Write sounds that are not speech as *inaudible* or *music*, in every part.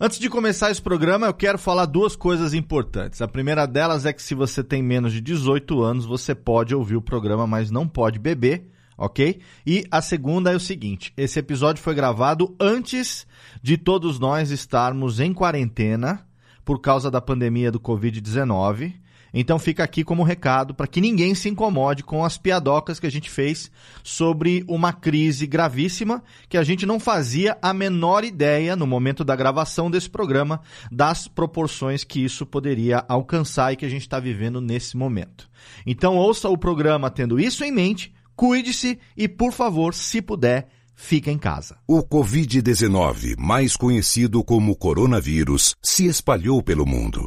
Antes de começar esse programa, eu quero falar duas coisas importantes. A primeira delas é que se você tem menos de 18 anos, você pode ouvir o programa, mas não pode beber, ok? E a segunda é o seguinte: esse episódio foi gravado antes de todos nós estarmos em quarentena por causa da pandemia do Covid-19. Então fica aqui como recado para que ninguém se incomode com as piadocas que a gente fez sobre uma crise gravíssima que a gente não fazia a menor ideia no momento da gravação desse programa das proporções que isso poderia alcançar e que a gente está vivendo nesse momento. Então ouça o programa tendo isso em mente, cuide-se e, por favor, se puder, fica em casa. O Covid-19, mais conhecido como coronavírus, se espalhou pelo mundo.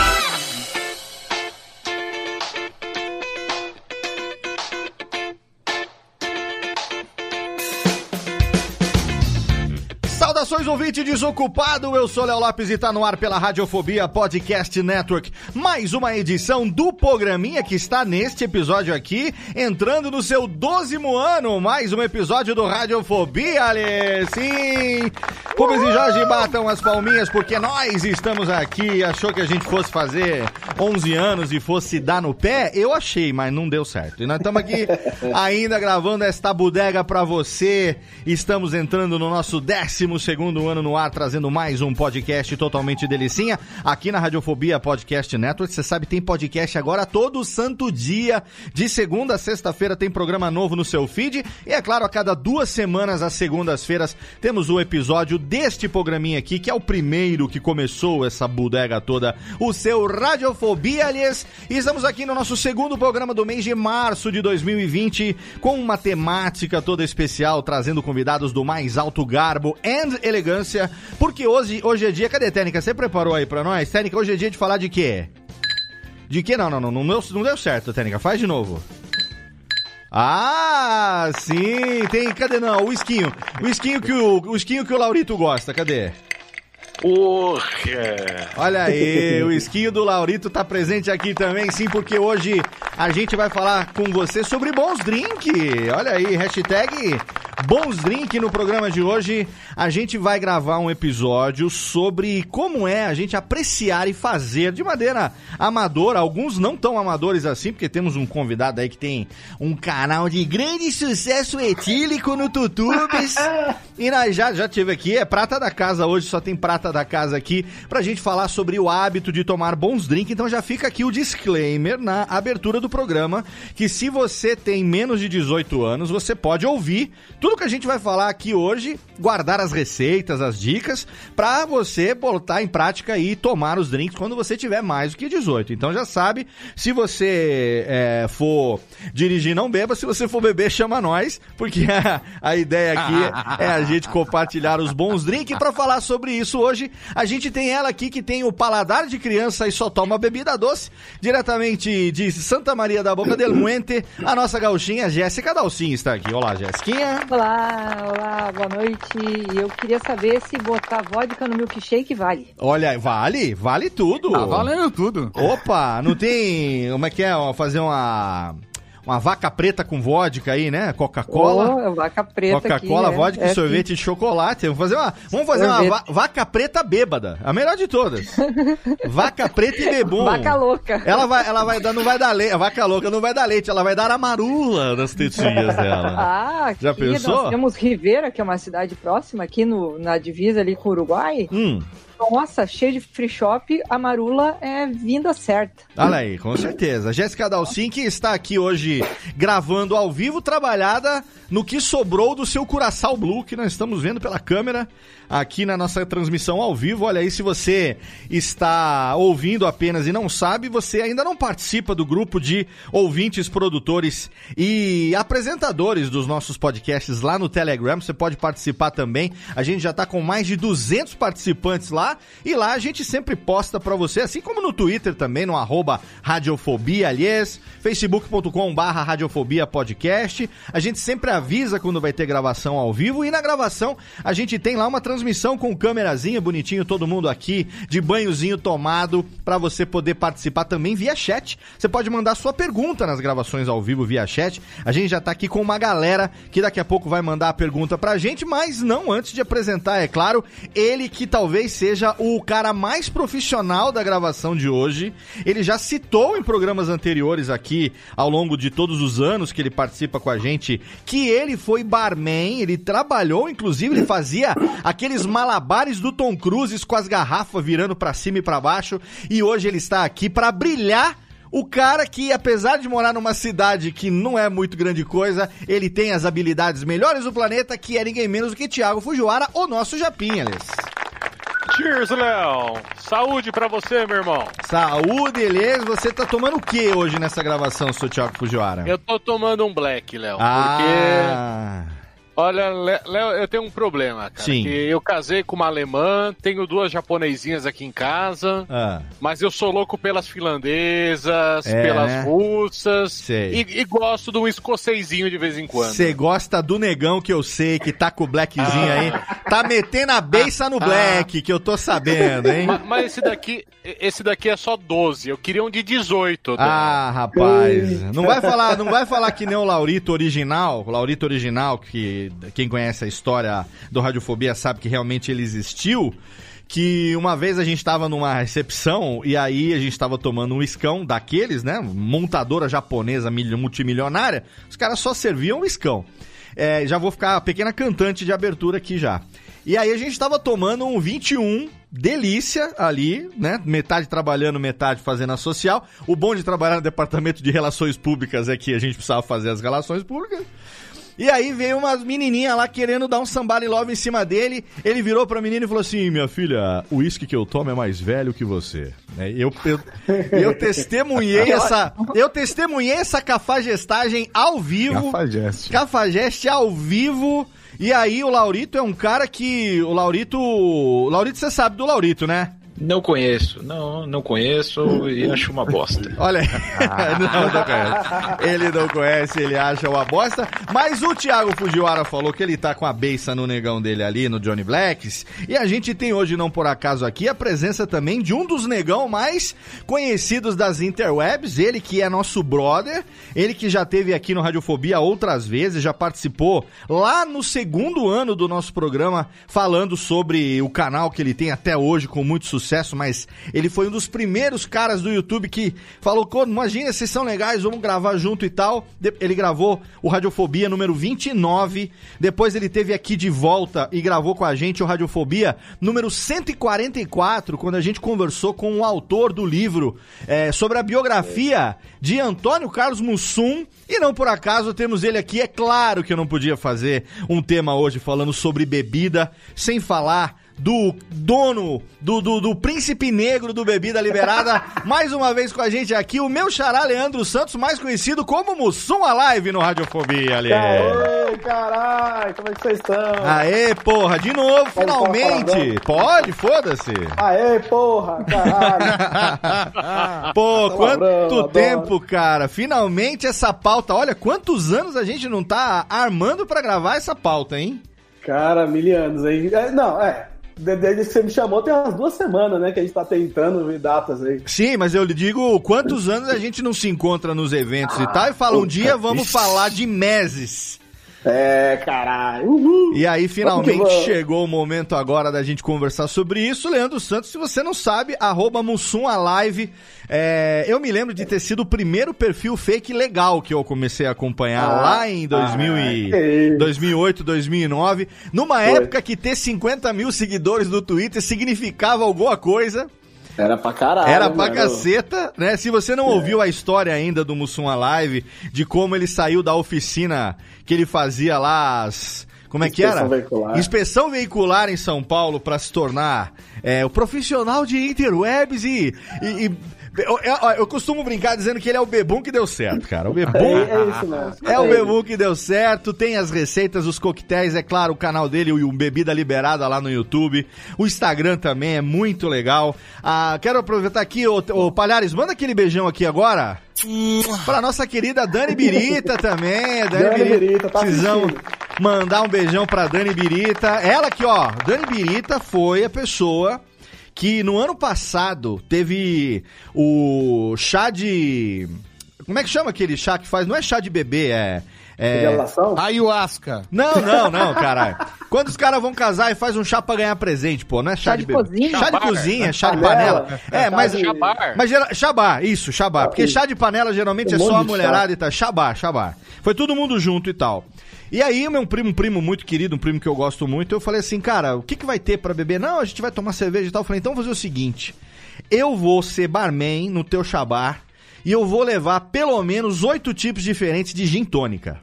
Saudações, ouvinte desocupado. Eu sou Léo Lopes e tá no ar pela Radiofobia Podcast Network. Mais uma edição do programinha que está neste episódio aqui, entrando no seu 12 ano. Mais um episódio do Radiofobia, Ale. Sim. Rubens e Jorge batam as palminhas porque nós estamos aqui. Achou que a gente fosse fazer 11 anos e fosse dar no pé? Eu achei, mas não deu certo. E nós estamos aqui ainda gravando esta bodega pra você. Estamos entrando no nosso décimo segundo ano no ar, trazendo mais um podcast totalmente delicinha aqui na Radiofobia Podcast Network. Você sabe, tem podcast agora todo santo dia. De segunda a sexta-feira tem programa novo no seu feed. E é claro, a cada duas semanas, às segundas-feiras, temos o episódio deste programinha aqui, que é o primeiro que começou essa bodega toda, o seu Radiofobia, aliás. E estamos aqui no nosso segundo programa do mês de março de 2020, com uma temática toda especial, trazendo convidados do mais alto garbo and elegância, porque hoje, hoje é dia. Cadê, Técnica? Você preparou aí pra nós? Técnica, hoje é dia de falar de quê? De quê? Não, não, não, não, deu, não deu certo, Técnica. Faz de novo. Ah, sim, tem. Cadê não? O esquinho. O esquinho que o, o esquinho que o Laurito gosta. Cadê? Porra! Olha aí, o esquinho do Laurito tá presente aqui também, sim, porque hoje a gente vai falar com você sobre bons drink. Olha aí, hashtag Bons Drink no programa de hoje. A gente vai gravar um episódio sobre como é a gente apreciar e fazer de maneira amadora. Alguns não tão amadores assim, porque temos um convidado aí que tem um canal de grande sucesso etílico no Tutubes. *laughs* e nós já, já tive aqui, é prata da casa hoje, só tem prata da casa aqui, pra gente falar sobre o hábito de tomar bons drinks. Então já fica aqui o disclaimer na abertura do programa, que se você tem menos de 18 anos, você pode ouvir tudo que a gente vai falar aqui hoje, guardar as receitas, as dicas, pra você botar em prática e tomar os drinks quando você tiver mais do que 18. Então já sabe, se você é, for dirigir, não beba, se você for beber, chama nós, porque *laughs* a, a ideia aqui é a gente compartilhar os bons drinks. E pra falar sobre isso hoje, a gente tem ela aqui que tem o paladar de criança e só toma bebida doce, diretamente de Santa Maria da Boca del Muente, a nossa gauchinha Jéssica Dalcin está aqui. Olá, Jéssiquinha. Olá, olá, boa noite. Eu queria saber se botar vodka no milkshake vale. Olha, vale, vale tudo. Tá valendo tudo. Opa, não tem. Como é que é? ó, Fazer uma. Uma vaca preta com vodka aí, né? Coca-Cola. Oh, vaca preta aqui, Coca-Cola, é, vodka é e sorvete de chocolate. Vamos fazer uma, vamos fazer uma va- vaca preta bêbada. A melhor de todas. *laughs* vaca preta e bebum. Vaca louca. Ela vai, ela vai dar, não vai dar leite. A vaca louca não vai dar leite, ela vai dar a marula das tetinhas dela. *laughs* Ah, Já aqui pensou? nós temos Rivera, que é uma cidade próxima, aqui no, na divisa ali com o Uruguai. Hum, Nossa, cheio de free shop, a marula é vinda certa. olha aí, com certeza. Jéssica Dalcin, que está aqui hoje gravando ao vivo, trabalhada no que sobrou do seu Curaçao Blue, que nós estamos vendo pela câmera aqui na nossa transmissão ao vivo. Olha aí, se você está ouvindo apenas e não sabe, você ainda não participa do grupo de ouvintes, produtores e apresentadores dos nossos podcasts lá no Telegram. Você pode participar também. A gente já está com mais de 200 participantes lá e lá a gente sempre posta para você, assim como no Twitter também, no arroba Radiofobia, aliás, facebook.com barra Radiofobia Podcast. A gente sempre avisa quando vai ter gravação ao vivo e na gravação a gente tem lá uma transmissão com câmerazinha bonitinho, todo mundo aqui de banhozinho tomado para você poder participar também via chat. Você pode mandar sua pergunta nas gravações ao vivo via chat. A gente já tá aqui com uma galera que daqui a pouco vai mandar a pergunta pra gente, mas não antes de apresentar, é claro, ele que talvez seja o cara mais profissional da gravação de hoje. Ele já citou em programas anteriores aqui, ao longo de todos os anos que ele participa com a gente, que ele foi barman, ele trabalhou, inclusive, ele fazia aqueles malabares do Tom Cruise com as garrafas virando pra cima e pra baixo, e hoje ele está aqui pra brilhar o cara que, apesar de morar numa cidade que não é muito grande coisa, ele tem as habilidades melhores do planeta, que é ninguém menos do que Thiago Fujiwara, o nosso Japinha. Cheers, Léo! Saúde pra você, meu irmão! Saúde, Elias. Você tá tomando o que hoje nessa gravação, seu Thiago Fujiwara? Eu tô tomando um black, Léo, porque... Ah, Olha, Léo, eu tenho um problema, cara. Sim. Eu casei com uma alemã, tenho duas japonesinhas aqui em casa, ah, mas eu sou louco pelas finlandesas, É, pelas né? russas, e, e gosto de um escocesinho de vez em quando. Você gosta do negão que eu sei, que tá com o blackzinho aí. Tá metendo a beiça no black, que eu tô sabendo, hein? Ma- Mas, esse daqui, esse daqui é só 12, eu queria um de 18. Dom. Ah, rapaz. Não vai falar, não vai falar que nem o Laurito original, o Laurito original, que quem conhece a história do Radiofobia sabe que realmente ele existiu. Que uma vez a gente tava numa recepção e aí a gente tava tomando um escão daqueles, né? Montadora japonesa mil- multimilionária. Os caras só serviam escão. É, já vou ficar pequena cantante de abertura aqui já. E aí a gente tava tomando um 21 delícia ali, né? Metade trabalhando, metade fazendo a social. O bom de trabalhar no departamento de relações públicas é que a gente precisava fazer as relações públicas. E aí veio umas menininhas lá querendo dar um somebody love em cima dele. Ele virou pra menina e falou assim: Minha filha, o uísque que eu tomo é mais velho que você. É, Eu, eu, eu *laughs* testemunhei essa. Eu testemunhei essa cafagestagem ao vivo. Cafajeste. Cafajeste ao vivo. E aí o Laurito é um cara que. O Laurito. O Laurito, você sabe do Laurito, né? Não conheço, não, não conheço e acho uma bosta. *laughs* Olha, *laughs* não, não conhece. Ele não conhece, ele acha uma bosta. Mas o Thiago Fujiwara falou que ele tá com a beiça no negão dele ali, no Johnny Blacks. E a gente tem hoje, não por acaso aqui, a presença também de um dos negão mais conhecidos das interwebs. Ele que é nosso brother, ele que já teve aqui no Radiofobia outras vezes, já participou lá no segundo ano do nosso programa, falando sobre o canal que ele tem até hoje com muito sucesso sucesso, mas ele foi um dos primeiros caras do YouTube que falou: imagina, vocês são legais, vamos gravar junto e tal. Ele gravou o Radiofobia número 29. Depois ele teve aqui de volta e gravou com a gente o Radiofobia número 144, quando a gente conversou com o autor do livro é, sobre a biografia de Antônio Carlos Mussum. E não por acaso temos ele aqui. É claro que eu não podia fazer um tema hoje falando sobre bebida sem falar do dono, do, do, do, príncipe negro do Bebida Liberada, *laughs* mais uma vez com a gente aqui, o meu xará Leandro Santos, mais conhecido como Mussum Alive no Radiofobia, ali. Aê, caralho, como é que vocês estão? Aê, porra, de novo, Pode finalmente. Pode, foda-se. Aê, porra, caralho. *laughs* Pô, tá quanto tempo, cara. Finalmente essa pauta, olha, quantos anos a gente não tá armando para gravar essa pauta, hein? Cara, mil anos, hein? É, não, é, Desde que você me chamou, tem umas duas semanas, né? Que a gente tá tentando ver datas aí. Sim, mas eu lhe digo quantos anos a gente não se encontra nos eventos ah, e tal, e fala, um dia vamos falar de meses. É, caralho. Uhum. E aí, finalmente chegou o momento agora da gente conversar sobre isso. Leandro Santos, se você não sabe, arroba Mussum Alive. É, eu me lembro de ter sido o primeiro perfil fake legal que eu comecei a acompanhar ah, lá em 2000 ah, e, 2008, 2009. Numa Foi. época que ter 50 mil seguidores no Twitter significava alguma coisa. Era pra caralho. Era pra mano. caceta, né? Se você não é. ouviu a história ainda do Mussum Alive, de como ele saiu da oficina que ele fazia lá as. Como é que era? Veicular. Inspeção veicular em São Paulo para se tornar é, o profissional de interwebs e, e, e eu, eu, eu, costumo brincar dizendo que ele é o bebum que deu certo, cara. O bebum. É, é isso mesmo. É o bebum que deu certo. Tem as receitas, os coquetéis, é claro, o canal dele, o Bebida Liberada lá no YouTube. O Instagram também é muito legal. Ah, quero aproveitar aqui, o, o Palhares, manda aquele beijão aqui agora. Pra nossa querida Dani Birita também. Dani, Dani Birita, Birita tá precisamos mandar um beijão pra Dani Birita. Ela que, ó, Dani Birita foi a pessoa que no ano passado teve o chá de. Como é que chama aquele chá que faz? Não é chá de bebê, é. É... Ayahuasca. Não, não, não, caralho. Quando os caras vão casar e faz um chá pra ganhar presente, pô, não é chá, chá de, de cozinha? Chá de cozinha, chá de panela. É, mas. Chabar. Mas Xabá, isso, xabá. Porque chá de panela geralmente é só a mulherada e tal. Xabá, xabá. Foi todo mundo junto e tal. E aí, meu primo, um primo muito querido, um primo que eu gosto muito, eu falei assim, cara, o que, que vai ter para beber? Não, a gente vai tomar cerveja e tal. Eu falei, então vamos fazer o seguinte: eu vou ser barman no teu chabar e eu vou levar pelo menos oito tipos diferentes de gin tônica.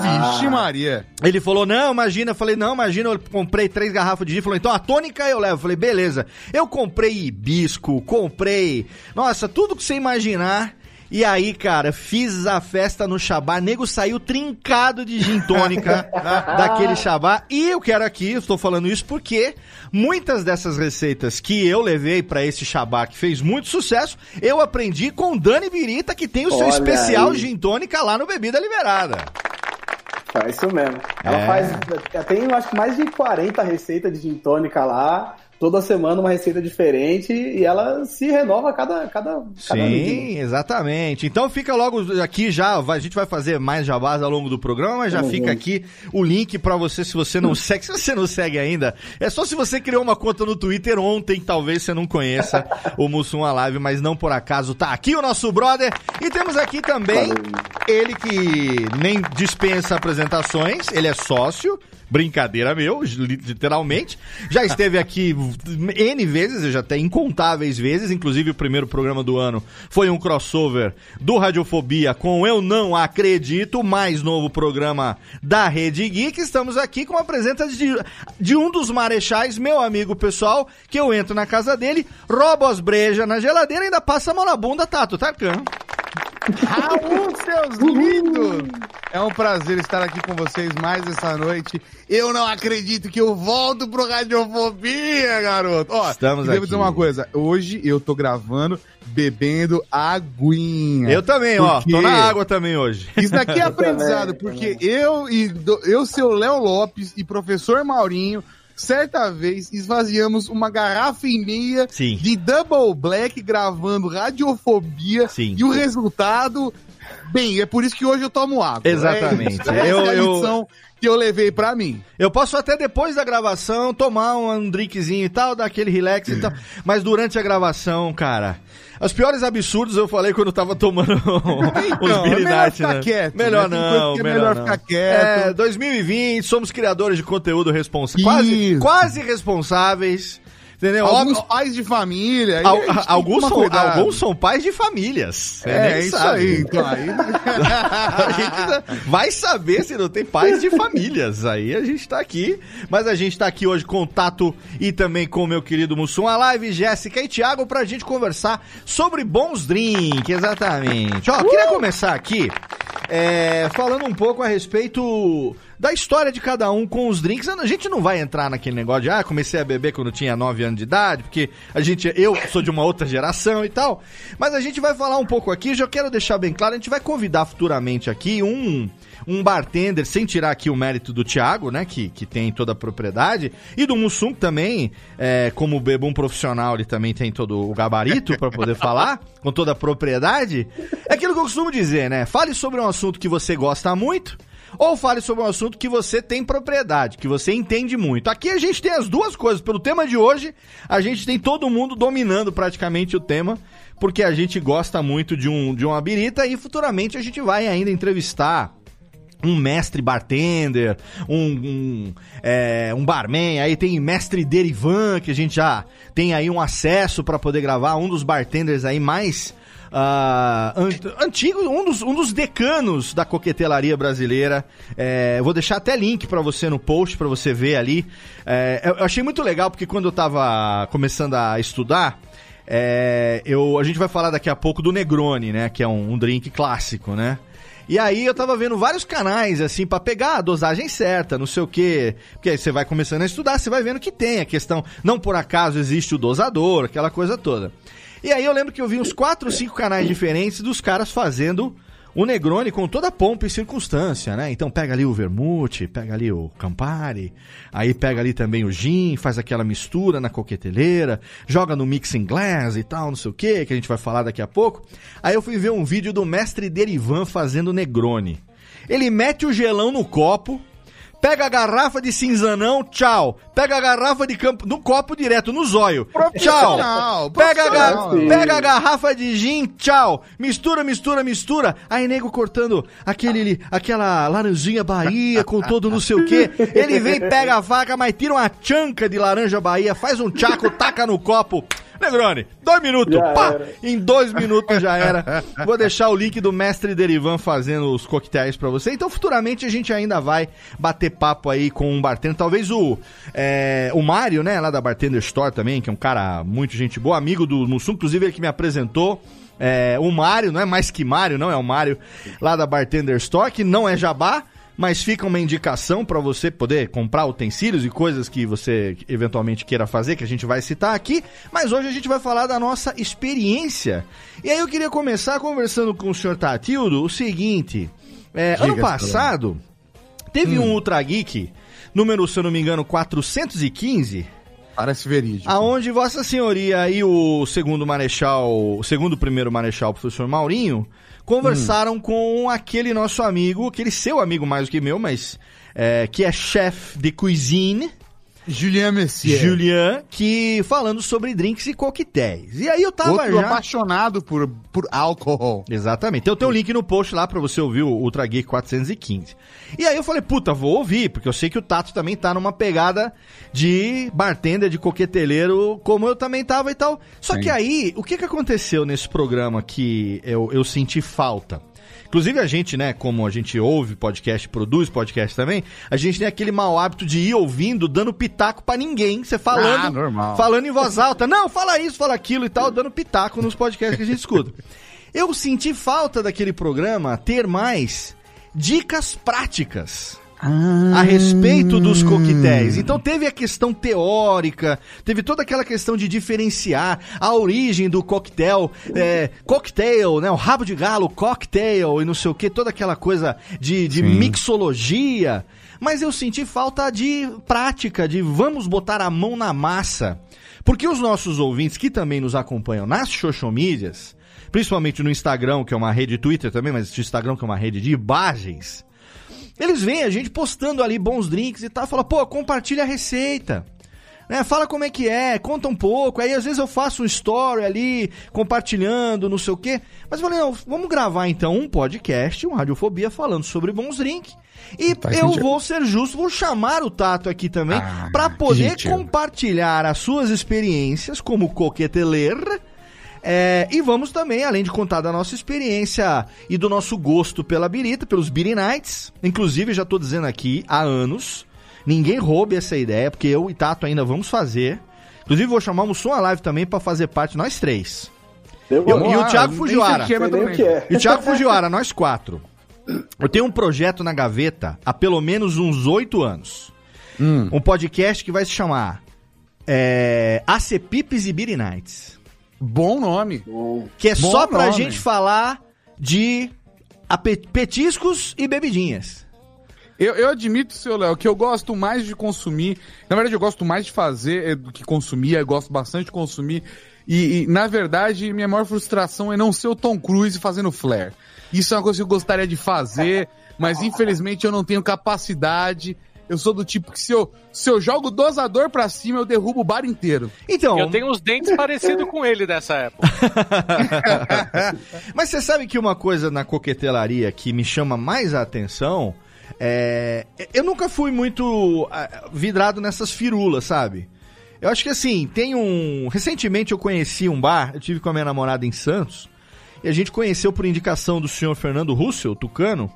Vixe Maria. Ele falou, não, imagina. Eu falei, não, imagina, eu comprei três garrafas de gin. Ele falou, então a tônica eu levo. Eu falei, beleza. Eu comprei hibisco, comprei... Nossa, tudo que você imaginar e aí, cara, fiz a festa no Xabá, nego saiu trincado de gin tônica *laughs* daquele Xabá. E eu quero aqui, estou falando isso porque muitas dessas receitas que eu levei para esse Xabá, que fez muito sucesso, eu aprendi com Dani Birita, que tem o seu Olha especial aí. gin tônica lá no Bebida Liberada. É isso mesmo. Ela é. faz. Tem, eu acho que mais de 40 receitas de gin tônica lá toda semana uma receita diferente e ela se renova a cada, cada, cada Sim, exatamente. Então fica logo aqui já, a gente vai fazer mais jabás ao longo do programa, mas já Vamos fica aqui o link para você se você não *laughs* segue, se você não segue ainda, é só se você criou uma conta no Twitter ontem, talvez você não conheça o Mussum Live, mas não por acaso tá aqui o nosso brother e temos aqui também Valeu. ele que nem dispensa apresentações, ele é sócio, Brincadeira meu, literalmente. Já esteve aqui N vezes, eu já até incontáveis vezes, inclusive o primeiro programa do ano foi um crossover do Radiofobia com Eu Não Acredito, mais novo programa da Rede Geek. Estamos aqui com a presença de, de um dos marechais, meu amigo pessoal, que eu entro na casa dele, roubo as brejas na geladeira e ainda passa a mão na bunda, Tato Tarkan. Raul, seus lindos! É um prazer estar aqui com vocês mais essa noite. Eu não acredito que eu volto pro Radiofobia, garoto. Ó, Estamos devo aqui. dizer uma coisa. Hoje eu tô gravando bebendo aguinha. Eu também, ó. Porque Tô na água também hoje. Isso daqui é *laughs* Eu aprendizado, porque eu e do- eu, seu Léo Lopes e professor Maurinho, certa vez esvaziamos uma garrafa e meia Sim. de Double Black gravando radiofobia Sim. e o resultado. Bem, é por isso que hoje eu tomo água. Exatamente. É, *laughs* essa Eu- é a eu- lição que eu levei pra mim. Eu posso até depois da gravação tomar um, um drinkzinho e tal, dar aquele relax e tal. Mas durante a gravação, cara. Os piores absurdos eu falei quando eu tava tomando *laughs* os Então, é melhor né? quieto, Melhor né? Não, é melhor, melhor não. ficar quieto. É, 2020, somos criadores de conteúdo responsáveis. Quase, quase responsáveis. Entendeu? Alguns pais de família. al- alguns, são, cuidado. alguns são pais de famílias. É, isso sabe. aí. Então, aí *laughs* vai saber se não tem pais de famílias. Aí a gente tá aqui. Mas a gente tá aqui hoje com o Tato e também com o meu querido Mussum, a live, Jéssica e Thiago, pra gente conversar sobre bons drinks. Exatamente. Ó, queria começar aqui é, falando um pouco a respeito da história de cada um com os drinks. A gente não vai entrar naquele negócio de, ah, comecei a beber quando tinha 9 anos de idade, porque a gente, eu sou de uma outra geração e tal. Mas a gente vai falar um pouco aqui, já quero deixar bem claro, a gente vai convidar futuramente aqui um um bartender, sem tirar aqui o mérito do Thiago, né, que, que tem toda a propriedade, e do Mussum também, é, como bebum profissional, ele também tem todo o gabarito para poder *laughs* falar, com toda a propriedade. É aquilo que eu costumo dizer, né? Fale sobre um assunto que você gosta muito, ou fale sobre um assunto que você tem propriedade, que você entende muito. Aqui a gente tem as duas coisas. Pelo tema de hoje, a gente tem todo mundo dominando praticamente o tema, porque a gente gosta muito de um de uma birita e futuramente a gente vai ainda entrevistar um mestre bartender, um, um, é, um barman, aí tem mestre Derivan, que a gente já tem aí um acesso para poder gravar, um dos bartenders aí mais an- antigo, um dos, um dos decanos da coquetelaria brasileira. É, vou deixar até link para você no post, para você ver ali. É, eu eu achei muito legal, porque quando eu tava começando a estudar, é, eu, a gente vai falar daqui a pouco do Negroni, né? Que é um, um drink clássico, né? E aí eu tava vendo vários canais, assim, pra pegar a dosagem certa, não sei o quê. Porque aí você vai começando a estudar, você vai vendo que tem a questão. Não por acaso existe o dosador, aquela coisa toda. E aí eu lembro que eu vi uns quatro ou cinco canais diferentes dos caras fazendo o Negroni com toda a pompa e circunstância, né? Então pega ali o vermute, pega ali o Campari, aí pega ali também o gin, faz aquela mistura na coqueteleira, joga no mixing glass e tal, não sei o que, que a gente vai falar daqui a pouco. Aí eu fui ver um vídeo do mestre Derivan fazendo Negroni. Ele mete o gelão no copo, pega a garrafa de cinzanão, tchau. Pega a garrafa de campo no copo direto, no zóio. Tchau. Pega a, pega a garrafa de gin, tchau. Mistura, mistura, mistura. Aí nego cortando aquele, aquela laranjinha Bahia com todo não sei o quê. Ele vem, pega a faca, mas tira uma chanca de laranja Bahia, faz um tchaco, taca no copo. Negroni, dois minutos, Já pá! era. Em dois minutos já era. *laughs* Vou deixar o link do mestre Derivan fazendo os coquetéis pra você. Então, futuramente a gente ainda vai bater papo aí com um bartender. Talvez o, é, o Mário, né, lá da Bartender Store também, que é um cara muito gente boa, amigo do Mussum, inclusive ele que me apresentou. É, o Mário, não é mais que Mário, não é o Mário lá da Bartender Store, que não é jabá, mas fica uma indicação para você poder comprar utensílios e coisas que você eventualmente queira fazer, que a gente vai citar aqui. Mas hoje a gente vai falar da nossa experiência. E aí eu queria começar conversando com o senhor Tatildo o seguinte: é, ano passado teve um Ultra Geek, número, se eu não me engano, 415. Parece verídico. Aonde Vossa Senhoria e o segundo marechal, o segundo primeiro marechal, o professor Maurinho, conversaram com aquele nosso amigo, aquele seu amigo mais do que meu, mas é, que é chefe de cuisine, Julien Messier. Julian, que falando sobre drinks e coquetéis. E aí eu tava Outro já... apaixonado por, por álcool. Exatamente. Então tem o link no post lá pra você ouvir o Ultra Geek 415. E aí eu falei, puta, vou ouvir, porque eu sei que o Tato também tá numa pegada de bartender, de coqueteleiro, como eu também tava e tal. Só Sim. que aí, o que que aconteceu nesse programa que eu, eu senti falta? Inclusive a gente, né, como a gente ouve podcast, produz podcast também, a gente tem aquele mau hábito de ir ouvindo, dando pitaco pra ninguém, você falando, Ah, normal. falando em voz alta. Não, fala isso, fala aquilo e tal, dando pitaco nos podcasts que a gente escuta. Eu senti falta daquele programa ter mais dicas práticas a respeito dos coquetéis. Então teve a questão teórica, teve toda aquela questão de diferenciar a origem do coquetel, é, cocktail, né? O rabo de galo, cocktail e não sei o que, toda aquela coisa de, de mixologia. Mas eu senti falta de prática, de vamos botar a mão na massa. Porque os nossos ouvintes que também nos acompanham nas social medias, principalmente no Instagram, que é uma rede Twitter também, mas o Instagram que é uma rede de imagens, eles veem a gente postando ali bons drinks e tal, fala, pô, compartilha a receita. Né, fala como é que é, conta um pouco. Aí às vezes eu faço um story ali, compartilhando, não sei o quê. Mas eu falei, não, vamos gravar então um podcast, um Radiofobia, falando sobre bons drinks. E Faz eu sentido. vou ser justo, vou chamar o Tato aqui também, Ah, pra que poder gentil. compartilhar as suas experiências como coqueteler. É, e vamos também, além de contar da nossa experiência e do nosso gosto pela birita, pelos Beer Nights. Inclusive, já tô dizendo aqui há anos, ninguém roube essa ideia, porque eu e Tato ainda vamos fazer. Inclusive, vou chamar o Mussum a live também pra fazer parte, nós três. Eu E, o- e Thiago Fujiwara. é. E o Thiago Fujiwara, nós quatro. Eu tenho um projeto na gaveta há pelo menos uns oito anos. Um podcast que vai se chamar é, Acepipes e Beer Nights. Bom nome. Que é Bom só pra nome. gente falar de petiscos e bebidinhas. Eu, eu admito, seu Léo, que eu gosto mais de consumir. Na verdade, eu gosto mais de fazer eh, do que consumir. Eu gosto bastante de consumir. E, e, na verdade, minha maior frustração é não ser o Tom Cruise fazendo flare. Isso é uma coisa que eu gostaria de fazer, mas infelizmente eu não tenho capacidade. Eu sou do tipo que se eu, se eu jogo o dosador pra cima, eu derrubo o bar inteiro. Então. Eu tenho uns dentes *laughs* parecidos com ele dessa época. *laughs* Mas você sabe que uma coisa na coquetelaria que me chama mais a atenção é. Eu nunca fui muito ah, vidrado nessas firulas, sabe? Eu acho que assim, tem um. Recentemente eu conheci um bar, eu tive com a minha namorada em Santos, e a gente conheceu por indicação do senhor Fernando Russell, tucano,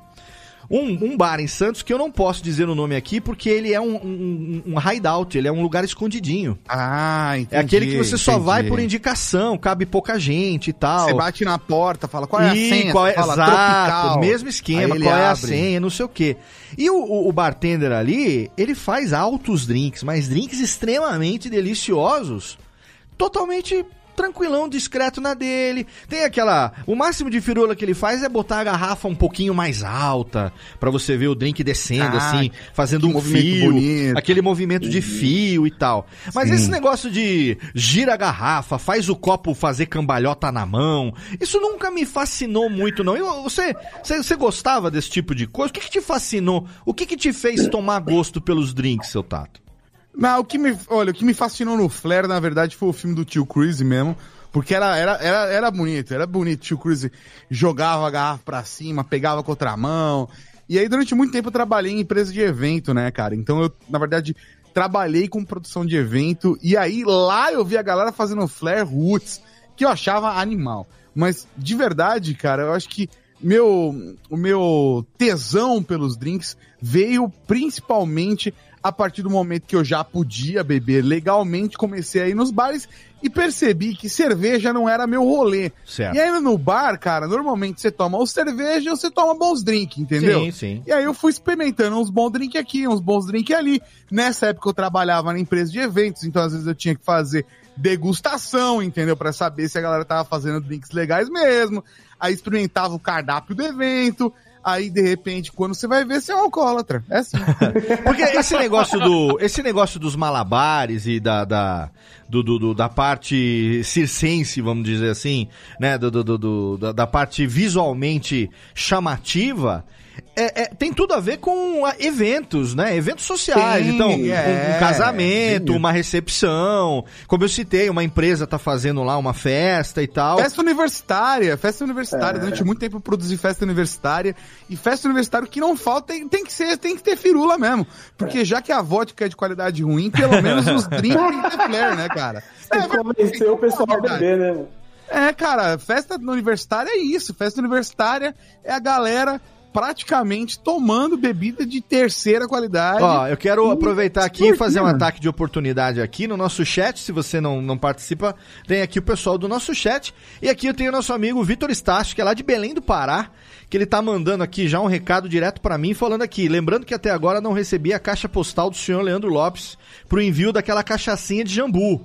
um, um bar em Santos que eu não posso dizer o nome aqui porque ele é um, um, um hideout, ele é um lugar escondidinho. Ah, entendi. É aquele que você só entendi. vai por indicação, cabe pouca gente e tal. Você bate na porta, fala qual é a Ih, senha, qual é, fala exato, tropical. mesmo esquema, qual é a abre. senha, não sei o quê. E o, o- o bartender ali, ele faz altos drinks, mas drinks extremamente deliciosos, totalmente tranquilão, discreto na dele. Tem aquela, o máximo de firula que ele faz é botar a garrafa um pouquinho mais alta, pra você ver o drink descendo Ah, assim, fazendo um fio, bonito. aquele movimento de fio e tal. Mas Sim. esse negócio de gira a garrafa, faz o copo fazer cambalhota na mão, isso nunca me fascinou muito, não. Eu- você, você, você gostava desse tipo de coisa? O que, que te fascinou? O que, que te fez tomar gosto pelos drinks, seu Tato? Não, o que me, olha, o que me fascinou no Flair, na verdade, foi o filme do Tio Cruise mesmo. Porque era, era, era, era bonito, era bonito. Tio Cruise jogava a garrafa pra cima, pegava com outra mão. E aí, durante muito tempo, eu trabalhei em empresa de evento, né, cara? Então, eu, na verdade, trabalhei com produção de evento. E aí, lá eu vi a galera fazendo Flair Roots, que eu achava animal. Mas, de verdade, cara, eu acho que meu, o meu tesão pelos drinks veio principalmente a partir do momento que eu já podia beber legalmente, comecei a ir nos bares e percebi que cerveja não era meu rolê. Certo. E aí no bar, cara, normalmente você toma ou cerveja ou você toma bons drinks, entendeu? Sim, sim. E aí eu fui experimentando uns bons drinks aqui, uns bons drinks ali. Nessa época eu trabalhava na empresa de eventos, então às vezes eu tinha que fazer degustação, entendeu? Pra saber se a galera tava fazendo drinks legais mesmo. Aí experimentava o cardápio do evento. Aí, de repente, quando você vai ver, você é um alcoólatra. É assim. *laughs* Porque esse negócio do, esse negócio dos malabares e da, da, do, do- do- da parte circense, vamos dizer assim, né, do, do- do- do- da, da parte visualmente chamativa, é- é- tem tudo a ver com ah, eventos, né? Eventos sociais. Tem, então, um- é, um, casamento, sim. uma recepção, como eu citei, uma empresa tá fazendo lá uma festa e tal. Festa universitária, festa universitária. É. Durante muito tempo eu produzi festa universitária. E festa universitária, o que não falta tem, tem que ser, tem que ter firula mesmo. Porque já que a vodka é de qualidade ruim, pelo menos os *laughs* drinks tem que ter flare, né, cara? Você convenceu o pessoal a beber, né? É, cara, festa universitária é isso. Festa universitária é a galera praticamente tomando bebida de terceira qualidade. Ó, eu quero aproveitar aqui e fazer um ataque de oportunidade aqui no nosso chat. Se você não, não participa, tem aqui o pessoal do nosso chat. E aqui eu tenho o nosso amigo Vitor Estácio, que é lá de Belém do Pará, que ele tá mandando aqui já um recado direto pra mim, falando aqui. Lembrando que até agora não recebi a caixa postal do senhor Leandro Lopes pro envio daquela cachaçinha de jambu.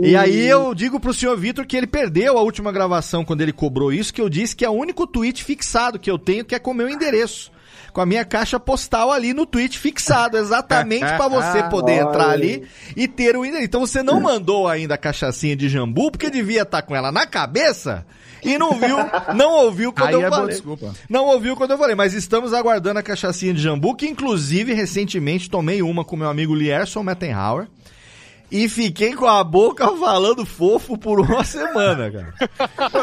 E aí eu digo pro senhor Vitor que ele perdeu a última gravação quando ele cobrou isso, que eu disse que é o único tweet fixado que eu tenho que é com o meu endereço. Com a minha caixa postal ali no tweet fixado, exatamente pra você *laughs* poder entrar ali e ter o endereço. Então você não mandou ainda a cachaçinha de jambu, porque devia estar com ela na cabeça e não viu, não ouviu quando Aí eu é boa falei. desculpa. Não ouviu quando eu falei, mas estamos aguardando a cachaçinha de jambu, que inclusive recentemente tomei uma com meu amigo Lierson Mettenhauer. E fiquei com a boca falando fofo por uma *laughs* semana, cara.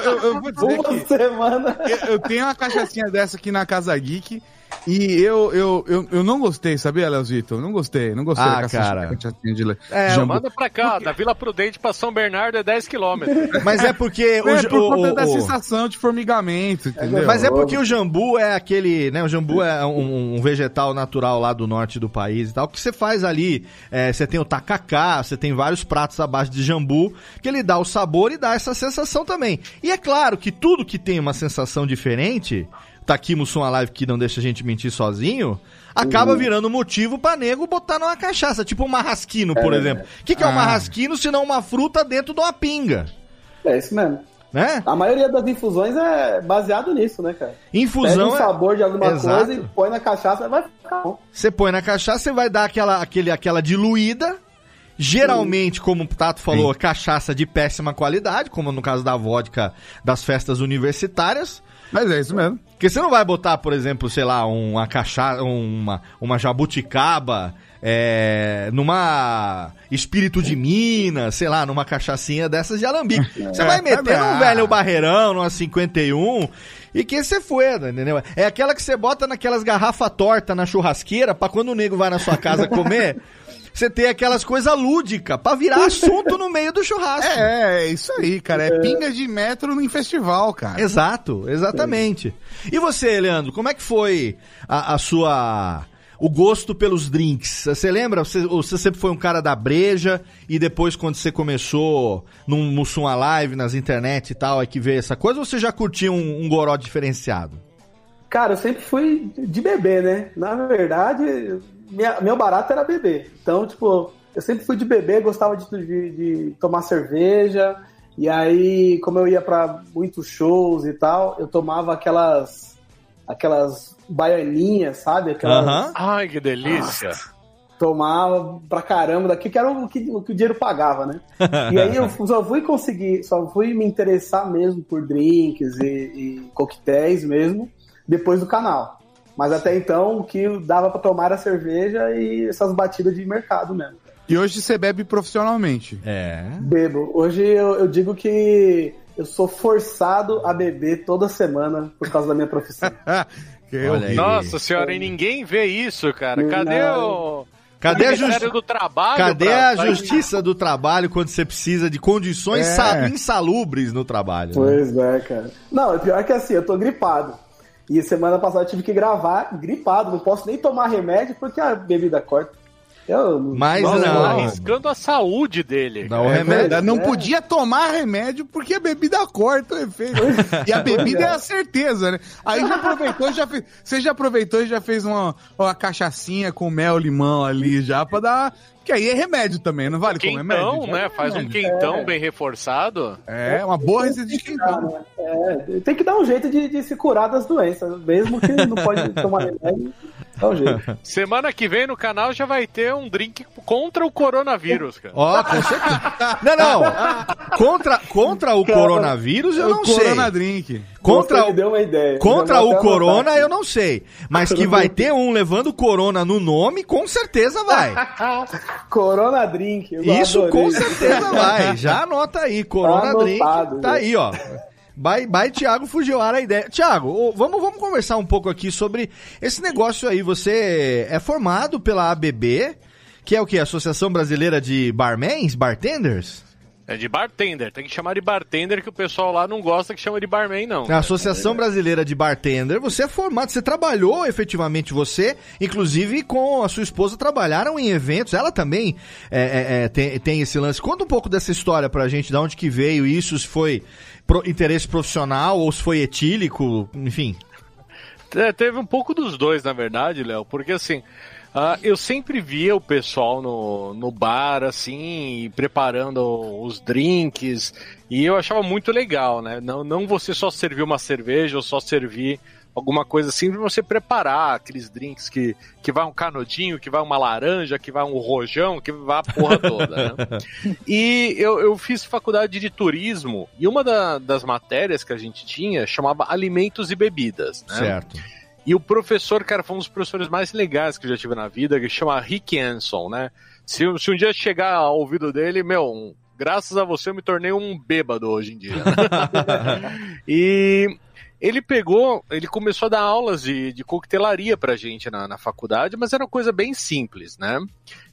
Eu, eu vou dizer Uma que semana. eu, eu tenho uma cachaçinha dessa aqui na Casa Geek e eu, eu, eu, eu não gostei, sabia, Leozito? Não gostei, não gostei Ah, cara. de le- É, jambu. Manda pra cá, da Vila Prudente pra São Bernardo é 10 quilômetros. *laughs* Mas é porque o, É, por o- conta o- da o- sensação de formigamento, entendeu? Mas é porque o jambu é aquele, né? O jambu é um, um vegetal natural lá do norte do país e tal, que você faz ali, é, você tem o tacacá, você tem vários pratos à base de jambu, que ele dá o sabor e dá essa sensação também. E é claro que tudo que tem uma sensação diferente, tá aqui Mussum a live que não deixa a gente mentir sozinho, acaba virando motivo pra nego botar numa cachaça, tipo um marrasquino, por exemplo. O que, que é um Ah. marrasquino se não uma fruta dentro de uma pinga, É isso mesmo. né? A maioria das infusões é baseado nisso, né, cara? Pega Infusão um é- sabor de alguma Exato. coisa e põe na cachaça, vai ficar bom. Você põe na cachaça, você vai dar aquela, aquele, aquela diluída. Geralmente, como o Tato falou, cachaça de péssima qualidade, como no caso da vodka das festas universitárias. Mas é isso mesmo. Porque você não vai botar, por exemplo, sei lá, uma cachaça, uma, uma jabuticaba, é, numa espírito de Minas, sei lá, numa cachaçinha dessas de alambique. Você vai meter num velho barreirão, numa 51, e que você foi, entendeu? É aquela que você bota naquelas garrafas tortas na churrasqueira, pra quando o nego vai na sua casa comer, *laughs* você ter aquelas coisas lúdicas, pra virar *laughs* assunto no meio do churrasco. É, é isso aí, cara. É pinga de metro em festival, cara. Exato, exatamente. E você, Leandro, como é que foi a, a sua. O gosto pelos drinks. Você lembra? Você, você sempre foi um cara da breja e depois, quando você começou num Mussum Live, nas internet e tal, é que veio essa coisa, ou você já curtia um, um goró diferenciado? Cara, eu sempre fui de beber, né? Na verdade, minha- meu barato era beber. Então, tipo, eu sempre fui de beber, gostava de, de- de tomar cerveja. E aí, como eu ia pra muitos shows e tal, eu tomava aquelas aquelas baianinhas, sabe? Aquelas, Aham. Ai, que delícia. tomava pra caramba daqui, que era o que, o que o dinheiro pagava, né? E aí eu *laughs* só fui conseguir, só fui me interessar mesmo por drinks e, e coquetéis mesmo depois do canal. Mas até então o que dava pra tomar era cerveja e essas batidas de mercado mesmo. E hoje você bebe profissionalmente. É. Bebo. Hoje eu, eu digo que eu sou forçado a beber toda semana por causa da minha profissão. *laughs* Nossa senhora, e ninguém vê isso, cara. Cadê Não. o. Cadê a justiça? do Trabalho? Cadê pra- a pra- justiça do trabalho quando você precisa de condições É. sa- insalubres no trabalho? né? Pois é, cara. Não, o pior é que assim, eu tô gripado. E semana passada eu tive que gravar gripado. Não posso nem tomar remédio porque a bebida corta. Eu, Mas Nossa, não. arriscando a saúde dele. Dá o É remédio. não é. podia tomar remédio porque a bebida corta o efeito. *laughs* E a bebida é a certeza, né? Aí já aproveitou, já fez. Você já aproveitou e já fez uma, uma cachaçinha com mel limão ali já pra dar. Que aí é remédio também, não vale como remédio? Quentão, né? é Faz um quentão bem reforçado. É, uma boa receita de quentão. É, tem que dar um jeito de, de se curar das doenças. Mesmo que não pode tomar *laughs* remédio, dá um jeito. *laughs* Semana que vem no canal já vai ter um drink contra o coronavírus, cara. Ó, com certeza. *laughs* Não, não. Contra, contra o coronavírus eu não o sei. Corona Drink. Contra o, deu uma ideia. contra o corona eu não sei. Mas que vai ter um levando corona no nome, com certeza vai. *laughs* Corona Drink. Isso adorei. com certeza vai. Já anota aí, Corona Tá Drink. Tá aí, ó. Bye, bye, Thiago Fujiwara, a ideia. Thiago, vamos, vamos conversar um pouco aqui sobre esse negócio aí. Você é formado pela ABB, que é o que? Associação Brasileira de Barmans, Bartenders? É de bartender, tem que chamar de bartender que o pessoal lá não gosta que chama de barman, não. Na Associação Brasileira de Bartender, você é formado, você trabalhou efetivamente, você, inclusive com a sua esposa, trabalharam em eventos. Ela também é, é, é, tem, tem esse lance. Conta um pouco dessa história pra gente, de onde que veio isso, se foi pro- interesse profissional ou se foi etílico, enfim. É, teve um pouco dos dois, na verdade, Léo, porque assim, ah, eu sempre via o pessoal no, no bar, assim, preparando os drinks, e eu achava muito legal, né? Não, não você só servir uma cerveja ou só servir alguma coisa assim, você preparar aqueles drinks que, que vai um canudinho, que vai uma laranja, que vai um rojão, que vai a porra toda, né? *laughs* E eu, eu fiz faculdade de turismo, e uma da- das matérias que a gente tinha chamava Alimentos e Bebidas, né? Certo. E o professor, cara, foi um dos professores mais legais que eu já tive na vida, que chama Rick Anson, né? Se, se um dia chegar ao ouvido dele, meu, um- graças a você eu me tornei um bêbado hoje em dia. né? *laughs* e ele pegou, ele começou a dar aulas de, de coquetelaria pra gente na, na faculdade, mas era uma coisa bem simples, né?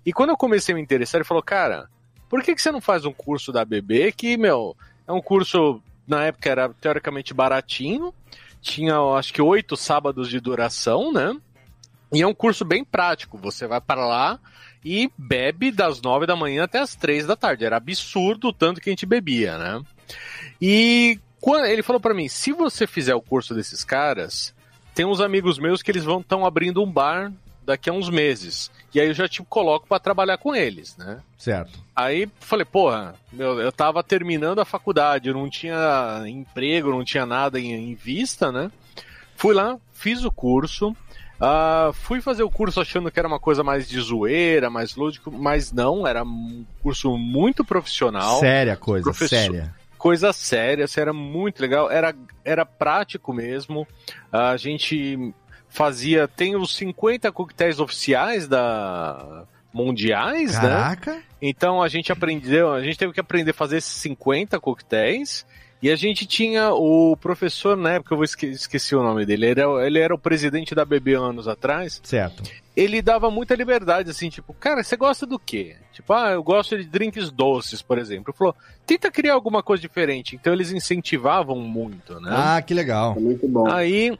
E quando eu comecei a me interessar, ele falou, cara, por que, que você não faz um curso da BB que, meu, é um curso, na época era teoricamente baratinho, tinha acho que oito sábados de duração, né? E é um curso bem prático. Você vai para lá e bebe das nove da manhã até as três da tarde. Era absurdo o tanto que a gente bebia, né? E quando ele falou para mim, se você fizer o curso desses caras, tem uns amigos meus que eles vão estão abrindo um bar daqui a uns meses. E aí eu já te coloco para trabalhar com eles, né? Certo. Aí falei, porra, meu, eu tava terminando a faculdade, eu não tinha emprego, não tinha nada em, em vista, né? Fui lá, fiz o curso, ah, fui fazer o curso achando que era uma coisa mais de zoeira, mais lúdico, mas não, era um curso muito profissional. Séria a coisa, Professor- séria. Coisa séria, assim, era muito legal, era, era prático mesmo. A gente fazia, tem os 50 coquetéis oficiais da mundiais, né? Caraca. Então a gente aprendeu, a gente teve que aprender a fazer esses 50 coquetéis. E a gente tinha o professor, na época eu vou esque- esqueci o nome dele, ele era, ele era o presidente da BB anos atrás. Certo. Ele dava muita liberdade, assim, tipo, cara, você gosta do quê? Tipo, ah, eu gosto de drinks doces, por exemplo. Ele falou, tenta criar alguma coisa diferente. Então eles incentivavam muito, né? Ah, que legal. Muito bom. Aí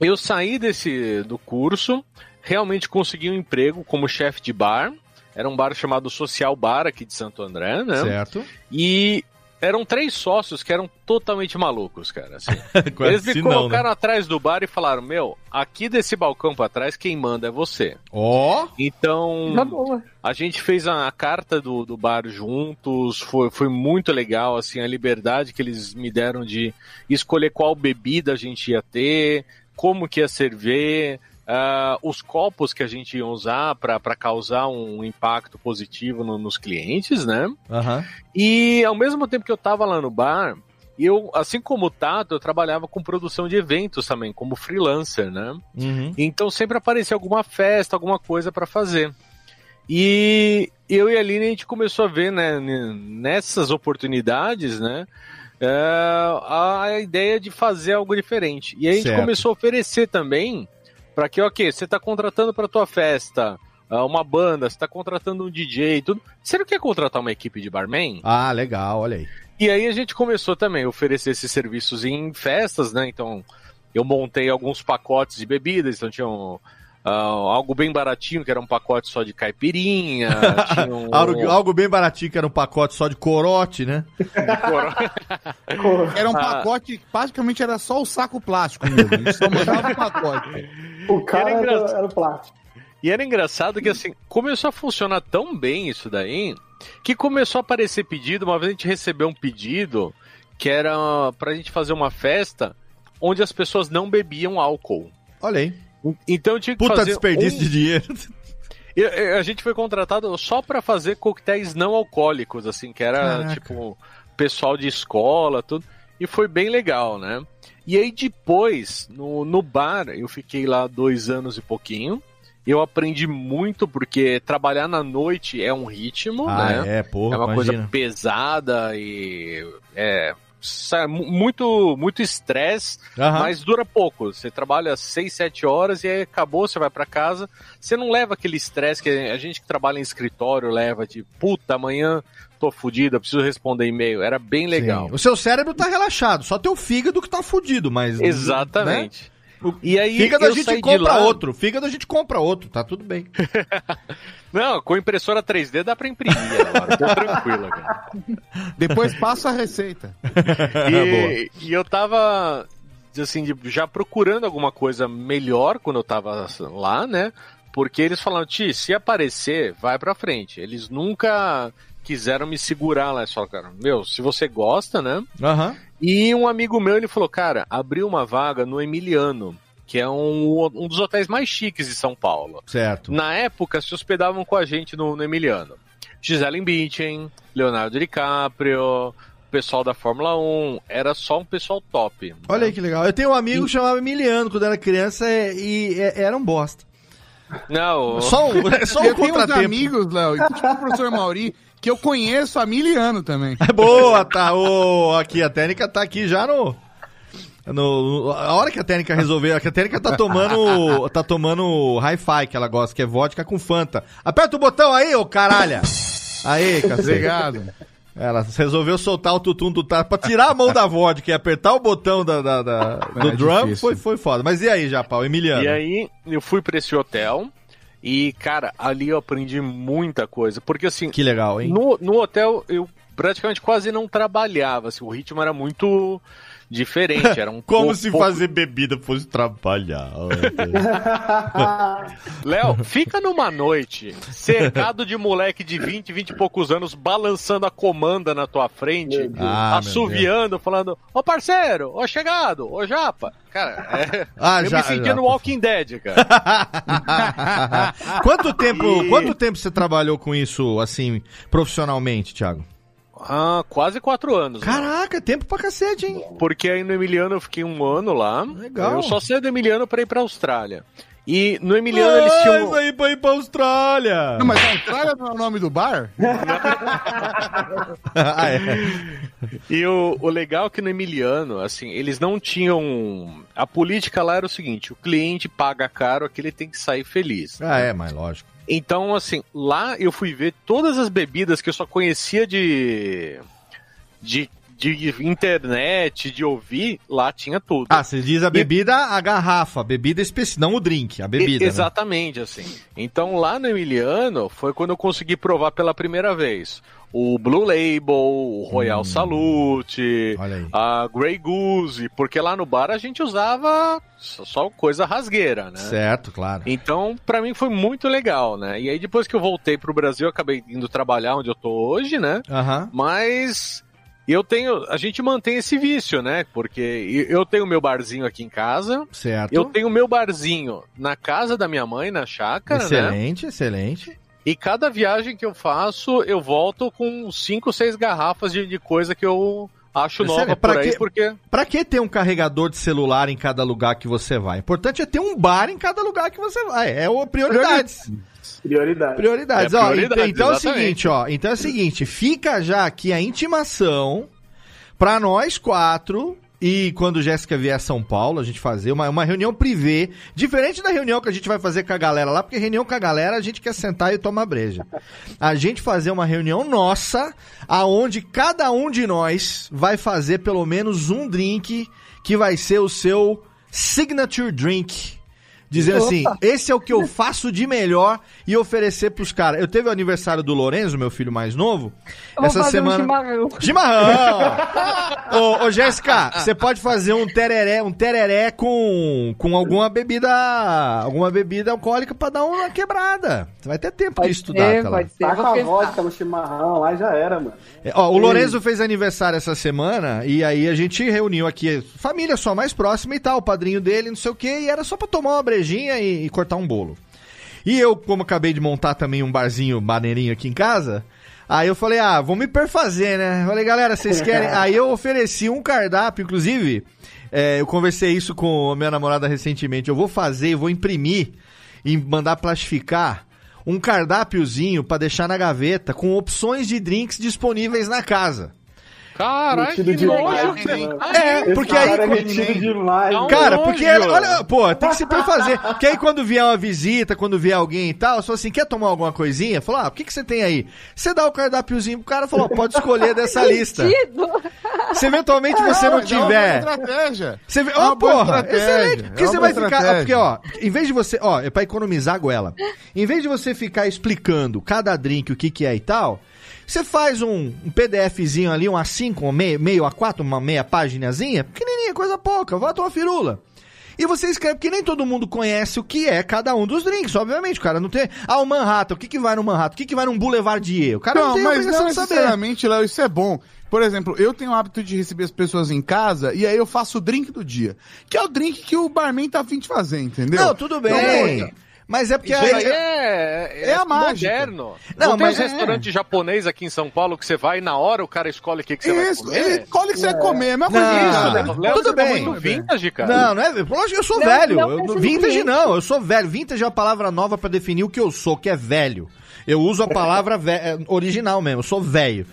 eu saí desse do curso, realmente consegui um emprego como chefe de bar. Era um bar chamado Social Bar aqui de Santo André, né? Certo. E eram três sócios que eram totalmente malucos, cara. assim. *laughs* Eles me se não, colocaram atrás do bar e falaram: Meu, aqui desse balcão pra trás, quem manda é você. Ó. Então, Tá boa. a gente fez a carta do, do bar juntos, foi, foi muito legal, assim, a liberdade que eles me deram de escolher qual bebida a gente ia ter, como que ia servir, ah, os copos que a gente ia usar para causar um impacto positivo no- nos clientes, né? Aham. E ao mesmo tempo que eu tava lá no bar, eu, assim como o Tato, eu trabalhava com produção de eventos também, como freelancer, né? Uhum. Então sempre aparecia alguma festa, alguma coisa para fazer. E eu e a Aline a gente começou a ver, né, nessas oportunidades, né, é, a ideia de fazer algo diferente. E aí a gente Certo. começou a oferecer também para que, ok, você está contratando para tua festa ah, uma banda, você está contratando um DJ tudo. Você não quer contratar uma equipe de barman? Ah, legal, olha aí. E aí a gente começou também a oferecer esses serviços em festas, né? Então eu montei alguns pacotes de bebidas, então tinha ah, algo bem baratinho, que era um pacote só de caipirinha, *laughs* tinha um, Algo, algo bem baratinho, que era um pacote só de corote, né? *laughs* Era um Ah. pacote que basicamente era só o saco plástico mesmo. Só mandava o pacote. O cara Era era o plástico. E era engraçado que assim, começou a funcionar tão bem isso daí, que começou a aparecer pedido, uma vez a gente recebeu um pedido que era pra gente fazer uma festa onde as pessoas não bebiam álcool. Olha aí. Então eu tinha que Puta fazer desperdício um- de dinheiro. A gente foi contratado só pra fazer coquetéis não alcoólicos, assim, que era Caraca. tipo pessoal de escola, tudo. E foi bem legal, né? E aí depois, no, no bar, eu fiquei lá dois anos e pouquinho. Eu aprendi muito, porque trabalhar na noite é um ritmo, Ah, né? é, pô, É uma imagina. coisa pesada e é muito muito estresse, Aham. mas dura pouco. Você trabalha 6, 7 horas e aí acabou, você vai pra casa. Você não leva aquele estresse que a gente que trabalha em escritório leva de puta, amanhã tô fudido, eu preciso responder e-mail. Era bem legal. Sim. O seu cérebro tá relaxado, só teu fígado que tá fudido, mas. Exatamente. né? E aí Fígado a gente compra lá- outro. Fígado a gente compra outro, tá tudo bem. *laughs* Não, com impressora 3D dá pra imprimir agora, tô tranquilo, cara. Depois passa a receita. *laughs* E, *laughs* e eu tava, assim, de- já procurando alguma coisa melhor quando eu tava lá, né? Porque eles falaram, Ti, se aparecer, vai pra frente. Eles nunca quiseram me segurar lá. Eles falaram, cara, meu, se você gosta, né? Aham. E um amigo meu, ele falou, cara, abriu uma vaga no Emiliano, que é um, um dos hotéis mais chiques de São Paulo. Certo. Na época, se hospedavam com a gente no, no Emiliano. Gisele Bündchen, Leonardo DiCaprio, pessoal da Fórmula 1, era só um pessoal top. Olha aí que legal. Eu tenho um amigo que chamava Emiliano quando era criança e, e- e- era um bosta. Não, Só um, *laughs* só um eu tenho uns amigos, Léo, e tipo o professor Mauri, que eu conheço há mil anos também. *laughs* Boa, tá. Ô, aqui, a técnica tá aqui já no. No, a hora que a técnica resolver, a técnica tá tomando. tá tomando hi-fi que ela gosta, que é vodka com Fanta. Aperta o botão aí, ô caralho! Aí, cacete. Obrigado. Ela resolveu soltar o tutum do tá pra tirar a mão da vodka e apertar o botão da, da- da- do É drum difícil. foi, foi foda. Mas e aí, Japão, Emiliano? E aí, eu fui pra esse hotel e, cara, ali eu aprendi muita coisa. Porque, assim, Que legal, hein? no, no hotel eu praticamente quase não trabalhava. Assim, o ritmo era muito diferente. Era um *laughs* Como pouco- se pouco- fazer bebida fosse trabalhar. *laughs* Léo, fica numa noite cercado de moleque de 20, 20 e poucos anos balançando a comanda na tua frente, Ah, assoviando, falando: Ô parceiro, ô chegado, ô japa. Cara, é, *laughs* Ah, eu já- me sentia já. no Walking Dead, cara. quanto tempo, E- quanto tempo você trabalhou com isso assim profissionalmente, Thiago? Ah, quase quatro anos. né? Caraca, tempo pra cacete, hein? Porque aí no Emiliano eu fiquei um ano lá. Legal. Eu só saí do Emiliano pra ir pra Austrália. E no Emiliano eles tinham. isso aí pra ir pra Austrália. Não, mas a Austrália não é o nome do bar? *laughs* ah, é. E o, o legal é que no Emiliano, assim, eles não tinham. A política lá era o seguinte: o cliente paga caro, aqui ele tem que sair feliz. Ah, é, mas lógico. Então, assim, lá eu fui ver todas as bebidas que eu só conhecia de. de, de internet, de ouvir, lá tinha tudo. Ah, você diz a bebida, a garrafa, a bebida específica, não o drink, a bebida. E- né? Exatamente, assim. Então lá no Emiliano foi quando eu consegui provar pela primeira vez o Blue Label, o Royal Salute, Olha aí. a Grey Goose, porque lá no bar a gente usava só coisa rasgueira, né? Certo, claro. Então, pra mim foi muito legal, né? E aí depois que eu voltei pro Brasil, eu acabei indo trabalhar onde eu tô hoje, né? Aham. Mas eu tenho, a gente mantém esse vício, né? Porque eu tenho meu barzinho aqui em casa, Certo. eu tenho meu barzinho na casa da minha mãe, na chácara, né? excelente, excelente. E cada viagem que eu faço, eu volto com cinco, seis garrafas de, de coisa que eu acho Sério, nova pra por quê? porque Pra que ter um carregador de celular em cada lugar que você vai? O importante é ter um bar em cada lugar que você vai. É o prioridades. Prioridade. Prioridades. É ó, prioridades, então, então é o exatamente. seguinte, ó. Então é o seguinte, fica já aqui a intimação pra nós quatro. E quando Jéssica vier a São Paulo, a gente fazer uma, uma reunião privê, diferente da reunião que a gente vai fazer com a galera lá, porque reunião com a galera a gente quer sentar e tomar breja. A gente fazer uma reunião nossa, aonde cada um de nós vai fazer pelo menos um drink que vai ser o seu signature drink. Dizendo assim, esse é o que eu faço de melhor e oferecer pros caras. Eu teve o aniversário do Lorenzo, meu filho mais novo. Eu vou fazer um chimarrão. Chimarrão! *laughs* ô, ô, Jéssica, você pode fazer um tereré, um tereré com, com alguma bebida, alguma bebida alcoólica pra dar uma quebrada. Você vai ter tempo de Pode estudar ser, lá. pode ser. Taca Vou a vodka no chimarrão, lá já era, mano. É, Ó, o Lorenzo fez aniversário essa semana e aí a gente reuniu aqui família só mais próxima e tal, o padrinho dele, não sei o que, e era só pra tomar uma brejinha e, e cortar um bolo. E eu, como acabei de montar também um barzinho maneirinho aqui em casa, aí eu falei, ah, vamos me perfazer, né? Falei, galera, vocês *laughs* querem. aí eu ofereci um cardápio, inclusive, é, eu conversei isso com a minha namorada recentemente. Eu vou fazer, vou imprimir e mandar plastificar um cardápiozinho pra deixar na gaveta com opções de drinks disponíveis na casa. Caralho, que nojo, cara. É, Esse porque aí. é metido demais. Cara, porque, olha, pô, tem que se prefazer. Porque aí quando vier uma visita, quando vier alguém e tal, só assim, quer tomar alguma coisinha? Fala, ah, o que, que você tem aí? Você dá o cardápiozinho pro cara e fala, ó, pode escolher dessa *laughs* lista. Se eventualmente você não Mas é uma tiver. estratégia. Você vê, É boa porra, excelente. é Porque você vai ficar. Porque, ó, em vez de você. Ó, é pra economizar a goela. Em vez de você ficar explicando cada drink o que, que é e tal, você faz um, um PDFzinho ali, um A5, um meio, meio A4, uma meia paginazinha, pequenininha, coisa pouca, vai tomar firula. E você escreve, porque nem todo mundo conhece o que é cada um dos drinks, obviamente. O cara não tem. Ah, o Manhattan, o que, que vai no Manhattan? O que, que vai num Boulevardier? O cara não, Não, tem mas não de saber. necessariamente, Léo, isso é bom. Por exemplo, eu tenho o hábito de receber as pessoas em casa e aí eu faço o drink do dia. Que é o drink que o barman tá afim de fazer, entendeu? Não, tudo bem. Então, mas é porque Isso aí- aí é, É a mágica. moderno. Não, Não, tem mas uns é- restaurante japonês aqui em São Paulo que você vai e na hora o cara escolhe o que, que você Isso, vai ele comer. escolhe o que você vai comer, é a mesma coisa. isso. Léo. Léo, Tudo você tá bem. muito vintage, cara. Não, não é. Lógico que eu sou Não, velho. não Eu- vintage não, eu sou velho. Vintage é uma palavra nova pra definir o que eu sou, que é velho. Eu uso a palavra é, original mesmo, eu sou velho.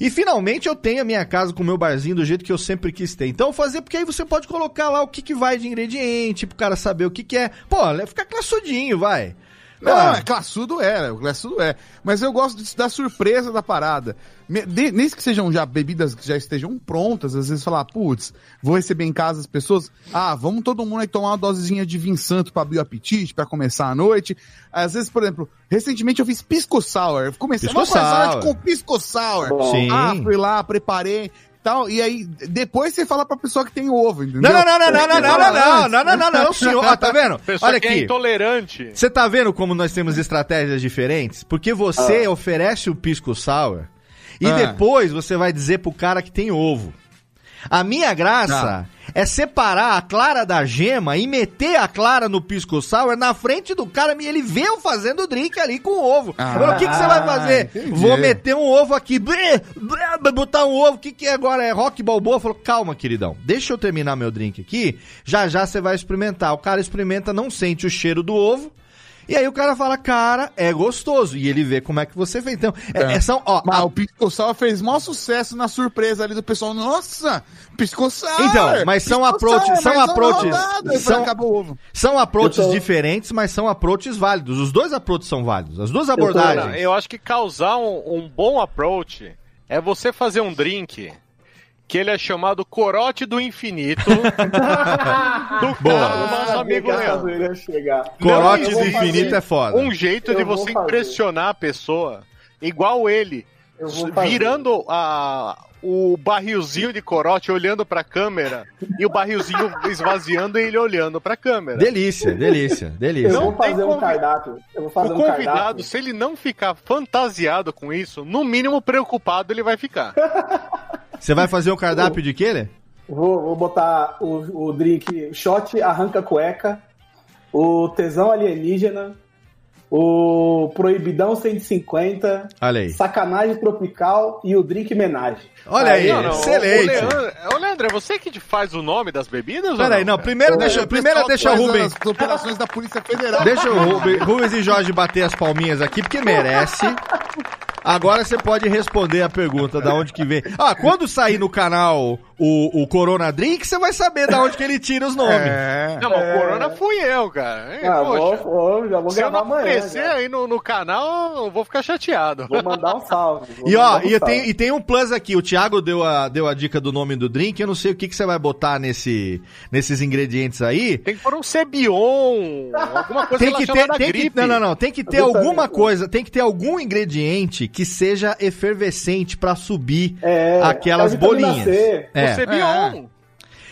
E finalmente eu tenho a minha casa com o meu barzinho do jeito que eu sempre quis ter. Então fazer, porque aí você pode colocar lá o que, que vai de ingrediente, pro cara saber o que, que é. Pô, fica classudinho, vai. Não, Ah, é classudo é, o classudo é. Mas eu gosto disso, da surpresa da parada. De- Desde que sejam já bebidas que já estejam prontas, às vezes falar, putz, vou receber em casa as pessoas. Ah, vamos todo mundo aí tomar uma dosezinha de vinho santo pra abrir o apetite, pra começar a noite. Às vezes, por exemplo, recentemente eu fiz pisco sour. Comecei Pisco vamos começar sour. com pisco sour. Bom. Sim. Ah, fui lá, preparei. Tal, e aí, depois você fala pra pessoa que tem ovo, entendeu? Não, não, não, não, não, não, não, não, não, não, não, não, não, senhor. Ó, tá vendo? Pessoa Olha que é aqui. intolerante. Você tá vendo como nós temos estratégias diferentes? Porque você oferece o pisco sour e Ah. depois você vai dizer pro cara que tem ovo. A minha graça é separar a clara da gema e meter a clara no pisco sour na frente do cara e ele vê eu fazendo o drink ali com o ovo. Ah, falo, o que, que você vai fazer? entendi. Vou meter um ovo aqui, blé, blé, botar um ovo, o que, que é agora? É rock balboa? Falou, calma, queridão, deixa eu terminar meu drink aqui, já já você vai experimentar. O cara experimenta, não sente o cheiro do ovo, e aí o cara fala, cara, é gostoso. E ele vê como é que você fez. Então, é, é- são, ó, Mas a- o Pisco Sour fez maior sucesso na surpresa ali do pessoal. Nossa, Pisco Sour! Então, mas são approaches- Sour, são approaches- são- acabou o ovo. São approaches Eu tô- diferentes, mas são approaches válidos. Os dois approaches são válidos. As duas tô- abordagens. Cara, eu acho que causar um, um bom approach é você fazer um drink que ele é chamado corote do infinito *laughs* do Boa. cara do nosso amigo Leão. Leão. chegar. Corote do infinito é foda. Um jeito Eu de você fazer. impressionar a pessoa, igual ele, virando a, o barrilzinho de corote olhando pra câmera e o barrilzinho *laughs* esvaziando e ele olhando pra câmera. Delícia, delícia, delícia. Eu Não vou fazer tem um cardápio. Eu vou fazer O um convidado, cardápio. se ele não ficar fantasiado com isso, no mínimo preocupado ele vai ficar. *laughs* Você vai fazer o cardápio de quê, Lê? Vou, vou botar o, o drink shot arranca cueca, o tesão alienígena, o proibidão 150, Olha aí. sacanagem tropical e o drink homenagem. Olha aí, Não, não, excelente. Ô, Leandro, ô, Leandro, é você que faz o nome das bebidas? ou Peraí, não, cara? primeiro deixa, primeiro pessoal deixa o Rubens. As operações da Polícia Federal. Deixa o Rubens, Rubens e Jorge bater as palminhas aqui, porque merece. Agora você pode responder a pergunta da onde que vem. Ah, quando sair no canal o, o Corona Drink, você vai saber da onde que ele tira os nomes. É. Não, mas o Corona fui eu, cara. Hein, Ah, vou, poxa, vou- já vou se eu não aparecer aí no, no canal, eu vou ficar chateado. Vou mandar um salve. E ó, um e salve. tenho, e tem um plus aqui. O Thiago deu a, deu a dica do nome do drink. Eu não sei o que, que você vai botar nesse, nesses ingredientes aí. Tem que pôr um Cebion, alguma coisa Tem que ter, tem que, gripe. não, não, não, tem que ter alguma coisa, tem que ter algum ingrediente que seja efervescente pra subir É, aquelas é bolinhas. C. O É. Cebion.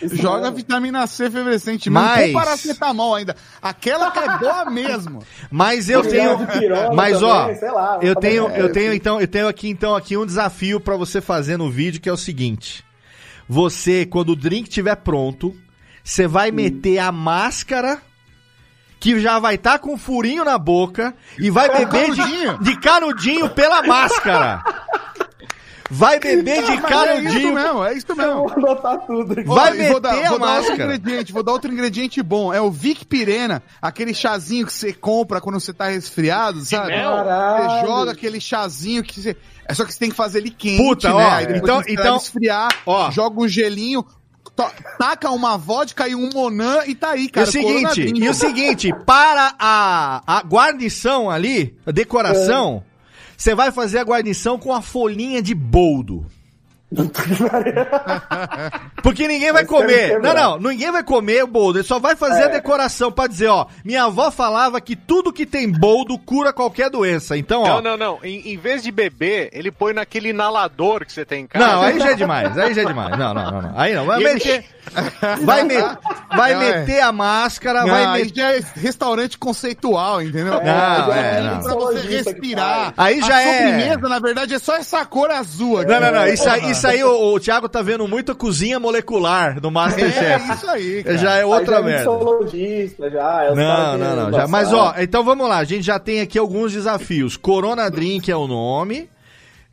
Isso Joga mesmo. vitamina C efervescente, Mas- com paracetamol ainda. Aquela que é boa *laughs* mesmo. Mas eu tenho, *laughs* mas ó, lá, eu tenho, eu tenho então, eu tenho aqui então aqui um desafio pra você fazer no vídeo que é o seguinte: você quando o drink estiver pronto, você vai meter a máscara que já vai estar com um furinho na boca e vai beber de, Canudinho. de canudinho pela máscara. vai beber de Mas É isso canudinho. mesmo, é isso mesmo. Vou anotar tudo aqui. Vai e vou dar, a vou dar outro ingrediente, vou dar outro ingrediente bom. É o Vic Pirena, aquele chazinho que você compra quando você tá resfriado, sabe? mel? Você Caralho. joga aquele chazinho que você. É só que você tem que fazer ele quente, Puta, né? ó, então- então- esfriar, ó. joga um gelinho, taca uma vodka e um monã e tá aí, E cara. o seguinte, e o seguinte, para a, a guarnição ali, a decoração, você vai fazer a guarnição com a folhinha de boldo. *laughs* Porque ninguém vai comer. Não, não, ninguém vai comer o boldo. Ele só vai fazer a É. decoração pra dizer, ó, minha avó falava que tudo que tem boldo cura qualquer doença. Então, ó. Não, não, não. Em, em vez de beber, ele põe naquele inalador que você tem em casa. Não, aí já é *laughs* demais, aí já é demais. Não, não, não, não. Aí não. Vai ele- meter, vai, me- vai Não, é. meter a máscara, Não, vai meter. já é restaurante conceitual, entendeu? Não, é, não. Pra você respirar. Aí já a é- sobremesa, na verdade, é só essa cor azul aqui. Não, não, não. Isso aí, isso aí o, o Thiago tá vendo muito a cozinha molecular do É Masterchef. isso aí, cara. Já é outra Aí já é merda. já. é os Não, não, não. Já. Mas ó, então vamos lá. A gente já tem aqui alguns desafios. Corona Drink é o nome.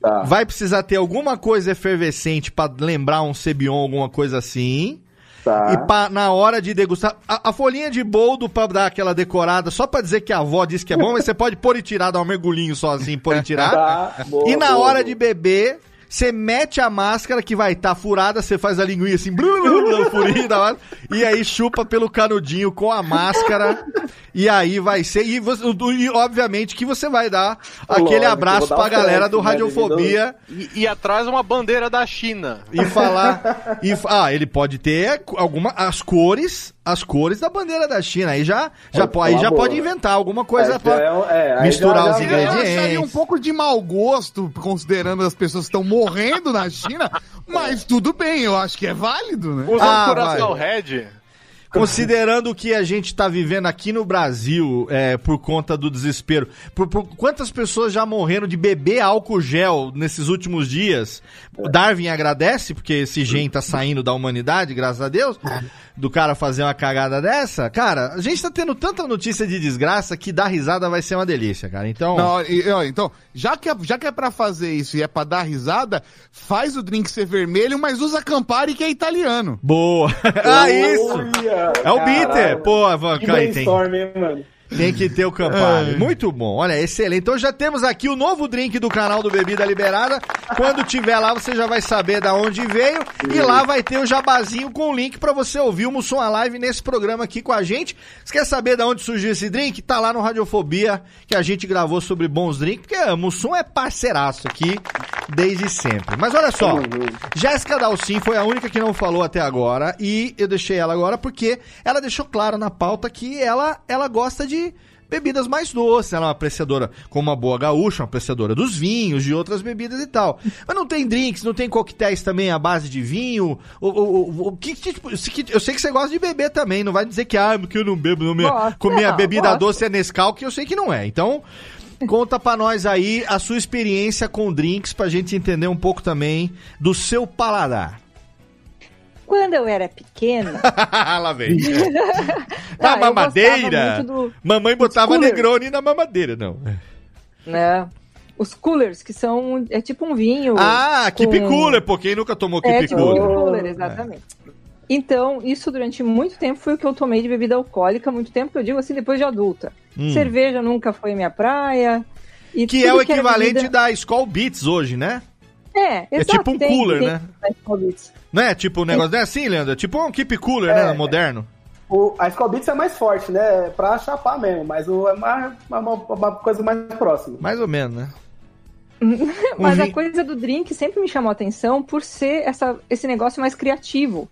Tá. Vai precisar ter alguma coisa efervescente pra lembrar um Cebion, alguma coisa assim. Tá. E pra, na hora de degustar, a, a folhinha de boldo pra dar aquela decorada, só pra dizer que a avó disse que é bom, mas você pode pôr e tirar, dar um mergulhinho sozinho, pôr e tirar. Tá, boa, e na boa, hora de beber, você mete a máscara que vai estar furada, você faz a linguinha assim, blu, blu, furinho da máscara, e aí chupa pelo canudinho com a máscara. E aí vai ser. E, você- e obviamente que você vai dar aquele Lógico, abraço vou dar pra galera do né, Radiofobia. E, e atrás uma bandeira da China. E falar. e, ah, ele pode ter alguma. As cores. As cores da bandeira da China. Aí já, já, É, aí já boa. pode inventar alguma coisa É, pra é é, misturar já- os já- Eu ingredientes. acharia um pouco de mau gosto, considerando as pessoas que estão morrendo na China, mas tudo bem, eu acho que é válido, né? Usando Ah, coração vai. red. Considerando o que a gente tá vivendo aqui no Brasil é, por conta do desespero, por, por- quantas pessoas já morreram de beber álcool gel nesses últimos dias? O Darwin agradece, porque esse gen tá saindo da humanidade, graças a Deus, do cara fazer uma cagada dessa. Cara, a gente tá tendo tanta notícia de desgraça que dar risada vai ser uma delícia, cara. Então. Não, e- então, já que, é, já que é pra fazer isso e é pra dar risada, faz o drink ser vermelho, mas usa Campari que é italiano. Boa! *laughs* ah, isso! Olha, É o caralho. bitter! Pô, Que cara, tem, hein, mano? Tem que ter o Campari. Muito bom, olha, excelente. Então já temos aqui o novo drink do canal do Bebida Liberada. Quando tiver lá, você já vai saber da onde veio. E lá vai ter o jabazinho com o link pra você ouvir o Mussum Live nesse programa aqui com a gente. Você quer saber da onde surgiu esse drink? Tá lá no Radiofobia, que a gente gravou sobre bons drinks, porque o Mussum é parceiraço aqui desde sempre. Mas olha só, Jéssica Dalcin foi a única que não falou até agora e eu deixei ela agora porque ela deixou claro na pauta que ela, ela gosta de bebidas mais doces. Ela é uma apreciadora, como uma boa gaúcha, uma apreciadora dos vinhos, de outras bebidas e tal. Mas não tem drinks, não tem coquetéis também à base de vinho? O, o, o, o que, tipo, que- eu sei que você gosta de beber também, não vai dizer que, ah, porque eu não bebo, não me, Gosto, com minha não, bebida gosto. doce é Nescau, que eu sei que não é. Então, conta pra nós aí a sua experiência com drinks pra gente entender um pouco também do seu paladar. Quando eu era pequena, *laughs* Lá vem. *laughs* Ah, Na eu mamadeira. do- Mamãe botava. Negroni na mamadeira, não. né? Os coolers, que são. É tipo um vinho. Ah, Keep com- Cooler, pô. Quem nunca tomou É, Keep tipo Cooler? Keep Cooler, exatamente. Então, isso durante muito tempo foi o que eu tomei de bebida alcoólica, muito tempo que eu digo assim, depois de adulta. Hum. Cerveja nunca foi minha praia. E Que é o equivalente bebida- da Skull Beats hoje, né? É, É exato, tipo um tem- cooler, tem- né? Tem Skol Beats. Não é tipo um negócio. Não é assim, Leandro? É tipo um Keep Cooler, né? Moderno. O, a Skull Beats é mais forte, né? É pra chapar mesmo, mas o, é uma, uma, uma coisa mais próxima. Mais ou menos, né? *laughs* Mas Um a coisa do drink sempre me chamou a atenção por ser essa, esse negócio mais criativo.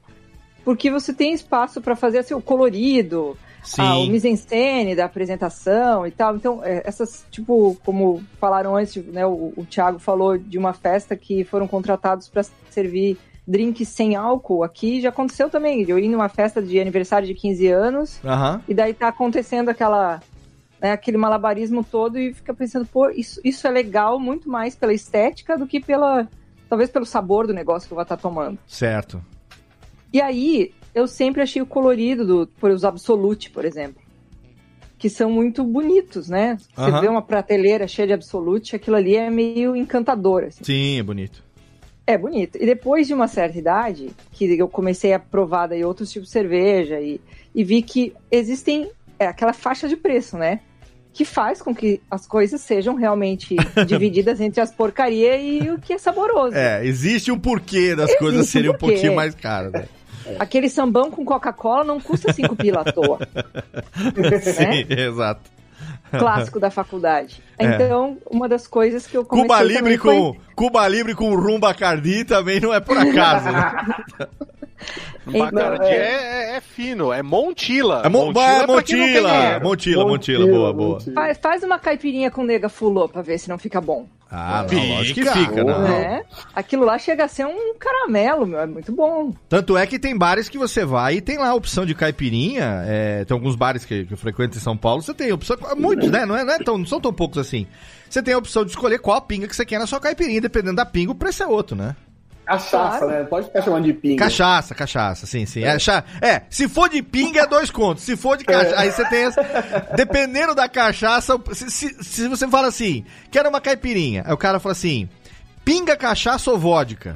Porque você tem espaço para fazer assim, o colorido, ah, o mise-en-scène da apresentação e tal. Então, é, essas, tipo, como falaram antes, né, o, o Thiago falou de uma festa que foram contratados para servir drinks sem álcool aqui, já aconteceu também. Eu ir numa festa de aniversário de 15 anos Aham. e daí tá acontecendo aquela né, aquele malabarismo todo e fica pensando, pô, isso, isso é legal muito mais pela estética do que pela talvez pelo sabor do negócio que eu vou estar tomando. Certo. E aí, eu sempre achei o colorido do, por os Absolute, por exemplo, que são muito bonitos, né? Você Aham. vê uma prateleira cheia de Absolute, aquilo ali é meio encantador, assim. Sim, é bonito. É bonito. E depois de uma certa idade, que eu comecei a provar daí outros tipos de cerveja e, e vi que existem é, aquela faixa de preço, né? Que faz com que as coisas sejam realmente *laughs* divididas entre as porcarias e o que é saboroso. É, existe um porquê das Existe coisas um serem um porquê. pouquinho mais caras, né? Aquele sambão com Coca-Cola não custa cinco pila à toa. *laughs* Sim, exato. Clássico da faculdade. É. Então, uma das coisas que eu comecei Cuba Libre foi- com Cuba Libre com rumba cardi também não é por acaso. né? *laughs* Bacardi é- é, é fino, é Montila. É Mo- Montila é Montila. Montila, Montila, boa, boa. Faz, faz uma caipirinha com nega fulô pra ver se não fica bom. Ah, não, Fica. lógico que fica. Né? Aquilo lá chega a ser um caramelo, meu, é muito bom. Tanto é que tem bares que você vai e tem lá a opção de caipirinha. é, tem alguns bares que, que eu frequento em São Paulo, você tem a opção. Muitos, né? Não, é, não, é tão, não são tão poucos assim. Você tem a opção de escolher qual pinga que você quer na sua caipirinha. Dependendo da pinga, o preço é outro, né? Cachaça, Claro. né? Pode ficar chamando de pinga. Cachaça, cachaça, sim, sim. É, cha- é, se for de pinga é dois contos. Se for de cachaça. Aí você tem essa. Dependendo da cachaça, se, se, se você fala assim, quero uma caipirinha. Aí o cara fala assim: pinga, cachaça ou vodka?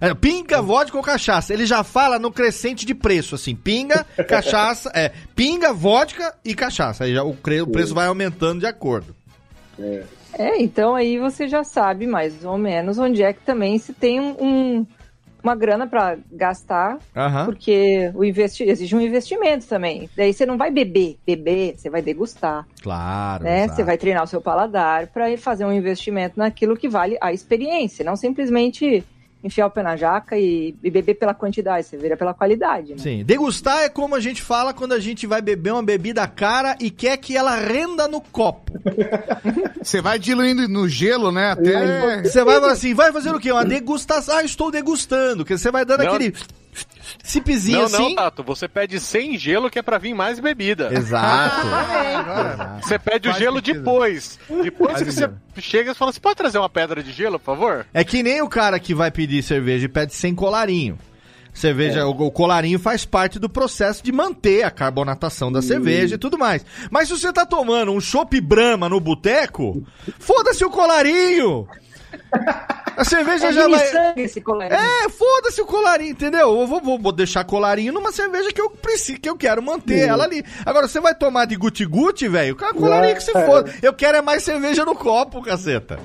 É, pinga, vodka ou cachaça? Ele já fala no crescente de preço, assim, pinga, cachaça, é, pinga, vodka e cachaça. Aí já o, cre- o preço vai aumentando de acordo. É, então aí você já sabe mais ou menos onde é que também se tem um, um- uma grana pra gastar, Aham. porque o investi exige um investimento também. Daí você não vai beber, beber, você vai degustar, Claro. né? exato. Você vai treinar o seu paladar ir fazer um investimento naquilo que vale a experiência, não simplesmente enfiar o pé na jaca e, e beber pela quantidade, você vira pela qualidade, né? Sim, degustar é como a gente fala quando a gente vai beber uma bebida cara e quer que ela renda no copo. *laughs* Você vai diluindo no gelo, né? Até. Você vai falar assim, vai fazer o quê? Uma degustação. Ah, estou degustando. Que você vai dando Não. aquele sipzinho Não, assim. não, Tato, você pede sem gelo que é pra vir mais bebida. Exato. Você pede o Faz gelo sentido. depois. Depois Faz que você chega, você fala, você pode trazer uma pedra de gelo, por favor? É que nem o cara que vai pedir cerveja e pede sem colarinho. Cerveja, o, o colarinho faz parte do processo de manter a carbonatação da cerveja e tudo mais. Mas se você tá tomando um chopp Brahma no boteco, foda-se o colarinho! A cerveja É já vai. sangue esse colega. É, foda-se o colarinho, entendeu? Eu vou, vou- vou deixar colarinho numa cerveja que eu preciso, que eu quero manter ela ali. Agora, você vai tomar de guti-guti, velho? Cara, Colarinho que se É. foda. Eu quero é mais cerveja no copo, caceta.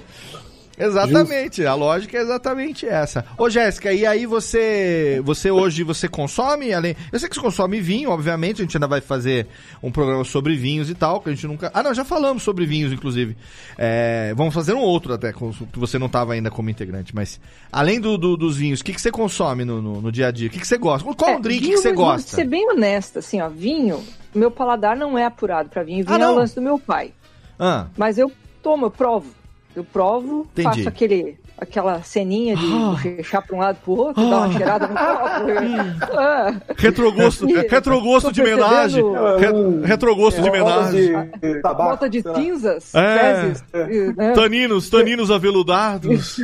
Exatamente, a lógica é exatamente essa. Ô Jéssica, e aí você você hoje você consome além, eu sei que você consome vinho, obviamente, a gente ainda vai fazer um programa sobre vinhos e tal, que a gente nunca Ah, não, já falamos sobre vinhos inclusive. É, vamos fazer um outro até que você não estava ainda como integrante, mas além do, do- dos vinhos, o que que você consome no, no, no dia a dia? O que que você gosta? Qual É, um drink vinho, que você mas vou gosta? ser bem honesta, assim, ó, vinho, meu paladar não é apurado pra vinho. Vinho Ah, é o lance do meu pai. Ah, Mas eu tomo, eu provo. Eu provo, Entendi. faço aquele, aquela ceninha de Ah. fechar pra um lado pro outro, dar uma cheirada no copo. *laughs* Ah, retrogosto, E- retrogosto de homenagem. Re- retrogosto de Rodas homenagem. de, de tabaco, Volta de lá. cinzas, É. fezes. e, né? Taninos, taninos aveludados.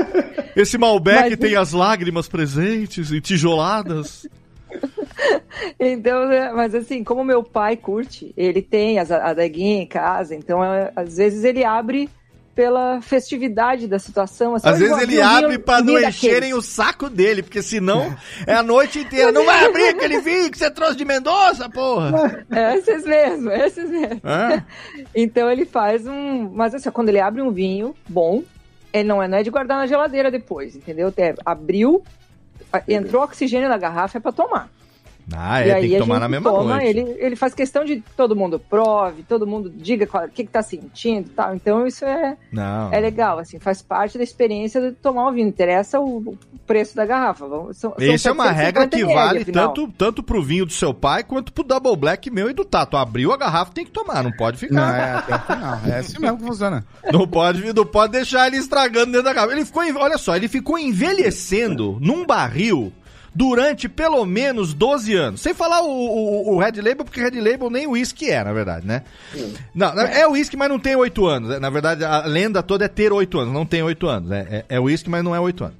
*laughs* Esse Malbec Mas- tem as lágrimas presentes e tijoladas. *laughs* Então, né, mas assim, como meu pai curte, ele tem as adeguinhas em casa, então é, às vezes ele abre pela festividade da situação. assim, Às "Olha, vezes ele abre pra não encherem daqueles." o saco dele, porque senão é a noite inteira. Não vai abrir aquele vinho que você trouxe de Mendoza, porra! É, esses mesmo, esses mesmo. É? *laughs* Então ele faz um. Mas assim, quando ele abre um vinho bom, ele não é, não é de guardar na geladeira depois, entendeu? É, abriu, entrou oxigênio na garrafa, é pra tomar. Ah, e é, aí tem que a tomar gente na mesma toma, noite. Ele, ele faz questão de que todo mundo prove, todo mundo diga qual- o que, que tá sentindo e tal. Então isso é, Não. é legal, assim, faz parte da experiência de tomar o vinho. Interessa o, o preço da garrafa. Vamos- São, são Essa é uma 750 regra que ml, vale afinal. tanto, tanto pro vinho do seu pai quanto pro Double Black meu e do Tato. Abriu a garrafa, tem que tomar, não pode Não, ficar. é, até o final. É assim mesmo que funciona. Não pode, não pode deixar ele estragando dentro da garrafa. Ele ficou, olha só, ele ficou envelhecendo num barril durante pelo menos 12 anos. Sem falar o, o, o Red Label, porque Red Label nem uísque é, na verdade, né? Não, é uísque, mas não tem 8 anos. Na verdade, a lenda toda é ter 8 anos, não tem 8 anos. É, é, é uísque, mas não é 8 anos.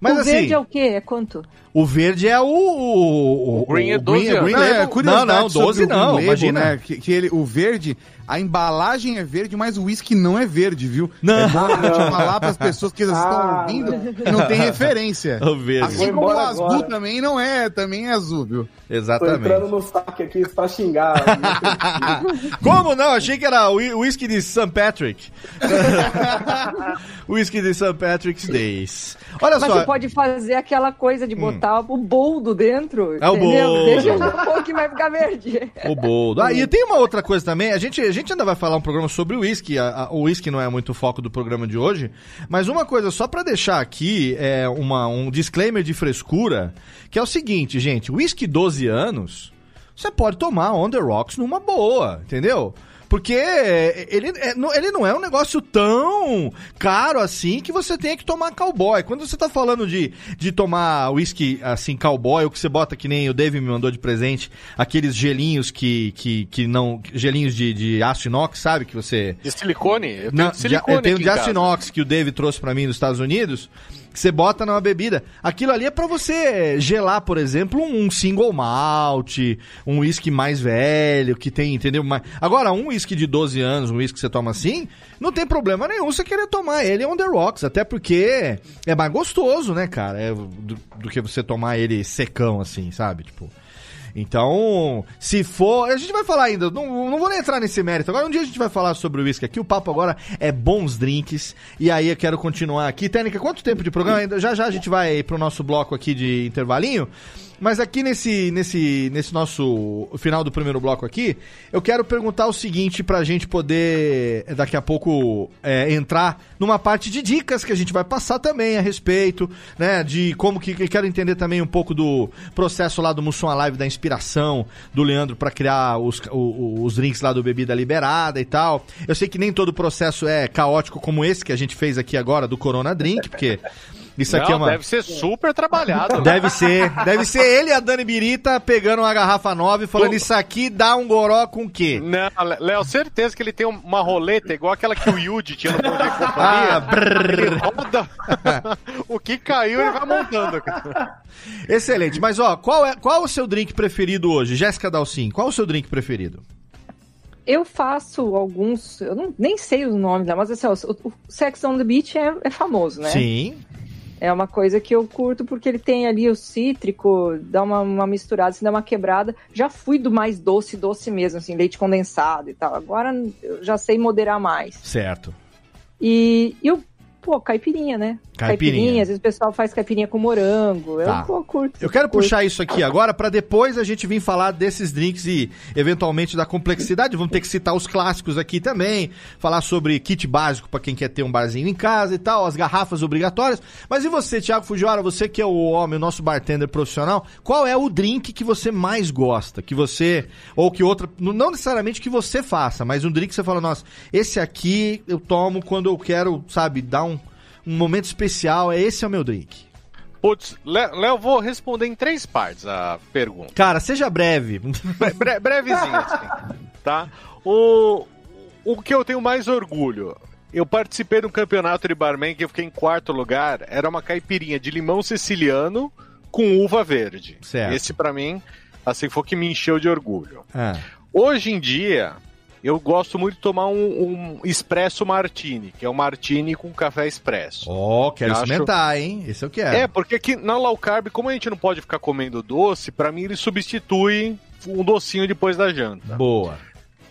Mas o assim, verde é o quê? É quanto? O verde é o. O, O green é 12 anos. Green Não, é, Label. não, não, sobre 12 o não, Label, imagina. Né, que, que ele, o verde, a embalagem é verde, mas o uísque não é verde, viu? Não. É bom a gente falar para as pessoas que estão Ah, ouvindo que não tem referência. *laughs* O verde. Assim como o azul agora. também não é, também é azul, viu? Tô Exatamente. entrando no saque aqui pra xingar. *laughs* Como não? Achei que era o whisky de St. Patrick. *laughs* whisky de St. Patrick's Days. Olha Mas só. você pode fazer aquela coisa de botar o boldo dentro. É o entendeu? boldo. Deixa um pouco que vai ficar verde. O boldo. Ah, e tem uma outra coisa também. A gente, a gente ainda vai falar um programa sobre o a- O whisky não é muito o foco do programa de hoje. Mas uma coisa, só pra deixar aqui é uma, um disclaimer de frescura, que é o seguinte, gente. Whisky 12 anos, você pode tomar on the rocks numa boa, entendeu? Porque ele, é- não- ele não é um negócio tão caro assim que você tenha que tomar cowboy. Quando você tá falando de, de tomar whisky assim, cowboy, o que você bota que nem o Dave me mandou de presente, aqueles gelinhos que, que, que não. gelinhos de, de aço inox, sabe? Que você. De silicone? Eu tenho Não, de silicone eu tenho de aço casa. inox que o Dave trouxe pra mim nos Estados Unidos. Que você bota numa bebida. Aquilo ali é pra você gelar, por exemplo, um single malt, um whisky mais velho, que tem, entendeu? Agora, um whisky de 12 anos, um whisky que você toma assim, não tem problema nenhum você querer tomar ele on the rocks. Até porque é mais gostoso, né, cara? É do, do que você tomar ele secão, assim, sabe? Tipo. Então, se for. A gente vai falar ainda, não, não vou nem entrar nesse mérito. Agora, um dia a gente vai falar sobre o uísque aqui. O papo agora é bons drinks. E aí eu quero continuar aqui. Técnica, quanto tempo de programa? Já já a gente vai pro nosso bloco aqui de intervalinho. Mas aqui nesse, nesse, nesse nosso final do primeiro bloco aqui, eu quero perguntar o seguinte pra gente poder eh, daqui a pouco é, entrar numa parte de dicas que a gente vai passar também a respeito, né? De como que eu quero entender também um pouco do processo lá do Mussum Live da inspiração do Leandro pra criar os, o- os drinks lá do Bebida Liberada e tal. Eu sei que nem todo processo é caótico como esse que a gente fez aqui agora do Corona Drink, porque isso aqui Não, é uma. deve ser super trabalhado. Deve ser. Deve ser ele e a Dani Birita pegando uma garrafa nova e falando: Isso aqui dá um goró com o quê? Não, Léo, certeza que ele tem uma roleta igual aquela que o Yuji tinha no Bom Dia Companhia. Ah, brrr. roda. *laughs* o que caiu, ele vai montando. Excelente. Mas ó, qual é, qual é o seu drink preferido hoje? Jéssica Dalcin, qual é o seu drink preferido? Eu faço alguns, eu não, nem sei os nomes lá, mas assim, ó, o Sex on the Beach é, é famoso, né? Sim. É uma coisa que eu curto porque ele tem ali o cítrico, dá uma, uma misturada, assim, dá uma quebrada. Já fui do mais doce, doce mesmo, assim, leite condensado e tal. Agora eu já sei moderar mais. Certo. E, e eu, pô, caipirinha, né? Caipirinha. às vezes o pessoal faz caipirinha com morango. Eu, Tá. pô, curto. Eu quero curto. puxar isso aqui agora pra depois a gente vir falar desses drinks e eventualmente da complexidade. Vamos ter que citar os clássicos aqui também, falar sobre kit básico pra quem quer ter um barzinho em casa e tal, as garrafas obrigatórias. Mas e você, Thiago Fujiwara, você que é o homem, o nosso bartender profissional, qual é o drink que você mais gosta? Que você ou que outra, não necessariamente que você faça, mas um drink que você fala, nossa, esse aqui eu tomo quando eu quero, sabe, dar um um momento especial, é esse é o meu drink. Putz, Lé- Léo, vou responder em três partes a pergunta. Cara, seja breve. Bre- bre- brevezinho, *laughs* assim, tá? O, o que eu tenho mais orgulho, eu participei de um campeonato de barman que eu fiquei em quarto lugar, era uma caipirinha de limão siciliano com uva verde. Certo. Esse pra mim, assim, foi o que me encheu de orgulho. Ah, Hoje em dia, eu gosto muito de tomar um, um espresso martini, que é um martini com café expresso. Ó, quero Eu acho- experimentar, hein? Esse eu quero. É, porque aqui na low carb, como a gente não pode ficar comendo doce, pra mim ele substitui um docinho depois da janta. Boa.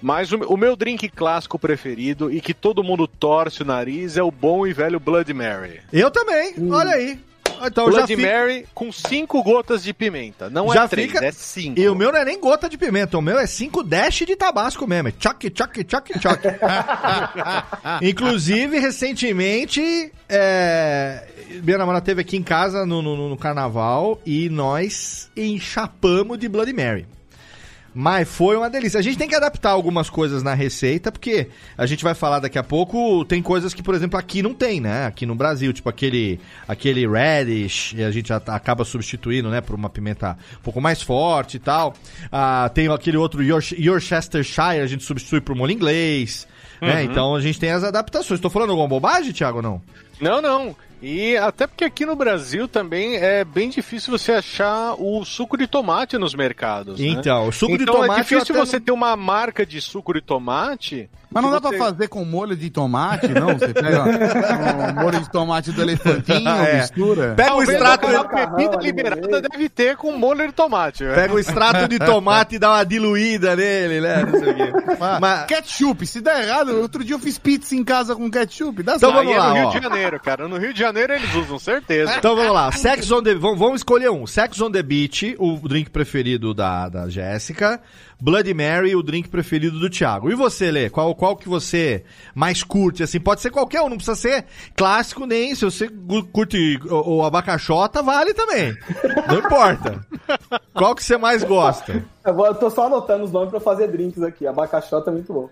Mas o, o meu drink clássico preferido e que todo mundo torce o nariz é o bom e velho Blood Mary. Eu também, olha aí. Então Blood fica... Mary com cinco gotas de pimenta. Não Já é três, fica- é cinco. E o meu não é nem gota de pimenta, o meu é 5 dash de tabasco mesmo. É tchoc, tchoc, tchoc, tchoc. *laughs* Inclusive, recentemente, é, minha namorada teve aqui em casa no, no- no carnaval e nós enchapamos de Bloody Mary. Mas foi uma delícia. A gente tem que adaptar algumas coisas na receita, porque a gente vai falar daqui a pouco, tem coisas que, por exemplo, aqui não tem, né? Aqui no Brasil, tipo aquele aquele radish, e a gente acaba substituindo, né, por uma pimenta um pouco mais forte e tal. Ah, tem aquele outro Yorcestershire, a gente substitui por molho inglês, né? Uhum. Então a gente tem as adaptações. Tô falando alguma bobagem, Thiago, ou não? Não, não. E até porque aqui no Brasil também é bem difícil você achar o suco de tomate nos mercados. né? Então, o suco de Então tomate é difícil você ter uma marca de suco de tomate. Mas não dá pra você- fazer com molho de tomate, não? Você pega o molho de tomate do elefantinho, É. mistura. Pega o extrato, bebida ali liberada no deve ter com molho de tomate. né? pega o extrato de tomate e dá uma diluída nele, né? Não sei o quê. Mas, Mas- Ketchup, se der errado, outro dia eu fiz pizza em casa com ketchup. Dá Então certo. vamos é lá, no Rio ó. de Janeiro, cara. No Rio de Janeiro eles usam, certeza. Então vamos lá, Sex on the... Vamos, vamos escolher um. Sex on the Beach, o drink preferido da, da Jéssica. Bloody Mary, o drink preferido do Thiago. E você, Lê? Qual, qual que você mais curte? Assim, pode ser qualquer um, não precisa ser clássico nem. Se você curte o, o abacaxota, vale também. Não importa. Qual que você mais gosta? Eu, vou, eu tô só anotando os nomes pra fazer drinks aqui. Abacaxota é muito bom.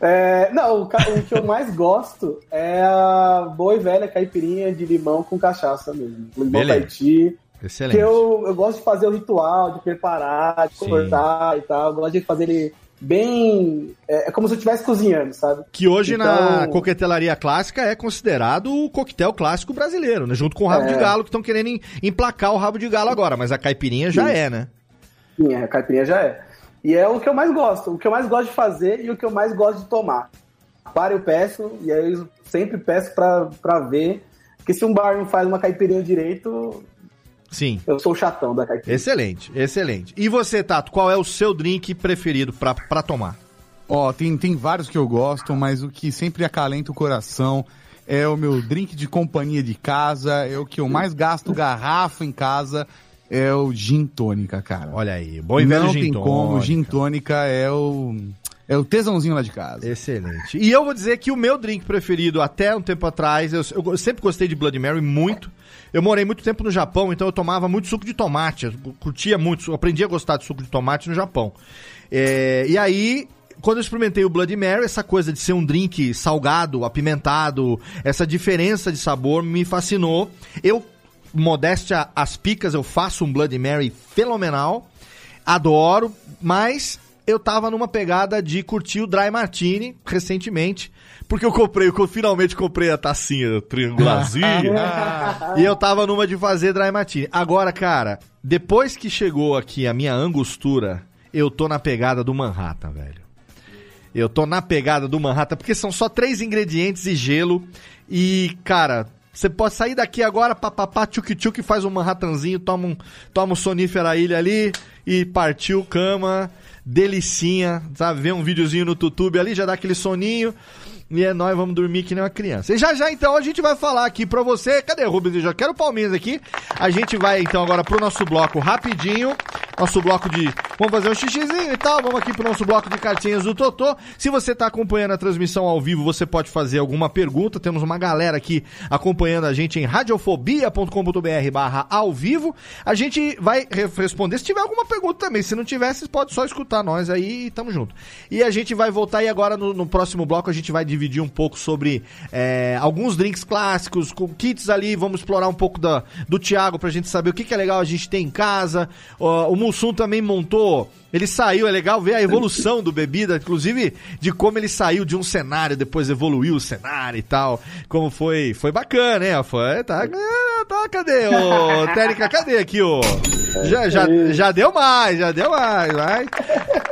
É, não, o, o que eu mais gosto é a boa e velha caipirinha de limão com cachaça mesmo. Limão Beleza. Tahiti. Excelente. Que eu, eu gosto de fazer o ritual, de preparar, de Sim. cortar e tal. Eu gosto de fazer ele bem. É, é como se eu estivesse cozinhando, sabe? Que hoje na Então- coquetelaria clássica é considerado o coquetel clássico brasileiro, né? Junto com o rabo É. de galo, que estão querendo em- emplacar o rabo de galo agora. Mas a caipirinha já é, né? Sim, a caipirinha já é. E é o que eu mais gosto, o que eu mais gosto de fazer e o que eu mais gosto de tomar. Para eu peço, e aí eu sempre peço pra ver. Porque se um bar não faz uma caipirinha direito, Sim. eu sou o chatão da caipirinha. Excelente, excelente. E você, Tato, qual é o seu drink preferido pra, pra tomar? Ó, tem, tem vários que eu gosto, mas o que sempre acalenta o coração é o meu drink de companhia de casa, é o que eu mais gasto garrafa em casa, é o gin tônica, cara. Olha aí, bom e velho Não gin tem como, gin tônica é o é o tesãozinho lá de casa. Excelente. E eu vou dizer que o meu drink preferido até um tempo atrás, eu, eu sempre gostei de Bloody Mary muito. Eu morei muito tempo no Japão, então eu tomava muito suco de tomate. Eu curtia muito, eu aprendi a gostar de suco de tomate no Japão. É, e aí, quando eu experimentei o Bloody Mary, essa coisa de ser um drink salgado, apimentado, essa diferença de sabor me fascinou. Eu, modéstia às picas, eu faço um Bloody Mary fenomenal. Adoro, mas eu tava numa pegada de curtir o Dry Martini recentemente, porque eu comprei, eu finalmente comprei a tacinha triangularzinha, *laughs* e eu tava numa de fazer Dry Martini. Agora, cara, depois que chegou aqui a minha angostura, eu tô na pegada do Manhattan, velho. Eu tô na pegada do Manhattan, porque são só três ingredientes e gelo. E, cara, você pode sair daqui agora, papapá, tchuk-tchuk, faz um Manhattanzinho, toma um, toma um sonífera ilha ali e partiu cama, delicinha, sabe? Vê um videozinho no YouTube ali, já dá aquele soninho. E é nós, vamos dormir que nem uma criança. E já já, então, a gente vai falar aqui pra você. Cadê o Rubens? Eu já quero o Palmeiras aqui. A gente vai, então, agora pro nosso bloco rapidinho. Nosso bloco de. Vamos fazer um xixizinho e tal. Vamos aqui pro nosso bloco de cartinhas do Totô. Se você tá acompanhando a transmissão ao vivo, você pode fazer alguma pergunta. Temos uma galera aqui acompanhando a gente em radiofobia.com.br barra ao vivo. A gente vai re- responder se tiver alguma pergunta também. Se não tiver, vocês podem só escutar nós aí e tamo junto. E a gente vai voltar e agora no, no próximo bloco a gente vai dividir um pouco sobre é, alguns drinks clássicos, com kits ali. Vamos explorar um pouco da, do Thiago pra gente saber o que, que é legal a gente ter em casa. Ó, o Mussum também montou. Ele saiu, é legal ver a evolução do bebida, inclusive de como ele saiu de um cenário, depois evoluiu o cenário e tal. Como foi. Foi bacana, né? Foi. Tá, tá cadê, ô *laughs* Térica? Cadê aqui, ô? Já, já, já deu mais, já deu mais, vai.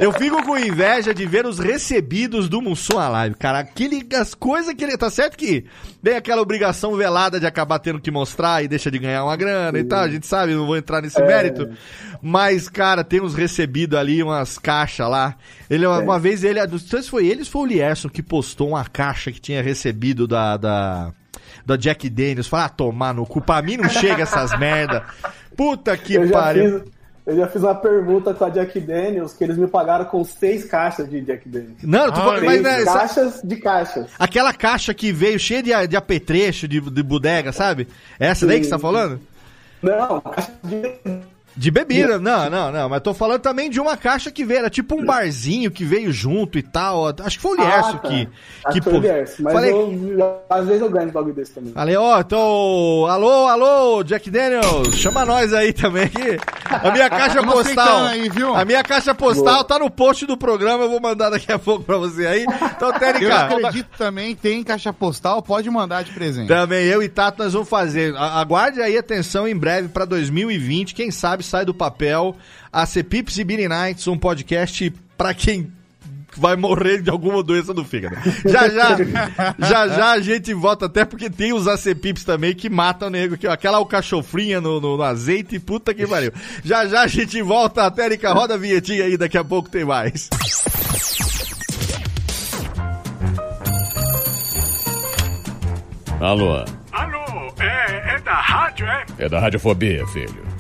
Eu fico com inveja de ver os recebidos do Mussum na live, cara. Aquele, as coisas que ele. Tá certo que tem aquela obrigação velada de acabar tendo que mostrar e deixa de ganhar uma grana e tal. A gente sabe, não vou entrar nesse mérito. Mas, cara, tem uns recebidos ali, umas caixas lá. Ele, uma, uma vez, ele. Não sei se foi ele ou se foi o Lierson que postou uma caixa que tinha recebido da. da da Jack Daniels, falar, ah, tomar no cu, pra mim não chega essas merda. Puta que pariu. fiz, eu já fiz uma pergunta com a Jack Daniels que eles me pagaram com seis caixas de Jack Daniels. Não, falando, Seis mas né, caixas de caixas. aquela caixa que veio cheia de, de apetrecho, de, de bodega, sabe? Essa daí que você tá falando? Não, caixa de. De bebida, não, não, não, mas tô falando também de uma caixa que veio, era tipo um barzinho que veio junto e tal. Acho que foi o Lierso Ah, tá. que. Acho que que foi o Lierso, mas falei, eu, às vezes eu ganho um bagulho desse também. falei, ó, tô. Alô, alô, Jack Daniels, chama nós aí também aqui. A minha *laughs* caixa postal. aí, viu? A minha caixa postal tá no post do programa, eu vou mandar daqui a pouco pra você aí. Então, *laughs* Eu Térica, acredito também, tem caixa postal, pode mandar de presente. também eu e Tato nós vamos fazer. A- Aguarde aí atenção em breve pra 2020, quem sabe sai do papel a Cepips e Beanie Nights, um podcast pra quem vai morrer de alguma doença do fígado. Já já, *laughs* já já a gente volta, até porque tem os ACPIPs também que matam o nego, que, ó, aquela alcachofrinha no, no, no azeite, puta que pariu. Já já a gente volta, Térica, roda a vinhetinha aí, daqui a pouco tem mais. Alô, Alô, é, é da rádio, é? é da Radiofobia, filho.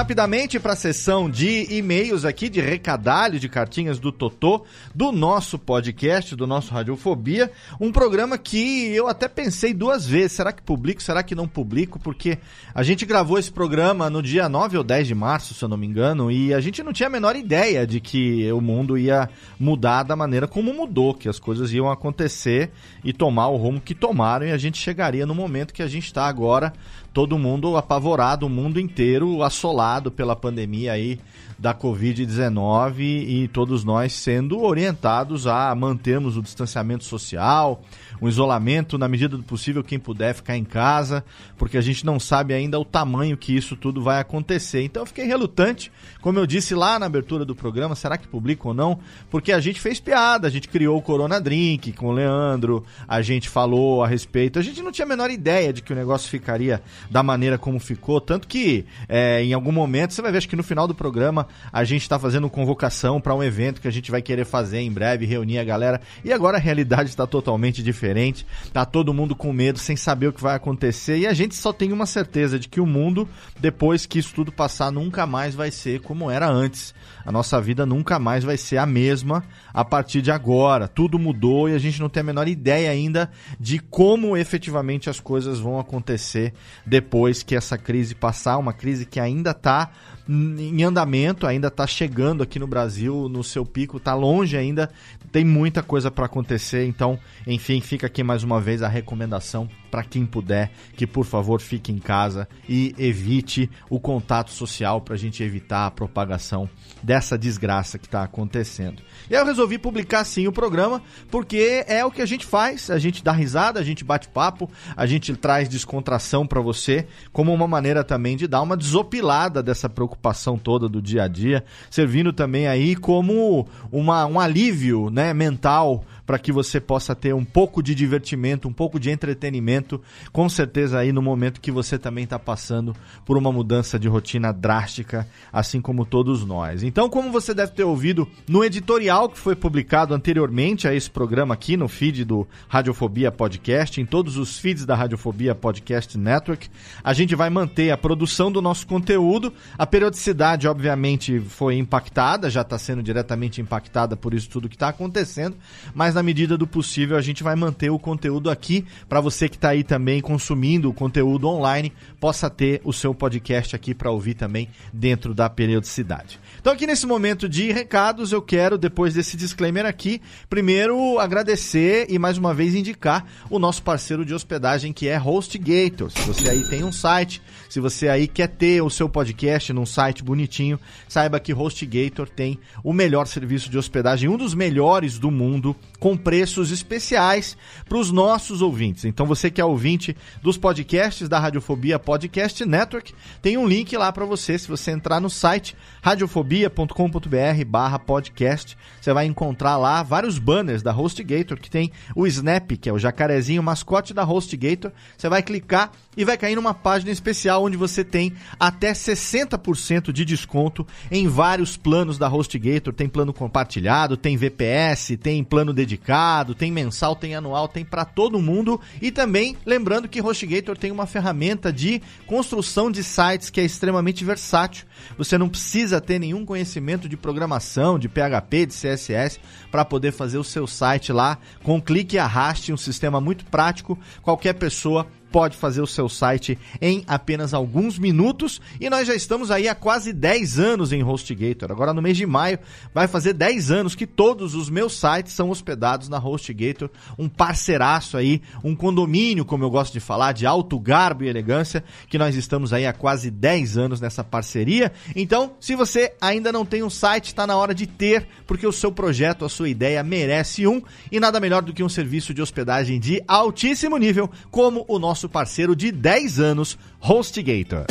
Rapidamente para a sessão de e-mails aqui, de recadalho, de cartinhas do Totô, do nosso podcast, do nosso Radiofobia. Um programa que eu até pensei duas vezes: será que publico, será que não publico? Porque a gente gravou esse programa no dia 9 ou 10 de março, se eu não me engano, e a gente não tinha a menor ideia de que o mundo ia mudar da maneira como mudou, que as coisas iam acontecer e tomar o rumo que tomaram, e a gente chegaria no momento que a gente está agora todo mundo apavorado, o mundo inteiro assolado pela pandemia aí da Covid-19 e todos nós sendo orientados a mantermos o distanciamento social, o isolamento, na medida do possível, quem puder ficar em casa, porque a gente não sabe ainda o tamanho que isso tudo vai acontecer. Então eu fiquei relutante, como eu disse lá na abertura do programa, será que publica ou não? Porque a gente fez piada, a gente criou o Corona Drink com o Leandro, a gente falou a respeito, a gente não tinha a menor ideia de que o negócio ficaria da maneira como ficou, tanto que é, em algum momento, você vai ver, acho que no final do programa, a gente está fazendo convocação para um evento que a gente vai querer fazer em breve, reunir a galera, e agora a realidade está totalmente diferente, tá todo mundo com medo, sem saber o que vai acontecer, e a gente só tem uma certeza de que o mundo, depois que isso tudo passar, nunca mais vai ser como era antes. A nossa vida nunca mais vai ser a mesma a partir de agora. Tudo mudou e a gente não tem a menor ideia ainda de como efetivamente as coisas vão acontecer depois que essa crise passar. Uma crise que ainda está em andamento, ainda está chegando aqui no Brasil no seu pico, está longe ainda, tem muita coisa para acontecer. Então, enfim, fica aqui mais uma vez a recomendação para quem puder que por favor fique em casa e evite o contato social para a gente evitar a propagação dessa desgraça que está acontecendo. E aí eu resolvi publicar sim o programa porque é o que a gente faz, a gente dá risada, a gente bate papo, a gente traz descontração para você como uma maneira também de dar uma desopilada dessa preocupação toda do dia a dia, servindo também aí como uma, um alívio né, mental para que você possa ter um pouco de divertimento, um pouco de entretenimento, com certeza aí no momento que você também está passando por uma mudança de rotina drástica, assim como todos nós. Então, como você deve ter ouvido no editorial que foi publicado anteriormente a esse programa aqui no feed do Radiofobia Podcast, em todos os feeds da Radiofobia Podcast Network, a gente vai manter a produção do nosso conteúdo, a periodicidade obviamente foi impactada, já está sendo diretamente impactada por isso tudo que está acontecendo, mas na medida do possível a gente vai manter o conteúdo aqui para você que está aí também consumindo o conteúdo online possa ter o seu podcast aqui para ouvir também dentro da periodicidade. Então aqui nesse momento de recados eu quero depois desse disclaimer aqui primeiro agradecer e mais uma vez indicar o nosso parceiro de hospedagem que é HostGator. Se você aí tem um site, se você aí quer ter o seu podcast num site bonitinho, saiba que HostGator tem o melhor serviço de hospedagem, um dos melhores do mundo com preços especiais para os nossos ouvintes. Então você que é ouvinte dos podcasts da Radiofobia Podcast Network, tem um link lá para você. Se você entrar no site radiofobia.com.br/podcast, você vai encontrar lá vários banners da HostGator que tem o Snap, que é o jacarezinho, mascote da HostGator. Você vai clicar e vai cair numa página especial onde você tem até 60% de desconto em vários planos da HostGator. Tem plano compartilhado, tem VPS, tem plano dedicado, tem mensal, tem anual, tem para todo mundo. E também lembrando que HostGator tem uma ferramenta de construção de sites que é extremamente versátil. Você não precisa ter nenhum conhecimento de programação, de PHP, de CSS para poder fazer o seu site lá com clique e arraste, um sistema muito prático. Qualquer pessoa pode fazer o seu site em apenas alguns minutos e nós já estamos aí há quase 10 anos em HostGator. Agora no mês de maio vai fazer 10 anos que todos os meus sites são hospedados na HostGator, um parceiraço aí, um condomínio, como eu gosto de falar, de alto garbo e elegância, que nós estamos aí há quase 10 anos nessa parceria. Então, se você ainda não tem um site, está na hora de ter, porque o seu projeto, a sua ideia merece um e nada melhor do que um serviço de hospedagem de altíssimo nível, como o nosso parceiro de 10 anos, HostGator.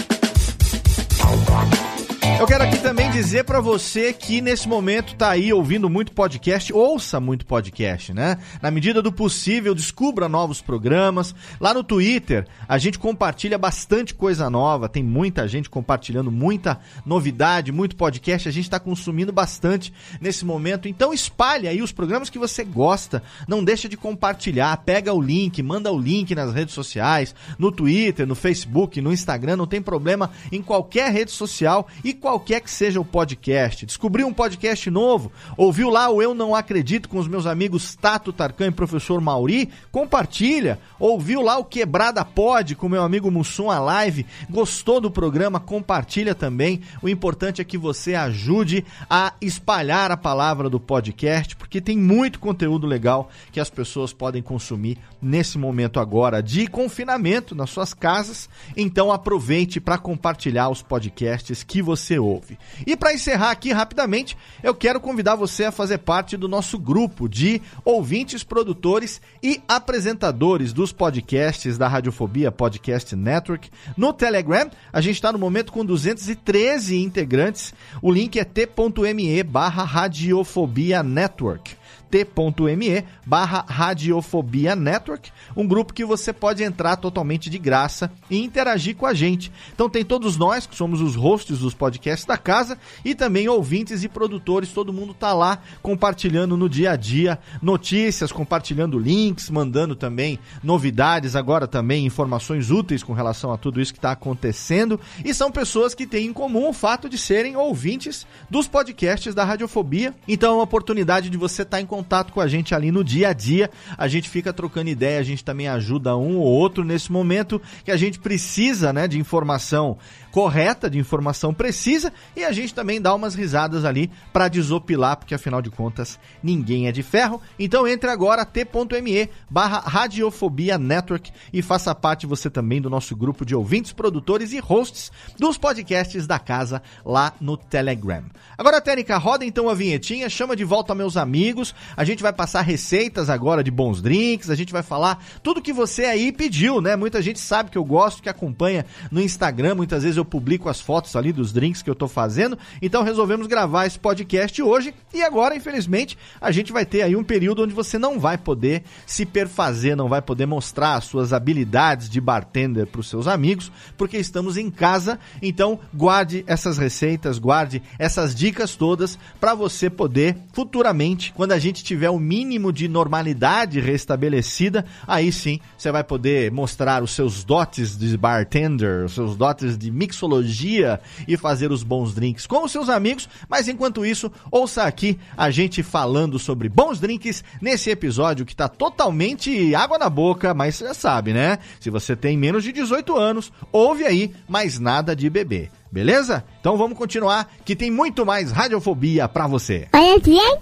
Eu quero aqui também dizer para você que nesse momento tá aí ouvindo muito podcast, ouça muito podcast, né? Na medida do possível, descubra novos programas. Lá no Twitter, a gente compartilha bastante coisa nova, tem muita gente compartilhando muita novidade, muito podcast, a gente está consumindo bastante nesse momento. Então espalhe aí os programas que você gosta, não deixa de compartilhar, pega o link, manda o link nas redes sociais, no Twitter, no Facebook, no Instagram, não tem problema em qualquer rede social e qualquer que seja o podcast. Descobriu um podcast novo? Ouviu lá o Eu Não Acredito com os meus amigos Tato Tarkan e professor Mauri? Compartilha. Ouviu lá o Quebrada Pod com meu amigo Mussum a live? Gostou do programa? Compartilha também. O importante é que você ajude a espalhar a palavra do podcast, porque tem muito conteúdo legal que as pessoas podem consumir nesse momento agora de confinamento nas suas casas. Então aproveite para compartilhar os podcasts que você ouve. E para encerrar aqui rapidamente, eu quero convidar você a fazer parte do nosso grupo de ouvintes, produtores e apresentadores dos podcasts da Radiofobia Podcast Network no Telegram. A gente está no momento com 213 integrantes. O link é t.me barra Radiofobia Network t.me barra Radiofobia Network, um grupo que você pode entrar totalmente de graça e interagir com a gente. Então tem todos nós, que somos os hosts dos podcasts da casa, e também ouvintes e produtores, todo mundo tá lá compartilhando no dia a dia notícias, compartilhando links, mandando também novidades, agora também informações úteis com relação a tudo isso que está acontecendo, e são pessoas que têm em comum o fato de serem ouvintes dos podcasts da Radiofobia. Então é uma oportunidade de você estar tá em contato com a gente ali no dia a dia. A gente fica trocando ideia, a gente também ajuda um ou outro nesse momento que a gente precisa, né, de informação correta, de informação precisa e a gente também dá umas risadas ali para desopilar, porque afinal de contas ninguém é de ferro. Então entre agora t.me barra Radiofobia Network e faça parte você também do nosso grupo de ouvintes, produtores e hosts dos podcasts da casa lá no Telegram. Agora, Técnica, roda então a vinhetinha, chama de volta meus amigos. A gente vai passar receitas agora de bons drinks, a gente vai falar tudo que você aí pediu, né? Muita gente sabe que eu gosto, que acompanha no Instagram, muitas vezes eu publico as fotos ali dos drinks que eu tô fazendo. Então resolvemos gravar esse podcast hoje e agora, infelizmente, a gente vai ter aí um período onde você não vai poder se perfazer, não vai poder mostrar as suas habilidades de bartender para os seus amigos, porque estamos em casa. Então, guarde essas receitas, guarde essas dicas todas para você poder futuramente, quando a gente tiver o mínimo de normalidade restabelecida, aí sim você vai poder mostrar os seus dotes de bartender, os seus dotes de mixologia e fazer os bons drinks com os seus amigos. Mas enquanto isso, ouça aqui a gente falando sobre bons drinks nesse episódio que tá totalmente água na boca, mas você já sabe, né? Se você tem menos de 18 anos, ouve aí, mas nada de beber. Beleza? Então vamos continuar, que tem muito mais radiofobia pra você. Olha bem,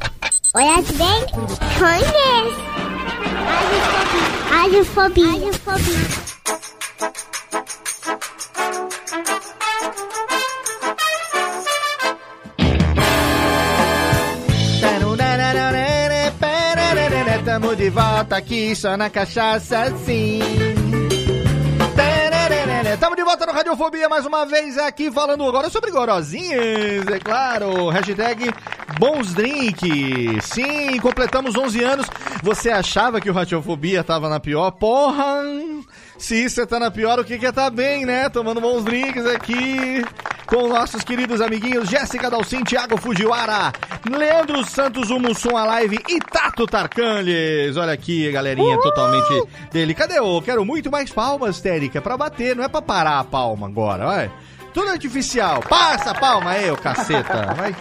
olha bem, conhece. Radiofobia. Radiofobia. Tamo de volta aqui, só na cachaça sim. Tamo de volta no Radiofobia mais uma vez aqui falando agora sobre gorozinhas, é claro. Hashtag bons drink. Sim, completamos 11 anos. Você achava que o Radiofobia tava na pior? Porra! Se você tá na pior, o que que é tá bem, né? Tomando bons drinks aqui com nossos queridos amiguinhos Jéssica Dalcin, Thiago Fujiwara, Leandro Santos, o Mussum Alive e Tato Tarcanles. Olha aqui, galerinha, totalmente dele. Cadê o? Quero muito mais palmas, Térica, pra bater, não é pra parar a palma agora, vai. Tudo artificial. Passa a palma aí, ô caceta. Vai.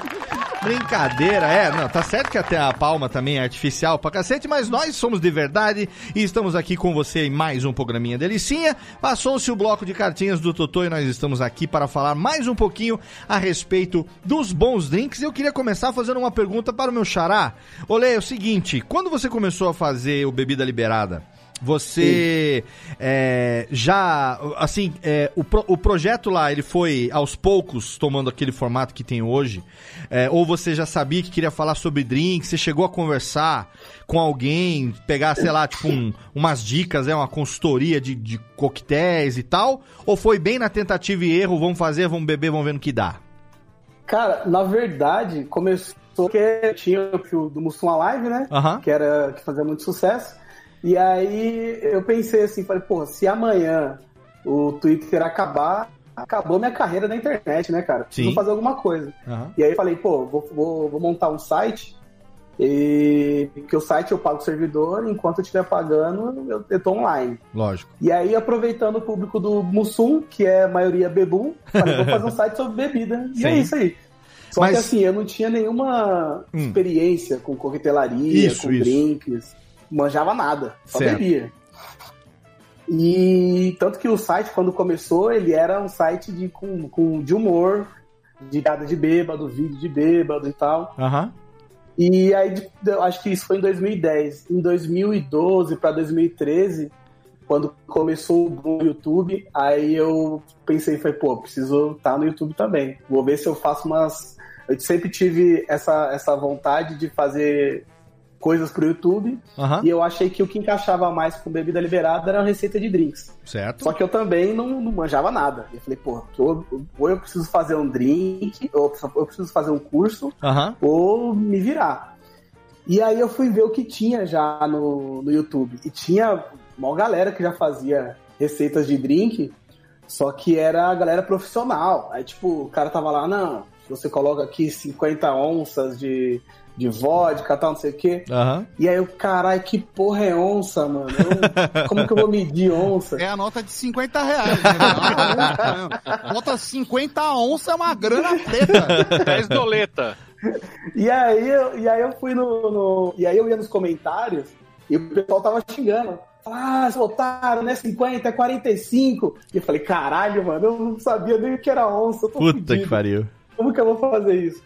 Brincadeira, é, não, tá certo que até a palma também é artificial pra cacete, mas nós somos de verdade e estamos aqui com você em mais um programinha delicinha. Passou-se o bloco de cartinhas do Totô e nós estamos aqui para falar mais um pouquinho a respeito dos bons drinks. Eu queria começar fazendo uma pergunta para o meu xará. Olê, é o seguinte, quando você começou a fazer o Bebida Liberada, você é, já, assim, é, o, pro- o projeto lá, ele foi aos poucos tomando aquele formato que tem hoje? É, ou você já sabia que queria falar sobre drinks? Você chegou a conversar com alguém, pegar, sei lá, tipo, um- umas dicas, é uma consultoria de, de coquetéis e tal? Ou foi bem na tentativa e erro, vamos fazer, vamos beber, vamos ver no que dá? Cara, na verdade, começou que tinha o fio do Mussum Alive, né? Aham. Que era que fazia muito sucesso. E aí eu pensei assim, falei, pô, se amanhã o Twitter acabar, acabou minha carreira na internet, né, cara? Sim. fazer alguma coisa. Aham. E aí eu falei, pô, vou, vou, vou montar um site. E que o site eu pago o servidor, enquanto eu estiver pagando, eu, eu tô online. Lógico. E aí, aproveitando o público do Mussum, que é a maioria bebum, falei, vou fazer um *laughs* site sobre bebida. E é Sim. isso aí. Só Mas- que assim, eu não tinha nenhuma Hum. experiência com coquetelaria, Isso, com isso. drinks. Manjava nada, só Certo. bebia. E tanto que o site, quando começou, ele era um site de, com, com, de humor, de piada de bêbado, vídeo de bêbado e tal. Aham. E aí, acho que isso foi em 2010. Em 2012 para 2013, quando começou o YouTube, aí eu pensei, foi, pô, preciso estar no YouTube também. Vou ver se eu faço umas. Eu sempre tive essa, essa vontade de fazer coisas pro YouTube. Aham. E eu achei que o que encaixava mais com bebida liberada era a receita de drinks. Certo. Só que eu também não, não manjava nada. Eu falei, pô, ou, ou eu preciso fazer um drink, ou eu preciso fazer um curso, Aham. ou me virar. E aí eu fui ver o que tinha já no, no YouTube. E tinha uma galera que já fazia receitas de drink, só que era a galera profissional. Aí, tipo, o cara tava lá, não, você coloca aqui 50 onças de, de vodka, tal, não sei o quê. Aham. E aí eu, caralho, que porra é onça, mano? Eu- como que eu vou medir onça? É a nota de 50 reais. Né? Não. Nota 50 onça é uma grana preta. 10 doleta. E aí, eu, e aí eu fui no, no- E aí eu ia nos comentários e o pessoal tava xingando. Ah, seu otário, não é 50, é 45. E eu falei, caralho, mano, eu não sabia nem o que era onça. Eu tô Puta fudido. que pariu. Como que eu vou fazer isso?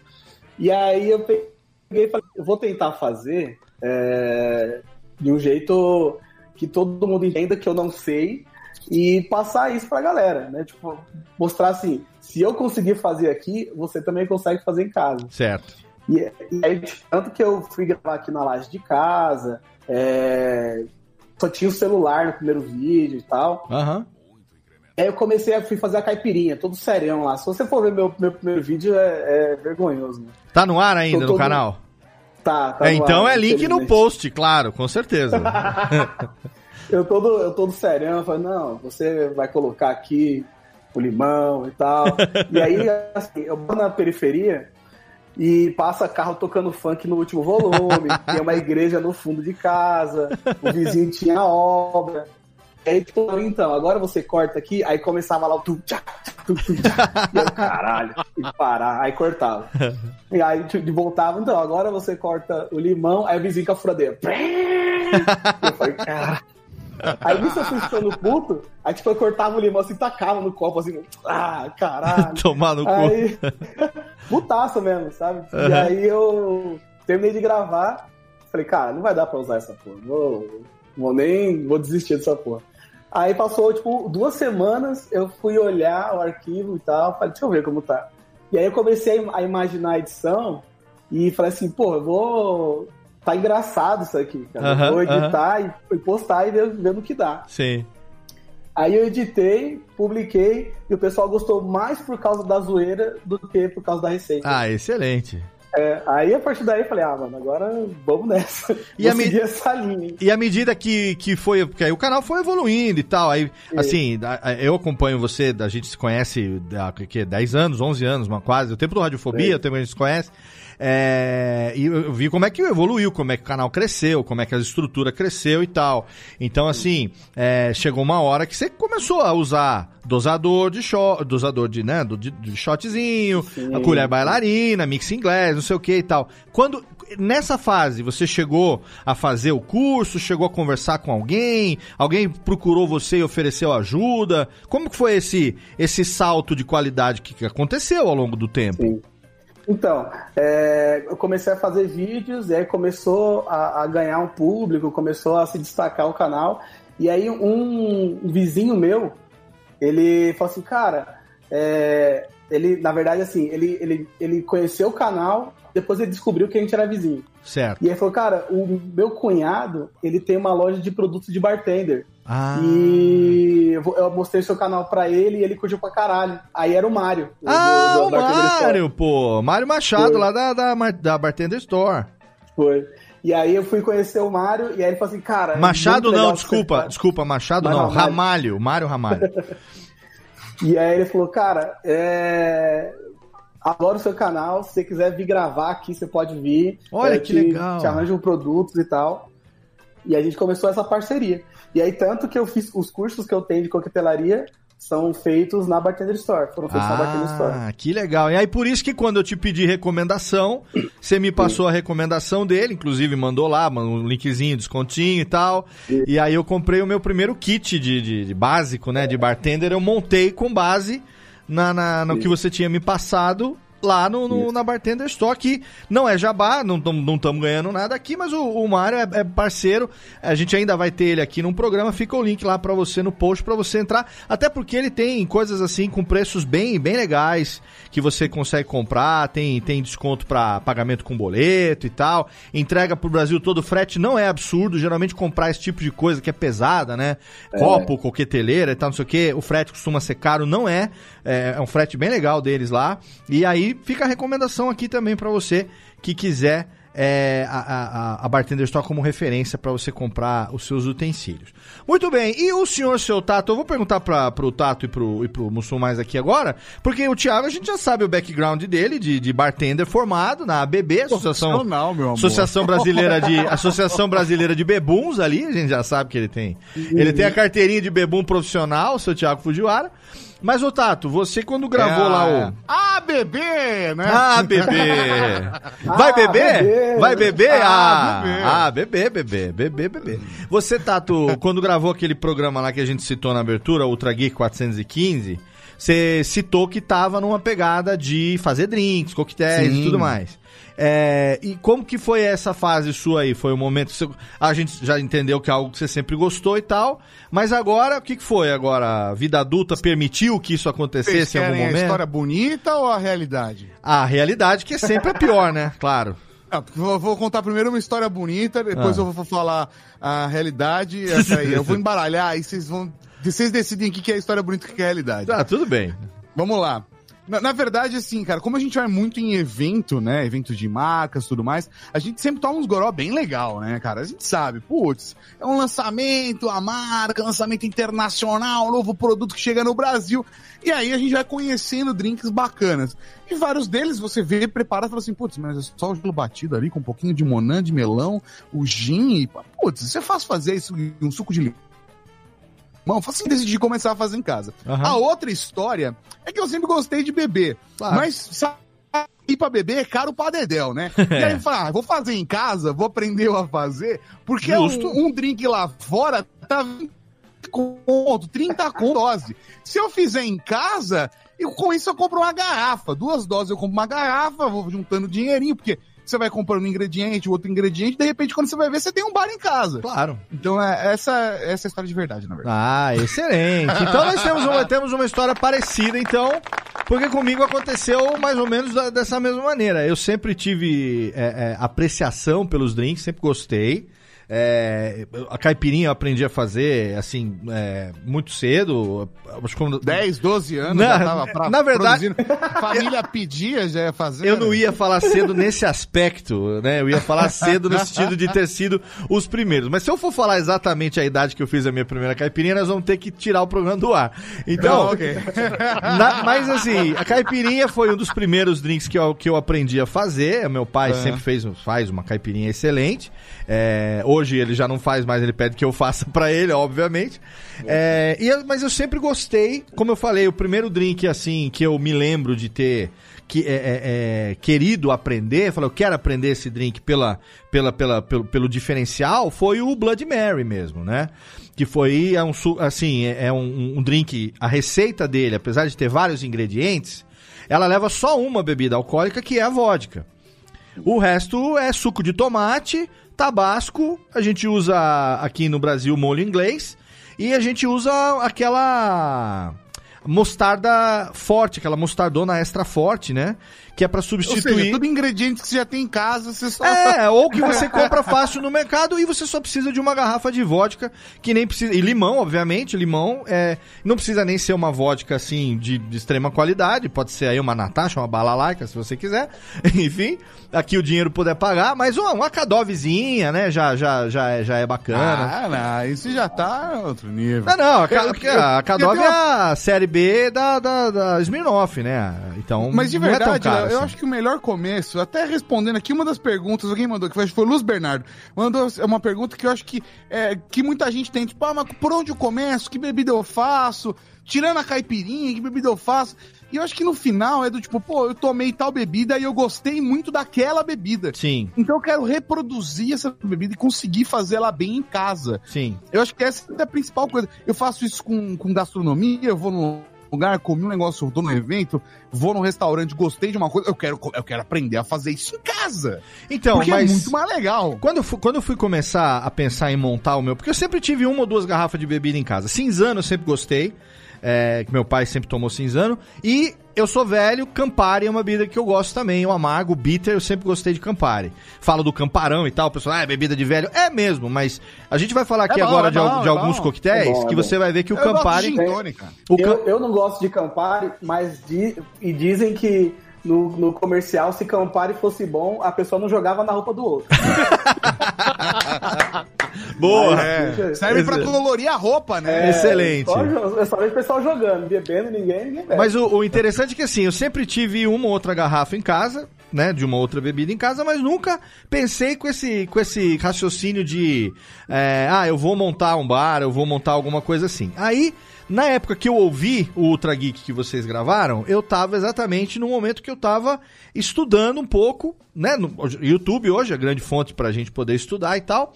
E aí eu peguei e falei, eu vou tentar fazer é, de um jeito que todo mundo entenda que eu não sei e passar isso pra galera, né? Tipo, mostrar assim, se eu conseguir fazer aqui, você também consegue fazer em casa. Certo. E, e aí, tanto que eu fui gravar aqui na laje de casa, é, só tinha o celular no primeiro vídeo e tal. Aham. Aí eu comecei a fui fazer a caipirinha, todo serião lá. Se você for ver meu, meu primeiro vídeo, é, é vergonhoso, né? Tá no ar ainda Tô no todo- canal? Tá, tá É, então ar, é link no post, claro, com certeza. *laughs* Eu todo, eu todo serião, eu falei, não, você vai colocar aqui o limão e tal. e aí, *laughs* assim, eu vou na periferia e passa carro tocando funk no último volume, tem uma igreja no fundo de casa, o vizinho tinha obra. Aí, tipo, então, agora você corta aqui, aí começava lá o tu, tchá, tu, tchá, *laughs* e eu, caralho, e parar, aí cortava. E aí tipo, voltava, então, agora você corta o limão, aí o vizinho com a furadeira. *laughs* Eu falei, cara. Aí nisso eu fui ficando puto, aí tipo, eu cortava o limão assim, tacava no copo assim, ah, caralho. Tomar no cu. Aí, *laughs* putaço mesmo, sabe? E Aham. aí eu terminei de gravar, falei, cara, não vai dar pra usar essa porra, vou, vou nem, vou desistir dessa porra. Aí passou, tipo, duas semanas, eu fui olhar o arquivo e tal, falei, deixa eu ver como tá. E aí eu comecei a imaginar a edição e falei assim, pô, eu vou tá engraçado isso aqui, cara. Aham, vou editar e, e postar e ver, ver no que dá. Sim. Aí eu editei, publiquei, e o pessoal gostou mais por causa da zoeira do que por causa da receita. Ah, excelente. É, aí a partir daí eu falei, ah, mano, agora vamos nessa. E Vou a me- seguir essa linha. E à medida que, que foi. Porque aí o canal foi evoluindo e tal. Aí, assim, a- a- eu acompanho você, a gente se conhece há que, que, 10 anos, 11 anos, quase. O tempo do Radiofobia, É. o tempo que a gente se conhece. É, e eu vi como é que evoluiu, como é que o canal cresceu, como é que a estrutura cresceu e tal. Então, assim, é, chegou uma hora que você começou a usar dosador de shot, dosador de, né, do, de, de shotzinho, a colher bailarina, mix inglês, não sei o que e tal. Quando, nessa fase, você chegou a fazer o curso, chegou a conversar com alguém, alguém procurou você e ofereceu ajuda? Como que foi esse, esse salto de qualidade que, que aconteceu ao longo do tempo? Então, é, eu comecei a fazer vídeos, e aí começou a, a ganhar um público, começou a se destacar o canal. E aí um, vizinho meu, ele falou assim, cara, é, ele, na verdade, assim, ele, ele, ele conheceu o canal, depois ele descobriu que a gente era vizinho. Certo. E aí falou, cara, o meu cunhado, ele tem uma loja de produtos de bartender. Ah. E eu, mostrei seu canal pra ele e ele curtiu pra caralho. Aí era o Mário. Ah, do- do o. Mário, pô. Mário Machado, Foi. lá da, da, da Bartender Store. Foi. E aí eu fui conhecer o Mário e aí ele falou assim, cara. é Machado não, desculpa. Desculpa, Machado não. Ramalho. Ramalho. Mário Ramalho. *laughs* *laughs* E aí ele falou, cara, é... adoro o seu canal, se você quiser vir gravar aqui, você pode vir. Olha É, que te- legal. Te arranjo produtos e tal. E a gente começou essa parceria. E aí, tanto que eu fiz os cursos que eu tenho de coquetelaria são feitos na Bartender Store. Foram feitos na Bartender Store. Ah, que legal. E aí, por isso que quando eu te pedi recomendação, você me passou a recomendação dele, inclusive mandou lá, um linkzinho, descontinho e tal. E aí eu comprei o meu primeiro kit de, de- de básico, né, de bartender. Eu montei com base na, na- no que você tinha me passado lá no, no- na Bartender Store, que não é jabá, não estamos ganhando nada aqui, mas o, o Mário é, é parceiro, a gente ainda vai ter ele aqui num programa, fica o link lá pra você no post pra você entrar, até porque ele tem coisas assim com preços bem, bem legais, que você consegue comprar, tem, tem desconto pra pagamento com boleto e tal, entrega pro Brasil todo, o frete não é absurdo, geralmente comprar esse tipo de coisa que é pesada, né, É. copo, coqueteleira e tal, não sei o que, o frete costuma ser caro, não é, é, é um frete bem legal deles lá, e aí fica a recomendação aqui também pra você que quiser é, a, a, a Bartender Store como referência pra você comprar os seus utensílios. Muito bem, e o senhor, seu Tato, eu vou perguntar para pro Tato e pro, e pro Mussumais aqui agora, porque o Thiago, a gente já sabe o background dele, de, de bartender formado na ABB, Associação, Profissional, meu amor. Associação Brasileira de Associação Brasileira de Bebuns ali, a gente já sabe que ele tem. Ele tem a carteirinha de bebum profissional, seu Thiago Fujiwara. Mas, ô Tato, você quando gravou É, lá é. o. Ah, bebê, né? Ah, bebê! *laughs* Vai Ah, beber? bebê. Vai beber? Ah, Ah, ah, bebê, bebê, bebê, bebê. Você, Tato, quando gravou aquele programa lá que a gente citou na abertura, Ultra Geek 415, você citou que tava numa pegada de fazer drinks, coquetéis e Sim. tudo mais. É, e como que foi essa fase sua aí? Foi o momento que você, a gente já entendeu que é algo que você sempre gostou e tal, mas agora, o que, que foi agora? A vida adulta permitiu que isso acontecesse em algum querem a momento? história bonita ou a realidade? A realidade que sempre é pior, né? *laughs* Claro. Ah, eu vou contar primeiro uma história bonita, depois Ah. eu vou falar a realidade. Essa aí. Eu vou embaralhar e vocês vão. Vocês decidem o que é história bonita e o que é realidade. Tá, tudo bem. Vamos lá. Na, na verdade, assim, cara, como a gente vai muito em evento, né? Evento de marcas tudo mais, a gente sempre toma uns goró bem legal, né, cara? A gente sabe, putz, é um lançamento, a marca, lançamento internacional, um novo produto que chega no Brasil. E aí a gente vai conhecendo drinks bacanas. E vários deles você vê preparado e fala assim, putz, mas é só o gelo batido ali com um pouquinho de monã, de melão, o gin, e, putz, é fácil fazer isso um suco de limão. Bom, assim decidi começar a fazer em casa. Aham. A outra história é que eu sempre gostei de beber. Claro. Mas sabe, ir pra beber é caro pra dedéu, né? *laughs* E aí eu ah, vou fazer em casa, vou aprender a fazer, porque Justo. um, um drink lá fora tá 20 conto, 30 conto dose. Se eu fizer em casa, eu, com isso eu compro uma garrafa. Duas doses eu compro uma garrafa, vou juntando dinheirinho, porque você vai comprando um ingrediente, outro ingrediente, de repente quando você vai ver, você tem um bar em casa. Claro. Então é, essa, essa é a história de verdade, na verdade. Ah, excelente. Então nós temos uma, temos uma história parecida, então, Porque comigo aconteceu mais ou menos da- dessa mesma maneira. Eu sempre tive é, é, apreciação pelos drinks, sempre gostei. É, a caipirinha eu aprendi a fazer, assim, é, muito cedo. Acho quando... 10, 12 anos Na- já tava pra, na verdade-. Família pedia, já ia fazer. Eu não ia falar cedo nesse aspecto, né? Eu ia falar cedo no sentido de ter sido os primeiros. Mas se eu for falar exatamente a idade que eu fiz a minha primeira caipirinha, nós vamos ter que tirar o programa do ar. Então, Não, ok. *laughs* na- mas assim, a caipirinha foi um dos primeiros drinks que eu, que eu aprendi a fazer. Meu pai É. sempre fez, faz uma caipirinha excelente. É, hoje ele já não faz mais, ele pede que eu faça pra ele, obviamente. É, e mas eu sempre gostei, como eu falei, o primeiro drink assim que eu me lembro de ter que, é, é, é, querido aprender, falei, eu quero aprender esse drink pela, pela, pela, pelo, pelo diferencial, foi o Blood Mary mesmo, né? Que foi é um, assim, é é um, um drink, a receita dele, apesar de ter vários ingredientes, ela leva só uma bebida alcoólica, que é a vodka. O resto é suco de tomate, tabasco, a gente usa aqui no Brasil molho inglês e a gente usa aquela mostarda forte, aquela mostardona extra forte, né? Que é pra Ou substituir. seja, tudo ingredientes que você já tem em casa, você só. É, ou que você compra fácil no mercado e você só precisa de uma garrafa de vodka, que nem precisa. E limão, obviamente, limão é. Não precisa nem ser uma vodka assim de, de extrema qualidade, pode ser aí uma Natasha, uma balalaica, se você quiser. *laughs* Enfim, aqui o dinheiro puder pagar, mas uma, uma Kadovezinha, né? Já, já, já, é, já é bacana. Ah, não, isso já tá outro nível. Não, não, a, Eu- a Kadov tenho é a série Da, da, da Smirnoff, né? Então, Mas de é verdade, caro eu assim. acho que o melhor começo, até respondendo aqui uma das perguntas, alguém mandou, que foi, Luz Bernardo, mandou uma pergunta que eu acho que, é, que muita gente tem, tipo, ah, mas por onde eu começo? Que bebida eu faço? Tirando a caipirinha, que bebida eu faço? E eu acho que no final é do tipo, pô, eu tomei tal bebida e eu gostei muito daquela bebida. Sim. Então eu quero reproduzir essa bebida e conseguir fazer ela bem em casa. Sim. Eu acho que essa é a principal coisa. Eu faço isso com, com gastronomia, eu vou num lugar, comi um negócio, tô num evento, vou num restaurante, gostei de uma coisa, eu quero, eu quero aprender a fazer isso em casa. Então, Porque mas é muito mais legal. Quando eu, fui, quando eu fui começar a pensar em montar o meu, porque eu sempre tive uma ou duas garrafas de bebida em casa. Cinzano eu sempre gostei, é, que meu pai sempre tomou cinzano. E eu sou velho, Campari é uma bebida que eu gosto também, o amargo, o bitter, eu sempre gostei de Campari. Falo do camparão e tal, o pessoal, ah, é bebida de velho. É mesmo, mas a gente vai falar aqui É bom, agora é de, bom, de é alguns coquetéis É bom, é que você vai ver que o Eu gosto Campari. de. O eu, Cam- eu não gosto de Campari, mas di- e dizem que no, no comercial, se Campari fosse bom, a pessoa não jogava na roupa do outro. *laughs* Boa! Mas, Serve pra colorir a roupa, né? Excelente. Só, só vejo o pessoal jogando, bebendo, ninguém, ninguém bebe. Mas o, o interessante é que assim, eu sempre tive uma ou outra garrafa em casa, né, de uma outra bebida em casa, mas nunca pensei com esse, com esse raciocínio de, é, ah, eu vou montar um bar, eu vou montar alguma coisa assim. Aí, na época que eu ouvi o Ultra Geek que vocês gravaram, eu tava exatamente no momento que eu tava estudando um pouco, né, no YouTube hoje, é a grande fonte pra gente poder estudar e tal.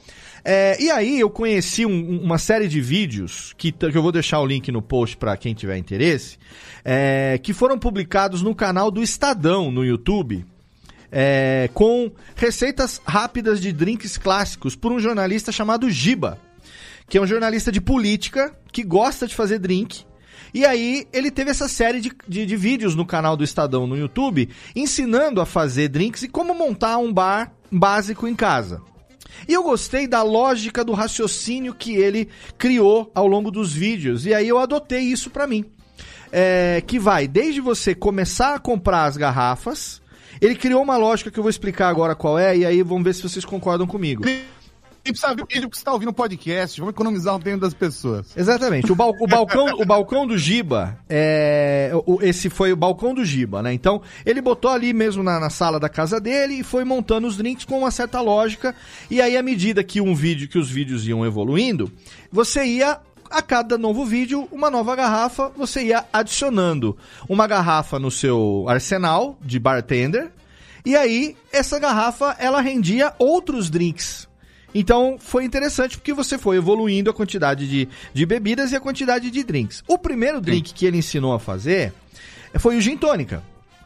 É, e aí eu conheci um- uma série de vídeos, que, que eu vou deixar o link no post para quem tiver interesse, é, que foram publicados no canal do Estadão no YouTube, é, com receitas rápidas de drinks clássicos por um jornalista chamado Giba, que é um jornalista de política que gosta de fazer drink. E aí ele teve essa série de, de, de vídeos no canal do Estadão no YouTube, ensinando a fazer drinks e como montar um bar básico em casa. E eu gostei da lógica do raciocínio que ele criou ao longo dos vídeos. E aí eu adotei isso pra mim. É, que vai desde você começar a comprar as garrafas. Ele criou uma lógica que eu vou explicar agora qual é, e aí vamos ver se vocês concordam comigo. E precisa ver o vídeo que você tá ouvindo podcast, vamos economizar o tempo das pessoas. Exatamente. O, o balcão, o balcão do Giba, é, esse foi o balcão do Giba, né? Então, ele botou ali mesmo na, na sala da casa dele e foi montando os drinks com uma certa lógica. E aí, à medida que um vídeo, que os vídeos iam evoluindo, você ia a cada novo vídeo, uma nova garrafa, você ia adicionando uma garrafa no seu arsenal de bartender. E aí, essa garrafa, ela rendia outros drinks. Então foi interessante porque você foi evoluindo a quantidade de, de bebidas e a quantidade de drinks. O primeiro drink que ele ensinou a fazer foi o gin tônica.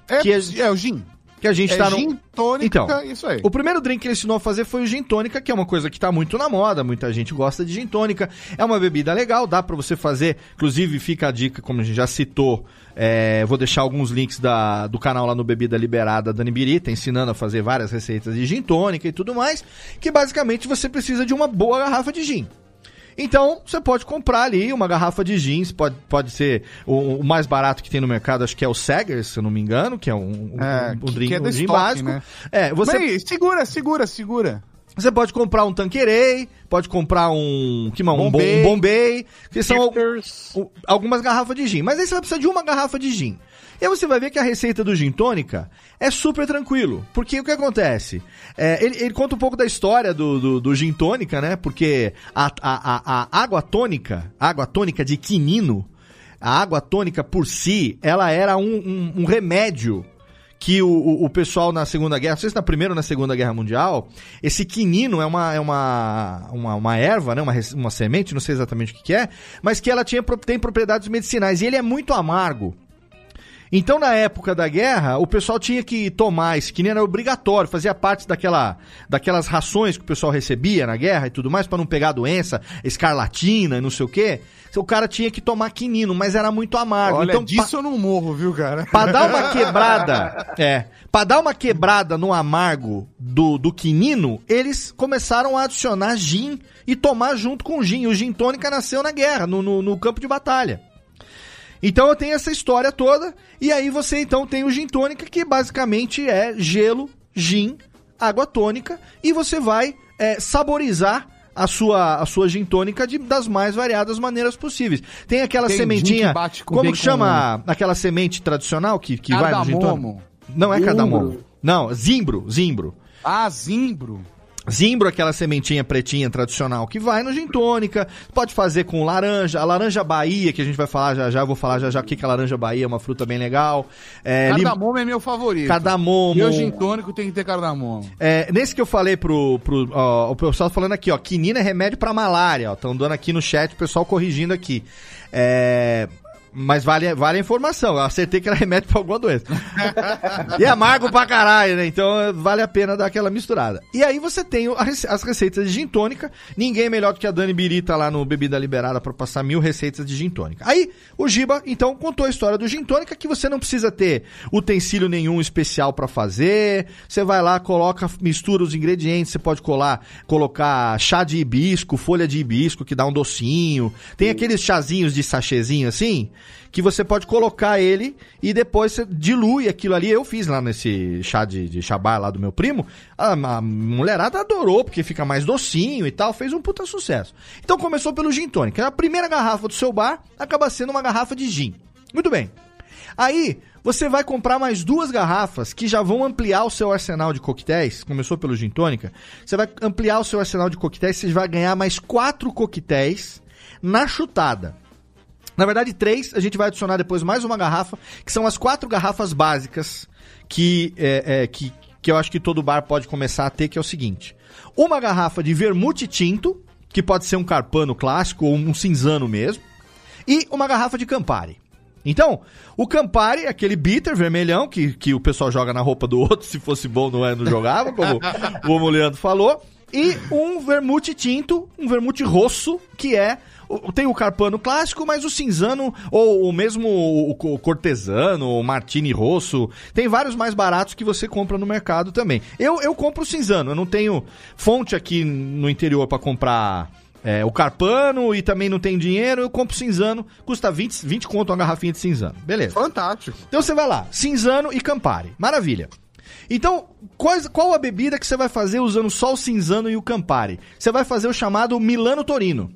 É, Que é o gin. Que a gente É tá no... gin tônica, então, isso aí. O primeiro drink que ele ensinou a fazer foi o gin tônica, que é uma coisa que tá muito na moda, muita gente gosta de gin tônica. É uma bebida legal, dá pra você fazer, inclusive fica a dica, como a gente já citou, é, vou deixar alguns links da, do canal lá no Bebida Liberada da Nibirita, ensinando a fazer várias receitas de gin tônica e tudo mais, que basicamente você precisa de uma boa garrafa de gin. Então, você pode comprar ali uma garrafa de jeans, pode, pode ser o, o mais barato que tem no mercado, acho que é o Sagers, se eu não me engano, que é um, um, É, um que- drink, que é um estoque, básico. né? É, você... Bem, segura, segura, segura. Você pode comprar um Tanqueray, pode comprar um. Que mal, um Bombay, um Bombay que são al- algumas garrafas de gin. Mas aí você vai precisar de uma garrafa de gin. E aí você vai ver que a receita do gin tônica é super tranquilo. Porque o que acontece? É, ele, ele conta um pouco da história do, do, do gin tônica, né? Porque a, a, a, a água tônica, água tônica de quinino, a água tônica por si, ela era um, um, um remédio que o, o, o pessoal na Segunda Guerra, não sei se na Primeira ou na Segunda Guerra Mundial, esse quinino é uma, é uma, uma, uma erva, né? uma, uma semente, não sei exatamente o que, que é, mas que ela tinha, tem propriedades medicinais e ele é muito amargo. Então, na época da guerra, o pessoal tinha que tomar esse quinino, era obrigatório, fazia parte daquela, daquelas rações que o pessoal recebia na guerra e tudo mais, para não pegar doença, escarlatina e não sei o quê. O cara tinha que tomar quinino, mas era muito amargo. Olha, então, disso eu não morro, viu, cara? Pra dar uma *laughs* quebrada, é, pra dar uma quebrada no amargo do, do quinino, eles começaram a adicionar gin e tomar junto com o gin. O gin tônica nasceu na guerra, no, no, no campo de batalha. Então eu tenho essa história toda, e aí você então tem o gin tônica, que basicamente é gelo, gin, água tônica, e você vai é, saborizar a sua, a sua gin tônica de, das mais variadas maneiras possíveis. Tem aquela Tem gin sementinha, que bate com- como que com- chama aquela semente tradicional que, que vai no gin tônica? Não é cardamomo. Não, zimbro, zimbro. Ah, zimbro. Zimbro, aquela sementinha pretinha tradicional que vai no gin tônica. Pode fazer com laranja. A laranja Bahia, que a gente vai falar já já, eu vou falar já já o que é a laranja Bahia, é uma fruta bem legal. É, lim- Cardamomo é meu favorito. Cardamomo. Meu gin tônico tem que ter cardamomo. É, nesse que eu falei pro, pro ó, o pessoal falando aqui, ó, quinina é remédio pra malária, ó, estão dando aqui no chat, o pessoal corrigindo aqui. É, mas vale, vale a informação, eu acertei que era remédio pra alguma doença. e é amargo pra caralho, né? Então vale a pena dar aquela misturada. E aí você tem as receitas de gin tônica, ninguém é melhor do que a Dani Birita lá no Bebida Liberada pra passar mil receitas de gin tônica. Aí o Giba, então, contou a história do gin tônica, que você não precisa ter utensílio nenhum especial pra fazer, você vai lá, coloca, mistura os ingredientes, você pode colar, colocar chá de hibisco, folha de hibisco, que dá um docinho, tem aqueles chazinhos de sachêzinho assim, que você pode colocar ele e depois você dilui aquilo ali. Eu fiz lá nesse chá de, de lá do meu primo. A, a mulherada adorou, porque fica mais docinho e tal. Fez um puta sucesso. Então começou pelo gin tônica. A primeira garrafa do seu bar acaba sendo uma garrafa de gin. Muito bem. Aí, você vai comprar mais duas garrafas que já vão ampliar o seu arsenal de coquetéis. Começou pelo gin tônica. Você vai ampliar o seu arsenal de coquetéis, você vai ganhar mais quatro coquetéis na chutada. Na verdade, três, a gente vai adicionar depois mais uma garrafa, que são as quatro garrafas básicas que, é, é, que, que eu acho que todo bar pode começar a ter, que é o seguinte. Uma garrafa de vermute tinto, que pode ser um carpano clássico ou um cinzano mesmo, e uma garrafa de Campari. Então, o Campari, aquele bitter vermelhão que, que o pessoal joga na roupa do *laughs* outro, se fosse bom não, é, não jogava, como o Leandro falou, e um vermute tinto, um vermute rosso, que é tem o carpano clássico, mas o cinzano, ou, ou mesmo o, o cortesano, o martini rosso, tem vários mais baratos que você compra no mercado também. Eu, eu compro o cinzano, eu não tenho fonte aqui no interior para comprar é, o carpano e também não tenho dinheiro, eu compro cinzano, custa 20, 20 conto uma garrafinha de cinzano. Beleza. Fantástico. Então você vai lá, cinzano e Campari. Maravilha. Então, quais- qual a bebida que você vai fazer usando só o cinzano e o Campari? Você vai fazer o chamado Milano Torino.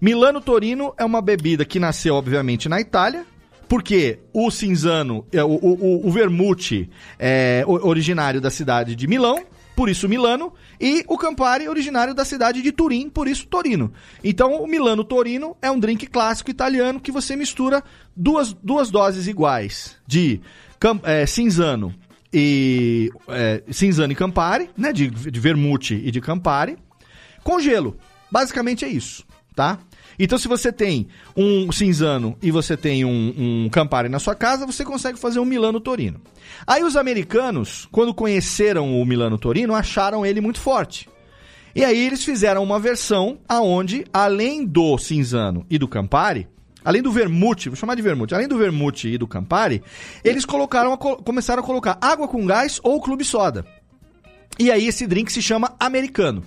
Milano Torino é uma bebida que nasceu, obviamente, na Itália, porque o cinzano, é, o, o, o- vermute é originário da cidade de Milão, por isso Milano, e o Campari originário da cidade de Turim, por isso Torino. Então, o Milano Torino é um drink clássico italiano que você mistura duas, duas doses iguais de é, cinzano e é, cinzano e Campari, né, de, de vermute e de Campari, com gelo. Basicamente é isso. tá? Então, se você tem um cinzano e você tem um, um Campari na sua casa, você consegue fazer um Milano Torino. Aí os americanos, quando conheceram o Milano Torino, acharam ele muito forte. E aí eles fizeram uma versão aonde, além do cinzano e do Campari, além do vermute, vou chamar de vermute, além do vermute e do Campari, eles colocaram a co- começaram a colocar água com gás ou clube soda. E aí esse drink se chama americano.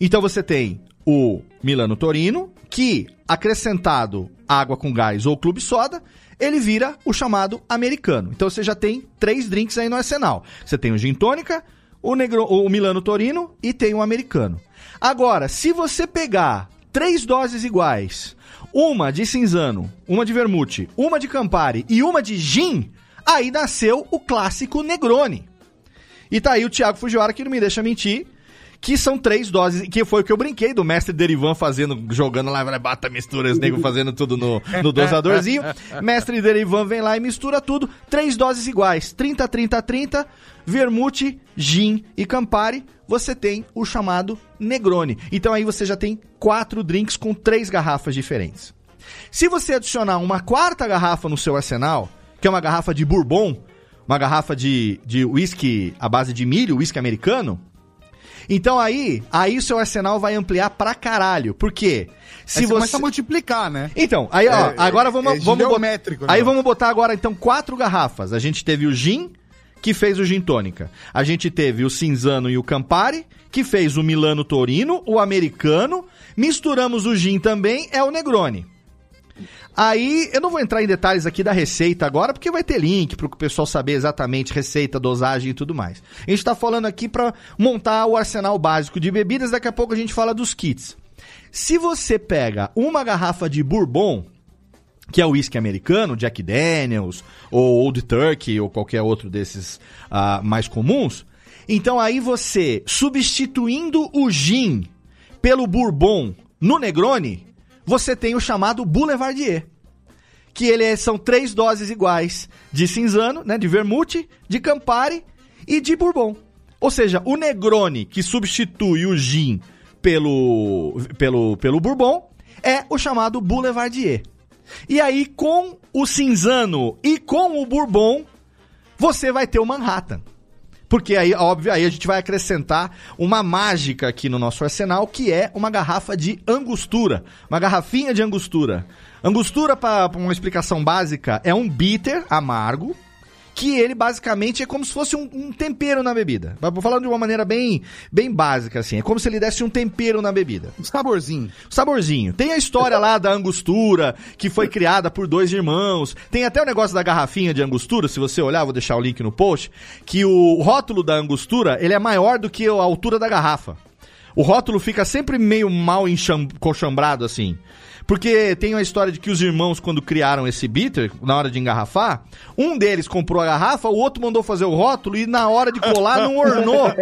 Então você tem o Milano Torino, que acrescentado água com gás ou clube soda, ele vira o chamado americano. Então você já tem três drinks aí no arsenal. Você tem o gin tônica, o, negro, o Milano Torino e tem o americano. Agora, se você pegar três doses iguais, uma de cinzano, uma de vermute, uma de Campari e uma de gin, aí nasceu o clássico Negroni. E tá aí o Thiago Fujiwara que não me deixa mentir, que são três doses, que foi o que eu brinquei do mestre Derivan fazendo, jogando lá, bata, mistura, os negros fazendo tudo no, no dosadorzinho. *laughs* mestre Derivan vem lá e mistura tudo, três doses iguais, 30, 30, 30, vermute, gin e Campari, você tem o chamado Negroni. Então aí você já tem quatro drinks com três garrafas diferentes. Se você adicionar uma quarta garrafa no seu arsenal, que é uma garrafa de bourbon, uma garrafa de, de whisky à base de milho, whisky americano, então aí, aí o seu arsenal vai ampliar pra caralho. Por quê? Aí você começa a multiplicar, né? Então, aí ó, É, agora é- vamos, é vamos botar, aí né? vamos botar agora então quatro garrafas. A gente teve o gin que fez o gin tônica. A gente teve o cinzano e o Campari que fez o Milano Torino, o americano. Misturamos o gin também, é o Negroni. Aí, eu não vou entrar em detalhes aqui da receita agora, porque vai ter link para o pessoal saber exatamente receita, dosagem e tudo mais. A gente tá falando aqui para montar o arsenal básico de bebidas, daqui a pouco a gente fala dos kits. Se você pega uma garrafa de bourbon, que é o whisky americano, Jack Daniels, ou Old Turkey, ou qualquer outro desses ah, mais comuns, então aí você, substituindo o gin pelo bourbon no Negroni, você tem o chamado Boulevardier. Que ele é- são três doses iguais de cinzano, né, de vermute, de Campari e de bourbon. Ou seja, o Negroni, que substitui o gin pelo, pelo, pelo bourbon, é o chamado Boulevardier. E aí, com o cinzano e com o bourbon, você vai ter o Manhattan. Porque aí, óbvio, aí a gente vai acrescentar uma mágica aqui no nosso arsenal, que é uma garrafa de angostura. Uma garrafinha de angostura. Angostura, para uma explicação básica, é um bitter amargo, que ele basicamente é como se fosse um, um tempero na bebida. Vou falando de uma maneira bem, bem básica, assim. É como se ele desse um tempero na bebida. Um saborzinho. Saborzinho. Tem a história lá da angostura, que foi criada por dois irmãos. Tem até o negócio da garrafinha de angostura, se você olhar, vou deixar o link no post, que o rótulo da angostura, ele é maior do que a altura da garrafa. O rótulo fica sempre meio mal enxam- colchambrado, assim. Porque tem a história de que os irmãos, quando criaram esse bitter, na hora de engarrafar, um deles comprou a garrafa, o outro mandou fazer o rótulo e na hora de colar não ornou.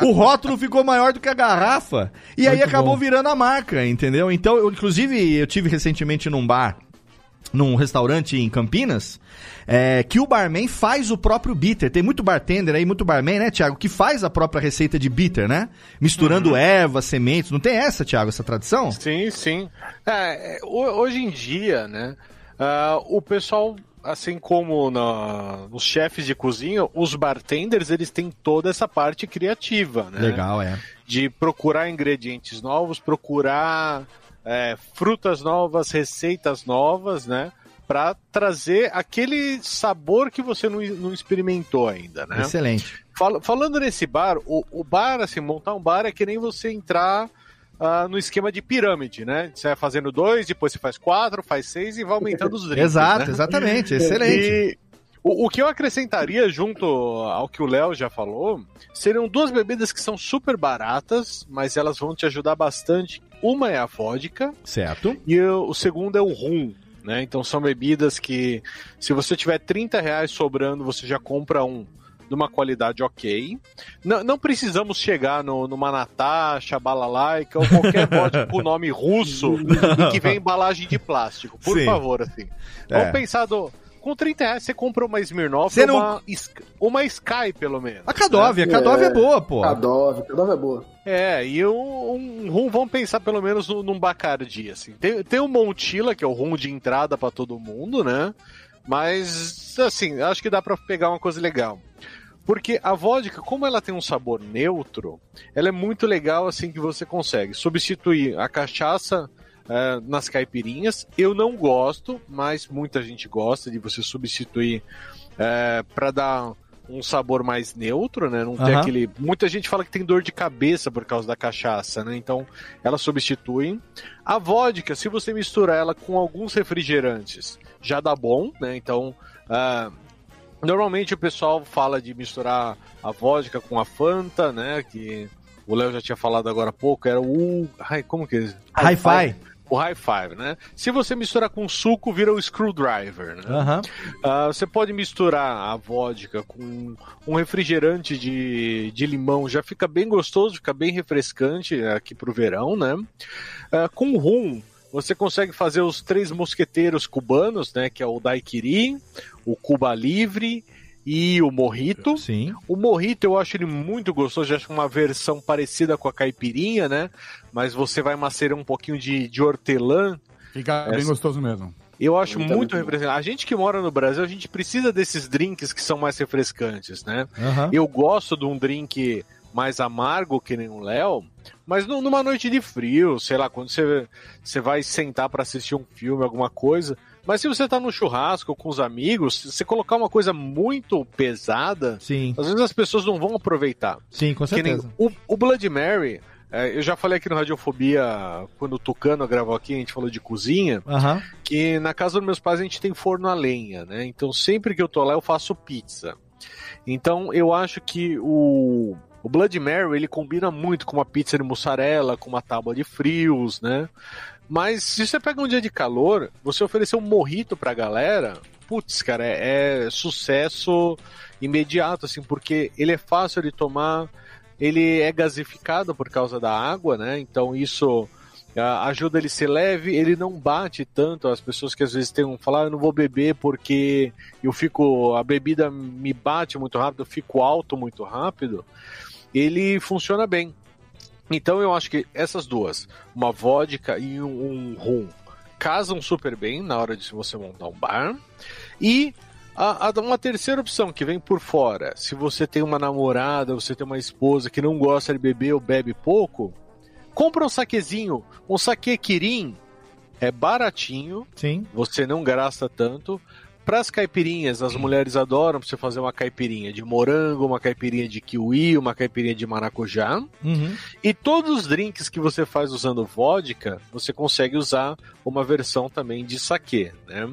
O rótulo ficou maior do que a garrafa. E aí Muito acabou bom. virando a marca, entendeu? Então, eu, inclusive, eu tive recentemente num bar, num restaurante em Campinas, é, que o barman faz o próprio bitter. Tem muito bartender aí, muito barman, né, Thiago, que faz a própria receita de bitter, né? Misturando ervas, sementes. Não tem essa, Thiago, essa tradição? Sim, sim. É, é, ho- hoje em dia, né, ah, o pessoal, assim como na- nos chefes de cozinha, os bartenders, eles têm toda essa parte criativa, né? Legal, é. De procurar ingredientes novos, procurar é, frutas novas, receitas novas, né? Pra trazer aquele sabor que você não, não experimentou ainda, né? Excelente. Fal- falando nesse bar, o, o bar, assim, montar um bar é que nem você entrar ah, no esquema de pirâmide, né? Você vai fazendo dois, depois você faz quatro, faz seis e vai aumentando os drinks. Exato, né? exatamente, excelente. E o, o que eu acrescentaria junto ao que o Léo já falou seriam duas bebidas que são super baratas, mas elas vão te ajudar bastante. Uma é a vodka Certo. e o, o segundo é o rum. Né? Então são bebidas que, se você tiver 30 reais sobrando, você já compra um de uma qualidade ok. Não, não precisamos chegar no, numa Natasha, Balalaica ou qualquer vodka com nome russo e que vem em embalagem de plástico. Por Sim. favor, assim. É. Vamos pensar do, com 30 reais você compra uma Smirnoff, Você não- uma, uma Sky, pelo menos. A Kadov, a Kadov é, boa, pô. Kadov, Kadov é boa. É, e um, um rum, vamos pensar pelo menos num, Bacardi, assim. Tem, tem o Montila, que é o rum de entrada pra todo mundo, né? Mas, assim, acho que dá pra pegar uma coisa legal. Porque a vodka, como ela tem um sabor neutro, ela é muito legal, assim, que você consegue substituir a cachaça é, nas caipirinhas. Eu não gosto, mas muita gente gosta de você substituir é, para dar um sabor mais neutro, né? Não ter Aham. aquele. Muita gente fala que tem dor de cabeça por causa da cachaça, né? Então, ela substitui. A vodka, se você misturar ela com alguns refrigerantes, já dá bom, né? Então, ah, normalmente o pessoal fala de misturar a vodka com a Fanta, né? Que o Léo já tinha falado agora há pouco, era o. Ai, como que é? Hi-Fi. O high five, né? Se você misturar com suco, vira o screwdriver, né? Aham. Ah, você pode misturar a vodka com um refrigerante de, de limão, já fica bem gostoso, fica bem refrescante aqui pro verão, né? Ah, com rum, você consegue fazer os três mosqueteiros cubanos, né? Que é o daiquiri, o Cuba Livre e o Morrito. Sim. O Morrito eu acho ele muito gostoso, eu acho uma versão parecida com a caipirinha, né? Mas você vai macerar um pouquinho de, de hortelã. Fica bem Essa- gostoso mesmo. Eu acho Muito, muito, muito representativo. A gente que mora no Brasil, a gente precisa desses drinks que são mais refrescantes, né? Aham. Eu gosto de um drink mais amargo, que nem o Léo, mas nu- numa noite de frio, sei lá, quando você, você vai sentar pra assistir um filme, alguma coisa. Mas se você tá no churrasco com os amigos, se você colocar uma coisa muito pesada, Sim. às vezes as pessoas não vão aproveitar. Sim, com certeza. o, o Blood Mary, é, eu já falei aqui no Radiofobia, quando o Tucano gravou aqui, a gente falou de cozinha, Aham. que na casa dos meus pais a gente tem forno a lenha, né? Então sempre que eu tô lá eu faço pizza. Então eu acho que o, o Blood Mary ele combina muito com uma pizza de mussarela, com uma tábua de frios, né? Mas se você pega um dia de calor, você oferecer um morrito pra galera, putz, cara, é, é sucesso imediato, assim, porque ele é fácil de tomar, ele é gasificado por causa da água, né? Então isso ajuda ele a ser leve, ele não bate tanto. As pessoas que às vezes tem um falar, "Ah, eu não vou beber porque eu fico, a bebida me bate muito rápido, eu fico alto muito rápido. Ele funciona bem. Então eu acho que essas duas, uma vodka e um, um rum, casam super bem na hora de você montar um bar. E a, a- uma terceira opção que vem por fora, se você tem uma namorada, você tem uma esposa que não gosta de beber ou bebe pouco, compra um saquezinho, um saque Kirin, é baratinho, Sim. você não gasta tanto. Para as caipirinhas, as mulheres adoram você fazer uma caipirinha de morango, uma caipirinha de kiwi, uma caipirinha de maracujá. Uhum. E todos os drinks que você faz usando vodka, você consegue usar uma versão também de saquê, né?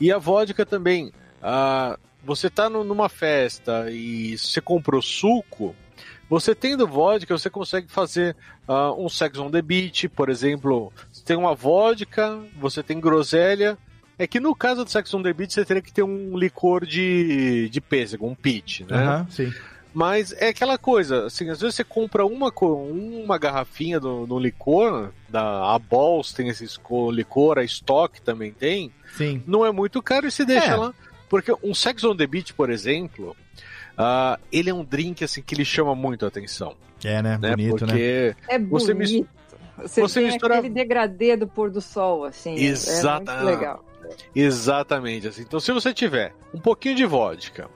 E a vodka também, ah, você tá no- numa festa e você comprou suco, você tendo vodka, você consegue fazer ah, um sex on the beach, por exemplo. Você tem uma vodka, você tem groselha. É que no caso do sex on the beach, você teria que ter um licor de, de pêssego, um peach, né? Aham, sim. Mas é aquela coisa, assim, às vezes você compra uma, uma garrafinha do, do licor, da a Balls tem esse licor, a Stock também tem, Sim. não é muito caro e se deixa É. lá. Porque um Sex on the Beach, por exemplo, ah, ele é um drink assim que ele chama muito a atenção. É, né? Né? Bonito, né? Porque É você bonito. mis- Você, você tem mistura- aquele degradê do pôr do sol, assim. é- Exata- É muito legal. Exatamente assim. Então, se você tiver um pouquinho de vodka,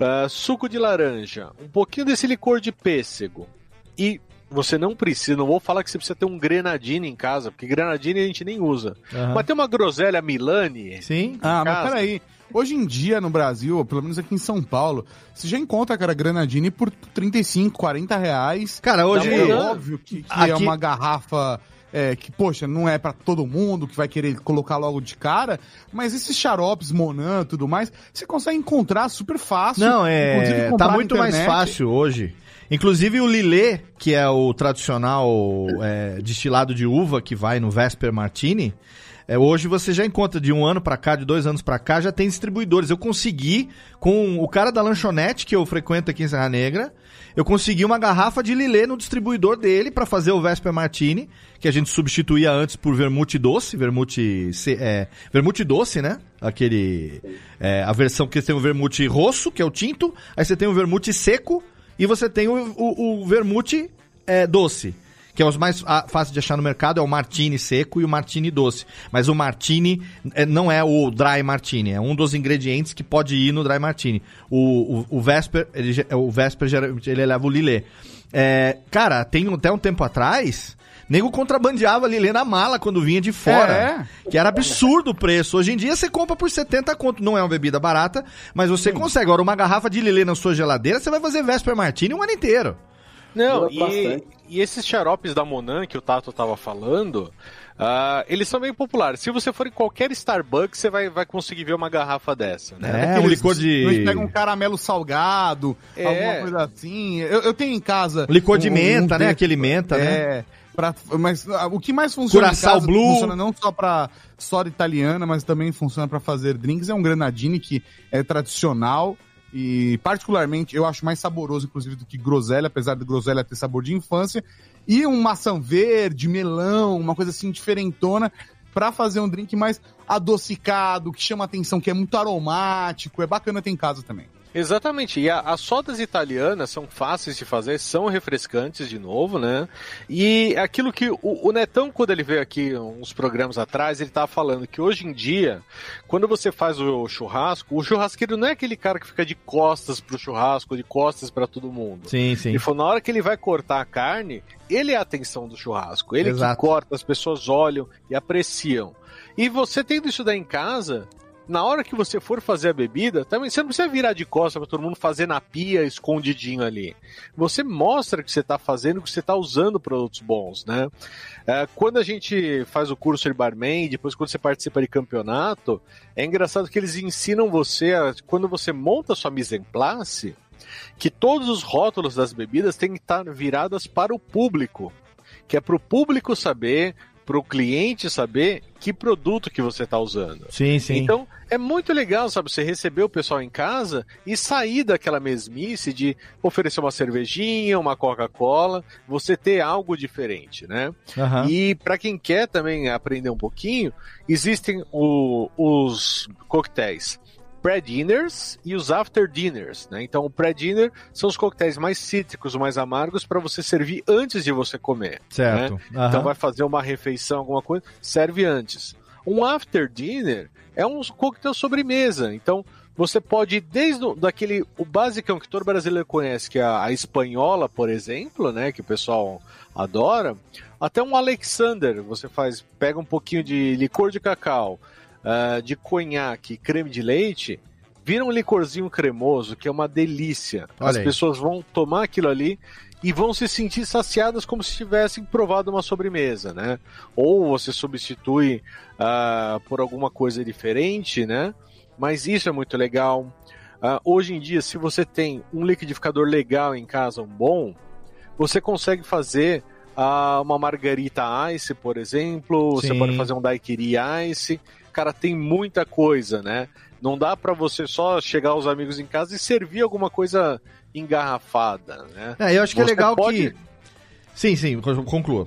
ah, suco de laranja, um pouquinho desse licor de pêssego e você não precisa, não vou falar que você precisa ter um grenadine em casa, porque grenadine a gente nem usa. Aham. Mas tem uma groselha Milani. Sim. Ah, mas casa. peraí. Hoje em dia, no Brasil, pelo menos aqui em São Paulo, você já encontra, cara, granadine por 35, 40 reais. Cara, hoje- É óbvio que, que é Aqui- uma garrafa é, que, poxa, não é pra todo mundo, que vai querer colocar logo de cara, mas esses xaropes, Monan e tudo mais, você consegue encontrar super fácil. Não, é. Tá muito mais fácil hoje. Inclusive o Lillet, que é o tradicional é, destilado de uva que vai no Vesper Martini, É, hoje você já encontra de um ano pra cá, de dois anos pra cá, já tem distribuidores. Eu consegui, com o cara da lanchonete que eu frequento aqui em Serra Negra, eu consegui uma garrafa de Lilê no distribuidor dele pra fazer o Vesper Martini, que a gente substituía antes por vermute doce, vermute, é, vermute doce, né? Aquele, é, a versão que tem o vermute rosso, que é o tinto, aí você tem o vermute seco e você tem o, o, o vermute é, doce. Que é os mais fáceis de achar no mercado, é o martini seco e o martini doce. Mas o martini é, não é o dry martini, é um dos ingredientes que pode ir no dry martini. O, o, o Vesper, ele, o Vesper geralmente ele leva o lilê. É, cara, tem até um tempo atrás, nego contrabandeava lilê na mala quando vinha de fora. Que era absurdo o preço. Hoje em dia você compra por 70 conto. Não é uma bebida barata, mas você consegue. Agora, uma garrafa de lilê na sua geladeira, você vai fazer Vesper Martini um ano inteiro. Não, e, e esses xaropes da Monan que o Tato tava falando, ah, eles são bem populares. Se você for em qualquer Starbucks, você vai, vai conseguir ver uma garrafa dessa, né? É, um licor de- Eles pegam um caramelo salgado, É. alguma coisa assim. Eu, eu tenho em casa. Licor de um- menta, um né? de- Aquele menta, né? É. Pra, mas ah, o que mais funciona Curaçao em casa, Blue. funciona não só para soda italiana, mas também funciona para fazer drinks. É um granadine que é tradicional e particularmente eu acho mais saboroso, inclusive, do que groselha, apesar de groselha ter sabor de infância. E um maçã verde, melão, uma coisa assim diferentona para fazer um drink mais adocicado, que chama atenção, que é muito aromático. É bacana ter em casa também. Exatamente. E a- as sodas italianas são fáceis de fazer, são refrescantes de novo, né? E aquilo que o, o Netão, quando ele veio aqui uns programas atrás, ele tava falando que hoje em dia, quando você faz o churrasco, o churrasqueiro não é aquele cara que fica de costas pro churrasco, de costas para todo mundo. Sim, sim. Ele falou, na hora que ele vai cortar a carne, ele é a atenção do churrasco. Ele Exato. que corta, as pessoas olham e apreciam. E você tendo isso daí em casa, na hora que você for fazer a bebida, também você não precisa virar de costas para todo mundo fazer na pia escondidinho ali. Você mostra que você está fazendo, que você está usando produtos bons, né? É, quando a gente faz o curso de barman, depois quando você participa de campeonato, é engraçado que eles ensinam você, a- quando você monta a sua mise en place, que todos os rótulos das bebidas têm que estar viradas para o público, que é para o público saber, para o cliente saber que produto que você está usando. Sim, sim. Então é muito legal, sabe, você receber o pessoal em casa e sair daquela mesmice de oferecer uma cervejinha, uma Coca-Cola, você ter algo diferente, né? Aham. E para quem quer também aprender um pouquinho, existem o- os coquetéis pré-dinners e os after-dinners, né? Então, o pré-dinner são os coquetéis mais cítricos, mais amargos para você servir antes de você comer. Certo. né? Aham. Então, vai fazer uma refeição, alguma coisa, serve antes. Um after-dinner é um coquetel sobremesa. Então, você pode ir desde o, daquele o basicão que todo brasileiro conhece, que é a, a espanhola, por exemplo, né, que o pessoal adora, até um Alexander. Você faz, pega um pouquinho de licor de cacau, ah, de conhaque, creme de leite, vira um licorzinho cremoso que é uma delícia. Olha As aí. pessoas vão tomar aquilo ali e vão se sentir saciadas como se tivessem provado uma sobremesa, né? Ou você substitui ah, por alguma coisa diferente, né? Mas isso é muito legal. Ah, hoje em dia, se você tem um liquidificador legal em casa, um bom, você consegue fazer ah, uma margarita ice, por exemplo. Você Sim. pode fazer um daiquiri ice. Cara, tem muita coisa, né? Não dá pra você só chegar aos amigos em casa e servir alguma coisa engarrafada, né? É, eu acho que é legal pode- que. Sim, sim, conclua.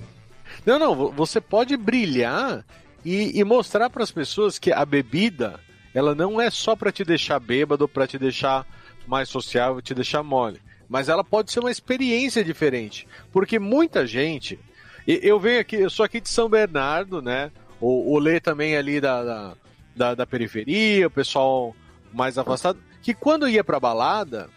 Não, não, vo- você pode brilhar e, e mostrar para as pessoas que a bebida, ela não é só para te deixar bêbado, para te deixar mais sociável, te deixar mole, mas ela pode ser uma experiência diferente, porque muita gente, eu venho aqui, eu sou aqui de São Bernardo, né? O, o Lê também ali da, da, da, da periferia, o pessoal mais afastado, que quando ia pra balada,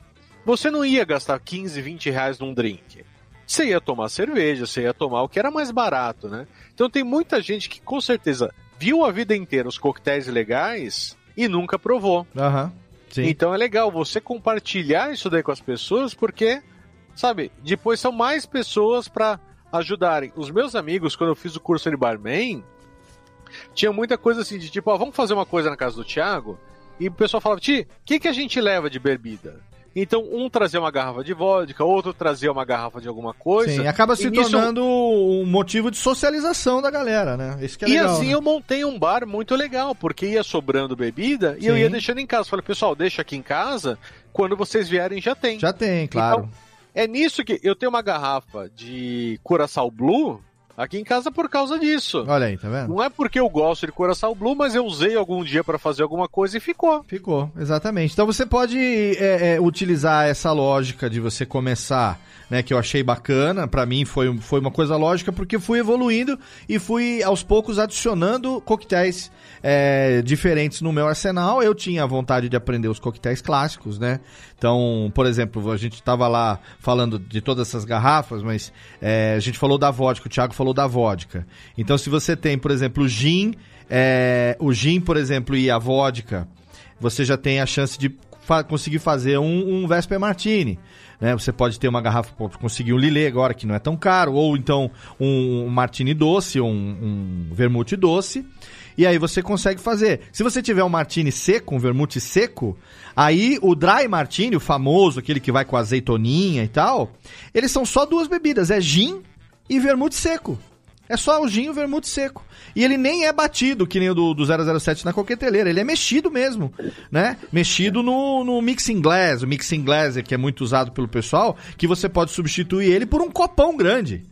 você não ia gastar 15, 20 reais num drink. Você ia tomar cerveja, você ia tomar o que era mais barato, né? Então tem muita gente que com certeza viu a vida inteira os coquetéis legais e nunca provou. Sim. Então é legal você compartilhar isso daí com as pessoas, porque, sabe, depois são mais pessoas para ajudarem. Os meus amigos, quando eu fiz o curso de barman, tinha muita coisa assim de tipo, ó, vamos fazer uma coisa na casa do Thiago? E o pessoal falava, Ti, o que, que a gente leva de bebida? Então, um trazia uma garrafa de vodka, outro trazia uma garrafa de alguma coisa. Sim, acaba se nisso- tornando um motivo de socialização da galera, né? Isso que é e legal. assim né? eu montei um bar muito legal, porque ia sobrando bebida e eu Sim. ia deixando em casa. Falei, pessoal, deixa aqui em casa, quando vocês vierem já tem. Já tem, claro. Então, é nisso que eu tenho uma garrafa de Curaçao Blue aqui em casa por causa disso. Olha aí, tá vendo? Não é porque eu gosto de Curaçao Blue, mas eu usei algum dia pra fazer alguma coisa e ficou. Ficou, exatamente. Então você pode é, é, utilizar essa lógica de você começar, né? Que eu achei bacana. Pra mim foi, foi uma coisa lógica porque fui evoluindo e fui aos poucos adicionando coquetéis é, diferentes no meu arsenal. Eu tinha vontade de aprender os coquetéis clássicos, né? Então, por exemplo, a gente tava lá falando de todas essas garrafas, mas é, a gente falou da vodka, o Thiago falou da vodka. Então, se você tem, por exemplo, o gin, é, o gin, por exemplo, e a vodka, você já tem a chance de fa- conseguir fazer um, um Vesper Martini. Né? Você pode ter uma garrafa, conseguir um Lillet agora, que não é tão caro, ou então um, um Martini doce, um, um vermute doce. E aí você consegue fazer. Se você tiver um Martini seco, um vermute seco, aí o Dry Martini, o famoso, aquele que vai com azeitoninha e tal, eles são só duas bebidas, é gin e vermute seco. É só o gin e vermute seco. E ele nem é batido, que nem o do, do 007 na coqueteleira. Ele é mexido mesmo, né? Mexido no, no mixing glass. O mixing glass, que é muito usado pelo pessoal, que você pode substituir ele por um copão grande.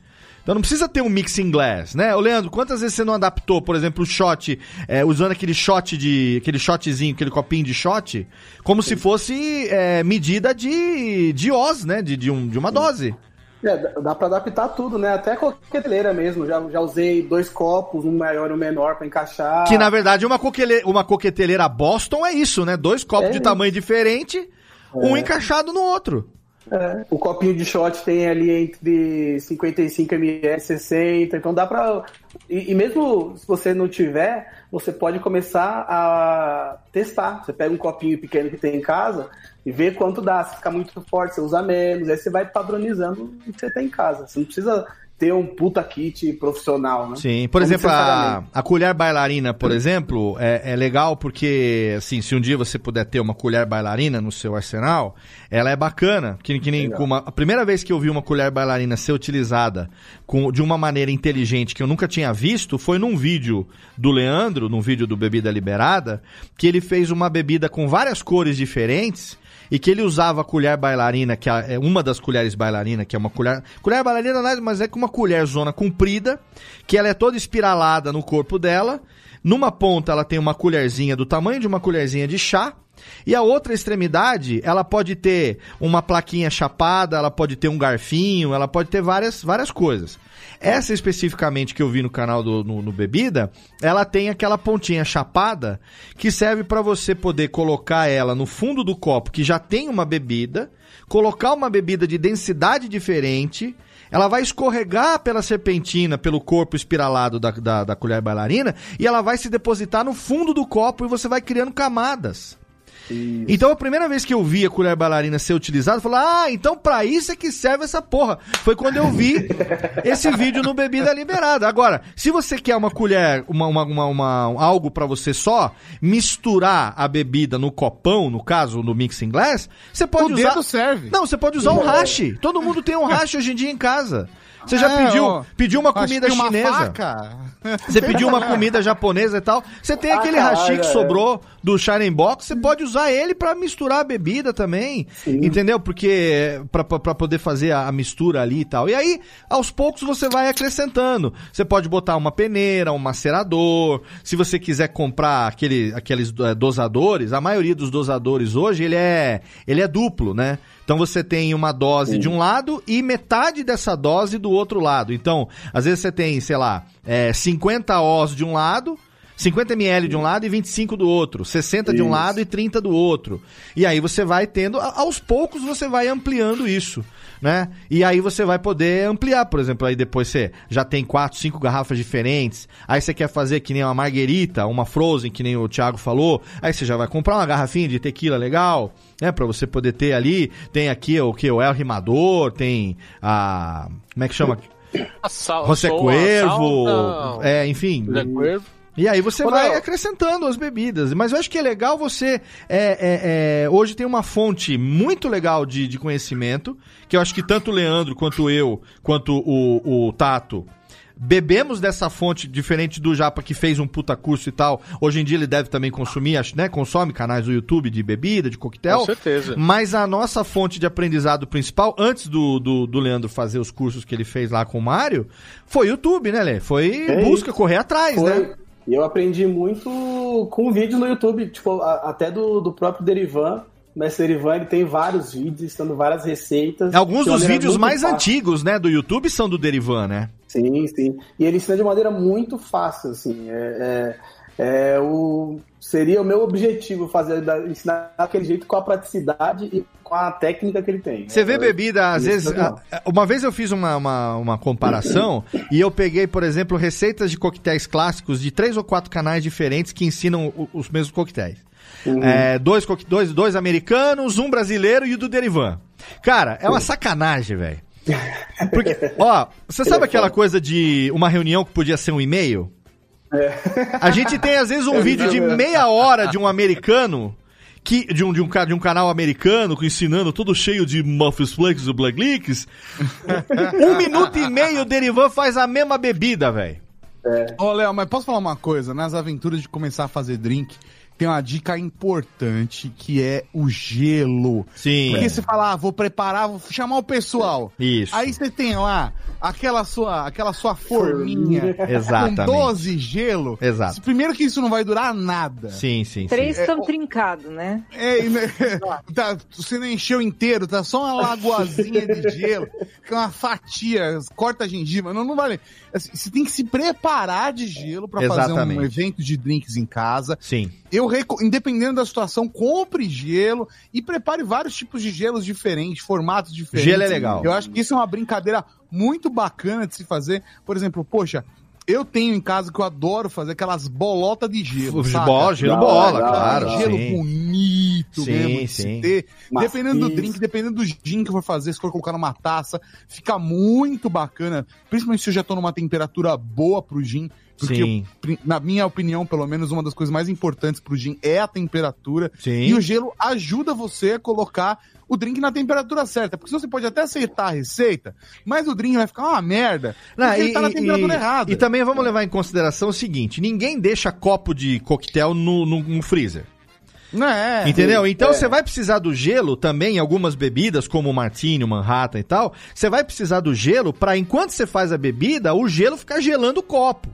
Então não precisa ter um mixing glass, né? Ô Leandro, quantas vezes você não adaptou, por exemplo, o shot, é, usando aquele shot de. aquele shotzinho, aquele copinho de shot, como se fosse é, medida de, de Oz, né? De, de, um, de uma dose. É, dá- pra adaptar tudo, né? Até coqueteleira mesmo. Já, já usei dois copos, um maior e um menor pra encaixar. Que na verdade uma, coquele... uma coqueteleira Boston é isso, né? Dois copos É de isso. tamanho diferente, um É. encaixado no outro. É, o copinho de shot tem ali entre 55 ml e 60, então dá pra. E, e mesmo se você não tiver, você pode começar a testar. Você pega um copinho pequeno que tem em casa e vê quanto dá. Se ficar muito forte, você usa menos. Aí você vai padronizando o que você tem em casa. Você não precisa ter um puta kit profissional, né? Sim, por Não exemplo, a, a colher bailarina, por exemplo, é, é legal porque, assim, se um dia você puder ter uma colher bailarina no seu arsenal, ela é bacana. Que, que nem uma- a primeira vez que eu vi uma colher bailarina ser utilizada com, de uma maneira inteligente que eu nunca tinha visto foi num vídeo do Leandro, num vídeo do Bebida Liberada, que ele fez uma bebida com várias cores diferentes e que ele usava a colher bailarina, que é uma das colheres bailarina, que é uma colher. Colher bailarina, nada mas é com uma colher zona comprida, que ela é toda espiralada no corpo dela. Numa ponta ela tem uma colherzinha do tamanho de uma colherzinha de chá. E a outra extremidade, ela pode ter uma plaquinha chapada, ela pode ter um garfinho, ela pode ter várias, várias coisas. Essa especificamente que eu vi no canal do no, no Bebida, ela tem aquela pontinha chapada que serve para você poder colocar ela no fundo do copo que já tem uma bebida, colocar uma bebida de densidade diferente, ela vai escorregar pela serpentina, pelo corpo espiralado da, da, da colher bailarina, e ela vai se depositar no fundo do copo e você vai criando camadas. Então a primeira vez que eu vi a colher bailarina ser utilizada, eu falei, ah, então pra isso é que serve essa porra. Foi quando eu vi *laughs* esse vídeo no Bebida Liberada. Agora, se você quer uma colher, uma, uma, uma- uma- algo pra você só misturar a bebida no copão, no caso, no mixing glass, você pode O usar... dedo serve. Não, você pode usar um hash. Todo mundo tem um hash hoje em dia em casa. Você já É, pediu, ó, pediu uma comida uma chinesa? faca. Você pediu uma *laughs* comida japonesa e tal. Você tem Ah, aquele hashi que é. sobrou do Shining Box, você pode usar ele pra misturar a bebida também. Entendeu? Porque pra poder fazer a, a mistura ali e tal. E aí, aos poucos você vai acrescentando. Você pode botar uma peneira, um macerador. Se você quiser comprar aquele, aqueles eh, dosadores, a maioria dos dosadores hoje ele é, ele é duplo, né? Então você tem uma dose de um lado e metade dessa dose do outro lado. Então, às vezes você tem, sei lá, é, 50 Os de um lado, 50 ml de um lado e 25 do outro, 60 de um Isso. lado e 30 do outro. E aí você vai tendo, aos poucos você vai ampliando isso, né? E aí você vai poder ampliar, por exemplo, aí depois você já tem quatro, cinco garrafas diferentes, aí você quer fazer que nem uma marguerita, uma frozen, que nem o Thiago falou, aí você já vai comprar uma garrafinha de tequila legal, né, Pra você poder ter ali, tem aqui o que o El Rimador, tem a como é que chama? A Cuervo, é, enfim, Cuervo. E aí você Ô, vai Léo. acrescentando as bebidas. Mas eu acho que é legal você. é, é, é, hoje tem uma fonte muito legal de, de conhecimento, que eu acho que tanto o Leandro, quanto eu, quanto o, o Tato. Bebemos dessa fonte diferente do Japa que fez um puta curso e tal. Hoje em dia ele deve também consumir, acho, né? Consome canais do YouTube de bebida, de coquetel. Com certeza. Mas a nossa fonte de aprendizado principal, antes do, do, do Leandro fazer os cursos que ele fez lá com o Mário, foi YouTube, né, Lê? Foi É busca, isso. correr atrás, Foi. né? E eu aprendi muito com vídeo no YouTube, tipo, a- até do, do próprio Derivan. O mestre Derivan ele tem vários vídeos, ensinando várias receitas. Alguns dos vídeos mais fácil. antigos, né, do YouTube são do Derivan, né? Sim, sim. E ele ensina de maneira muito fácil, assim. É, é- é o, seria o meu objetivo fazer da- ensinar daquele jeito com a praticidade e com a técnica que ele tem. Você vê É, bebida, às vezes. é Uma vez eu fiz uma, uma, uma comparação e eu peguei, por exemplo, receitas de coquetéis clássicos de três ou quatro canais diferentes que ensinam os mesmos coquetéis. Uhum. É, dois, dois, dois americanos, um brasileiro e o do Derivan. Cara, é uma sacanagem, velho. *laughs* Porque, ó, você sabe aquela coisa de uma reunião que podia ser um e-mail? A gente tem, às vezes, um *laughs* vídeo de meia hora de um americano. Que, de, um, de, um, de um canal americano ensinando todo cheio de muffins flakes e black leaks. *laughs* um minuto e meio o Derivan faz a mesma bebida, velho. Ô, Léo, mas posso falar uma coisa? Nas aventuras de começar a fazer drink, tem uma dica importante que é o gelo. Sim. Porque você fala, ah, vou preparar, vou chamar o pessoal. Isso. Aí você tem lá aquela sua, aquela sua forminha Exatamente. com 12 gelo. Exato. Primeiro que isso não vai durar nada. Sim, sim, Três sim. estão trincados, né? É, *laughs* tá, você não encheu inteiro, tá só uma lagoazinha de gelo, que é uma fatia, corta a gengiva, não, não vale. Assim, você tem que se preparar de gelo pra fazer um evento de drinks em casa. Sim. Eu, independendo da situação, compre gelo e prepare vários tipos de gelos diferentes, formatos diferentes. Gelo é legal. Eu acho que isso é uma brincadeira muito bacana de se fazer. Por exemplo, poxa, eu tenho em casa que eu adoro fazer aquelas bolotas de gelo. De saca? bola, gelo Da bola, da claro. Gelo sim. bonito Sim, mesmo de sim. ter. Dependendo do drink, dependendo do gin que eu for fazer, se for colocar numa taça, fica muito bacana. Principalmente se eu já tô numa temperatura boa pro gin. Porque, Sim. eu- na minha opinião, pelo menos, uma das coisas mais importantes pro gin é a temperatura. Sim. E o gelo ajuda você a colocar o drink na temperatura certa. Porque senão você pode até aceitar a receita, mas o drink vai ficar uma merda. Não, e, tá na temperatura e- errada. e também vamos levar em consideração o seguinte: ninguém deixa copo de coquetel no, no- no freezer. É. Entendeu? Então é. você vai precisar do gelo também em algumas bebidas, como o Martini, o Manhattan e tal. Você vai precisar do gelo pra enquanto você faz a bebida, o gelo ficar gelando o copo.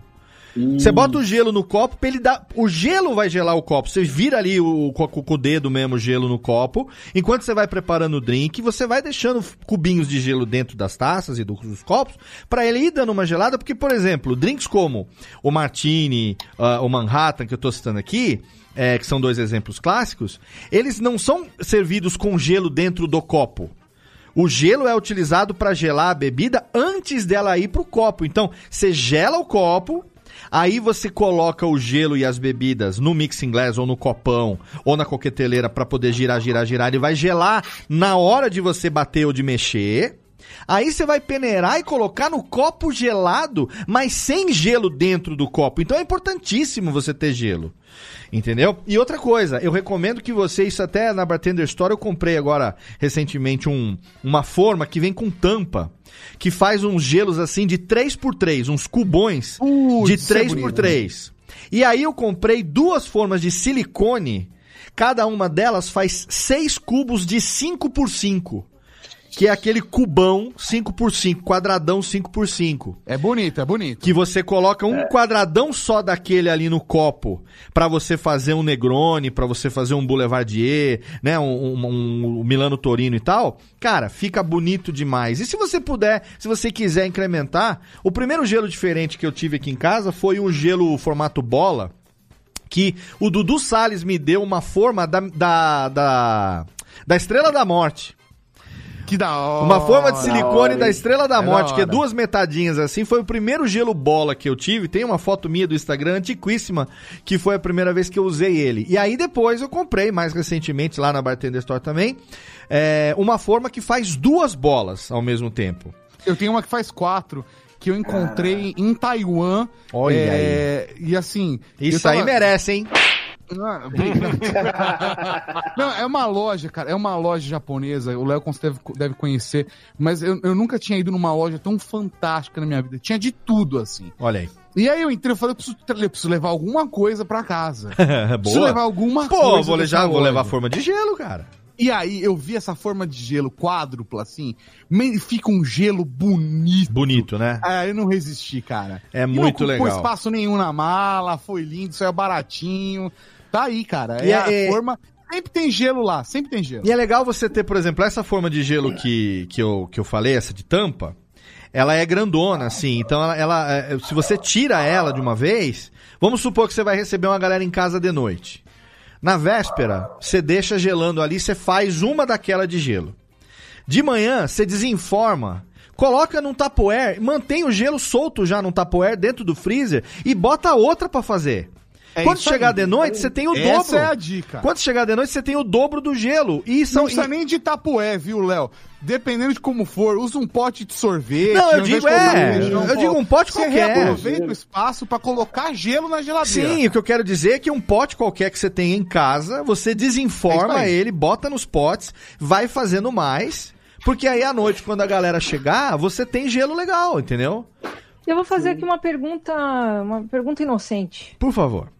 Você bota o gelo no copo pra ele dar. O gelo vai gelar o copo. Você vira ali o, co- com o dedo mesmo o gelo no copo. Enquanto você vai preparando o drink, você vai deixando cubinhos de gelo dentro das taças e do- dos copos pra ele ir dando uma gelada. Porque, por exemplo, drinks como o Martini, ah, o Manhattan, que eu tô citando aqui, é, que são dois exemplos clássicos, eles não são servidos com gelo dentro do copo. O gelo é utilizado para gelar a bebida antes dela ir pro copo. Então, você gela o copo, aí você coloca o gelo e as bebidas no mixing glass ou no copão ou na coqueteleira para poder girar, girar, girar. Ele vai gelar na hora de você bater ou de mexer. Aí você vai peneirar e colocar no copo gelado, mas sem gelo dentro do copo. Então é importantíssimo você ter gelo. Entendeu? E outra coisa, eu recomendo que você, isso até na Bartender Store, eu comprei agora recentemente um, uma forma que vem com tampa, que faz uns gelos assim de 3x3, uns cubões Putz, de isso é 3x3. E aí eu comprei duas formas de silicone, cada uma delas faz 6 cubos de 5x5. Que é aquele cubão 5x5, quadradão 5x5. É bonito, é bonito. Que você coloca um quadradão só daquele ali no copo pra você fazer um Negroni, pra você fazer um Boulevardier, né, um, um- um- um Milano Torino e tal. Cara, fica bonito demais. E se você puder, se você quiser incrementar, o primeiro gelo diferente que eu tive aqui em casa foi um gelo formato bola, que o Dudu Salles me deu uma forma da, da, da, da Estrela da Morte. Que da hora. Uma forma de silicone da hein? Estrela da É da Morte, que é duas metadinhas assim. Foi o primeiro gelo bola que eu tive. Tem uma foto minha do Instagram antiquíssima, que foi a primeira vez que eu usei ele. E aí depois eu comprei, mais recentemente, lá na Bartender Store também, é, uma forma que faz duas bolas ao mesmo tempo. Eu tenho uma que faz quatro, que eu encontrei em Taiwan. Olha é, E assim. Isso eu aí merece, hein? Não, *laughs* Não, é uma loja, cara. É uma loja japonesa. O Léo deve, deve conhecer. Mas eu, eu nunca tinha ido numa loja tão fantástica na minha vida. Tinha de tudo, assim. Olha aí. E aí eu entrei e falei, eu preciso, eu preciso levar alguma coisa pra casa. *laughs* Preciso Boa. levar alguma Pô, coisa. vou, dessa levar, vou levar forma de gelo, cara. E aí eu vi essa forma de gelo quádrupla, assim, fica um gelo bonito. Bonito, né? Ah, eu não resisti, cara. É E muito não ocupou legal. espaço nenhum na mala, foi lindo, saiu baratinho. Tá aí, cara. E É a é- forma. Sempre tem gelo lá, sempre tem gelo. E é legal você ter, por exemplo, essa forma de gelo que, que, eu, que eu falei, essa de tampa, ela é grandona, assim. Então, ela, ela, é, se você tira ela de uma vez, vamos supor que você vai receber uma galera em casa de noite. Na véspera, você deixa gelando ali, você faz uma daquela de gelo. De manhã, você desenforma. Coloca num tapoer, mantém o gelo solto já num tapoer dentro do freezer e bota outra pra fazer. É Quando chegar aí. de noite, você tem o Essa dobro. é a dica. Quando chegar de noite, você tem o dobro do gelo. E são Não precisa e- nem de tapué, viu, Léo? Dependendo de como for, usa um pote de sorvete. Não, eu digo, é, eu digo um pote Você qualquer. reaproveita o espaço pra colocar gelo na geladeira. Sim, o que eu quero dizer é que um pote qualquer que você tenha em casa, você É desenforma aí. ele, bota nos potes, vai fazendo mais, porque aí à noite, quando a galera chegar, você tem gelo legal, entendeu? Eu vou fazer aqui uma pergunta, uma pergunta inocente. Por favor.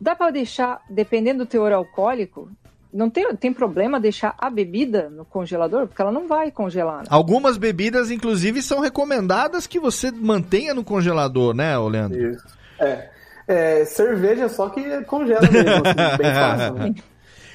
Dá pra deixar, dependendo do teor alcoólico, não tem, tem problema deixar a bebida no congelador? Porque ela não vai congelar. né? Algumas bebidas, inclusive, são recomendadas que você mantenha no congelador, né, Leandro? Isso. É. É, cerveja só que congela mesmo, assim, bem fácil. Né? *laughs*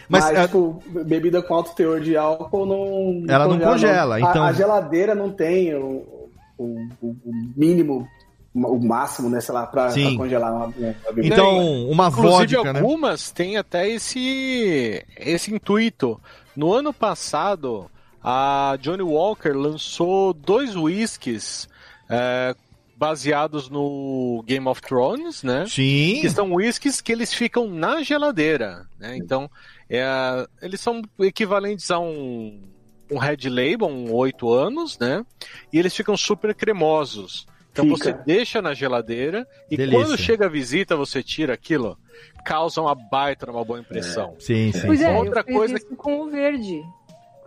Mas, Mas, é- tipo, bebida com alto teor de álcool não. Ela não congela, A- então- A, geladeira não tem o- o- o mínimo, o máximo, né, sei lá, pra, pra congelar uma, uma bebida. Então, uma Inclusive, vodka, né? algumas têm até esse, esse intuito. No ano passado, a Johnny Walker lançou dois whiskies é, baseados no Game of Thrones, né? Sim. Que são whiskies que eles ficam na geladeira, né? Então, é, eles são equivalentes a um, um Red Label, um 8 anos, né? E eles ficam super cremosos. Então Fica. você deixa na geladeira e Delícia. quando chega a visita, você tira aquilo, causa uma baita, uma boa impressão. Sim, sim. Pois é, Outra eu fiz coisa isso com o verde.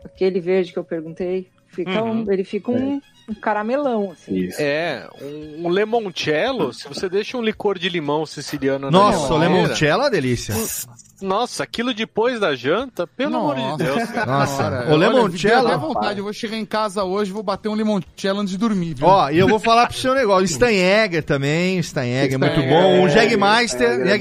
Aquele verde que eu perguntei. Fica Uhum. um- ele fica um, um caramelão, assim. É, um, um limoncello, se você deixa um licor de limão siciliano Nossa, o geladeira, limoncello é uma delícia. Nossa, aquilo depois da janta, pelo amor de Deus. cara. Nossa, Cara, o limoncello- vontade, eu vou chegar em casa hoje e vou bater um limoncello antes de dormir, viu? Ó, e eu vou falar pro seu negócio. Steinegger também, Steinegger é muito bom. Um é, Jägermeister, é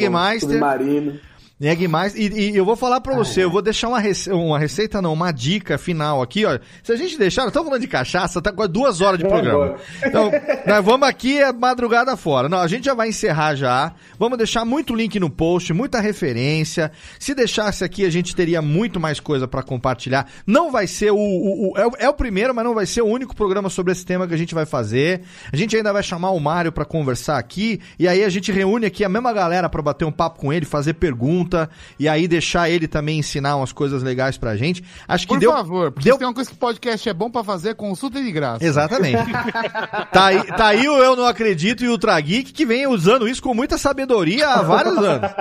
Submarino. Jägermeister. E, e eu vou falar pra você, eu vou deixar uma, rece- uma receita, não, uma dica final aqui, ó. Se a gente deixar, nós estamos falando de cachaça, tá quase duas horas de programa. Então, nós vamos aqui é madrugada fora. Não, a gente já vai encerrar já. Vamos deixar muito link no post, muita referência. Se deixasse aqui, a gente teria muito mais coisa pra compartilhar. Não vai ser o, o- o- é, o- é o primeiro, mas não vai ser o único programa sobre esse tema que a gente vai fazer. A gente ainda vai chamar o Mário pra conversar aqui e aí a gente reúne aqui a mesma galera pra bater um papo com ele, fazer pergunta e aí deixar ele também ensinar umas coisas legais pra gente. Acho que Por deu favor, porque deu se tem uma coisa que podcast é bom pra fazer, consulta de graça. Exatamente. *laughs* tá, aí, tá aí o Eu Não Acredito e o Trageek que vem usando isso com muita sabedoria há vários anos.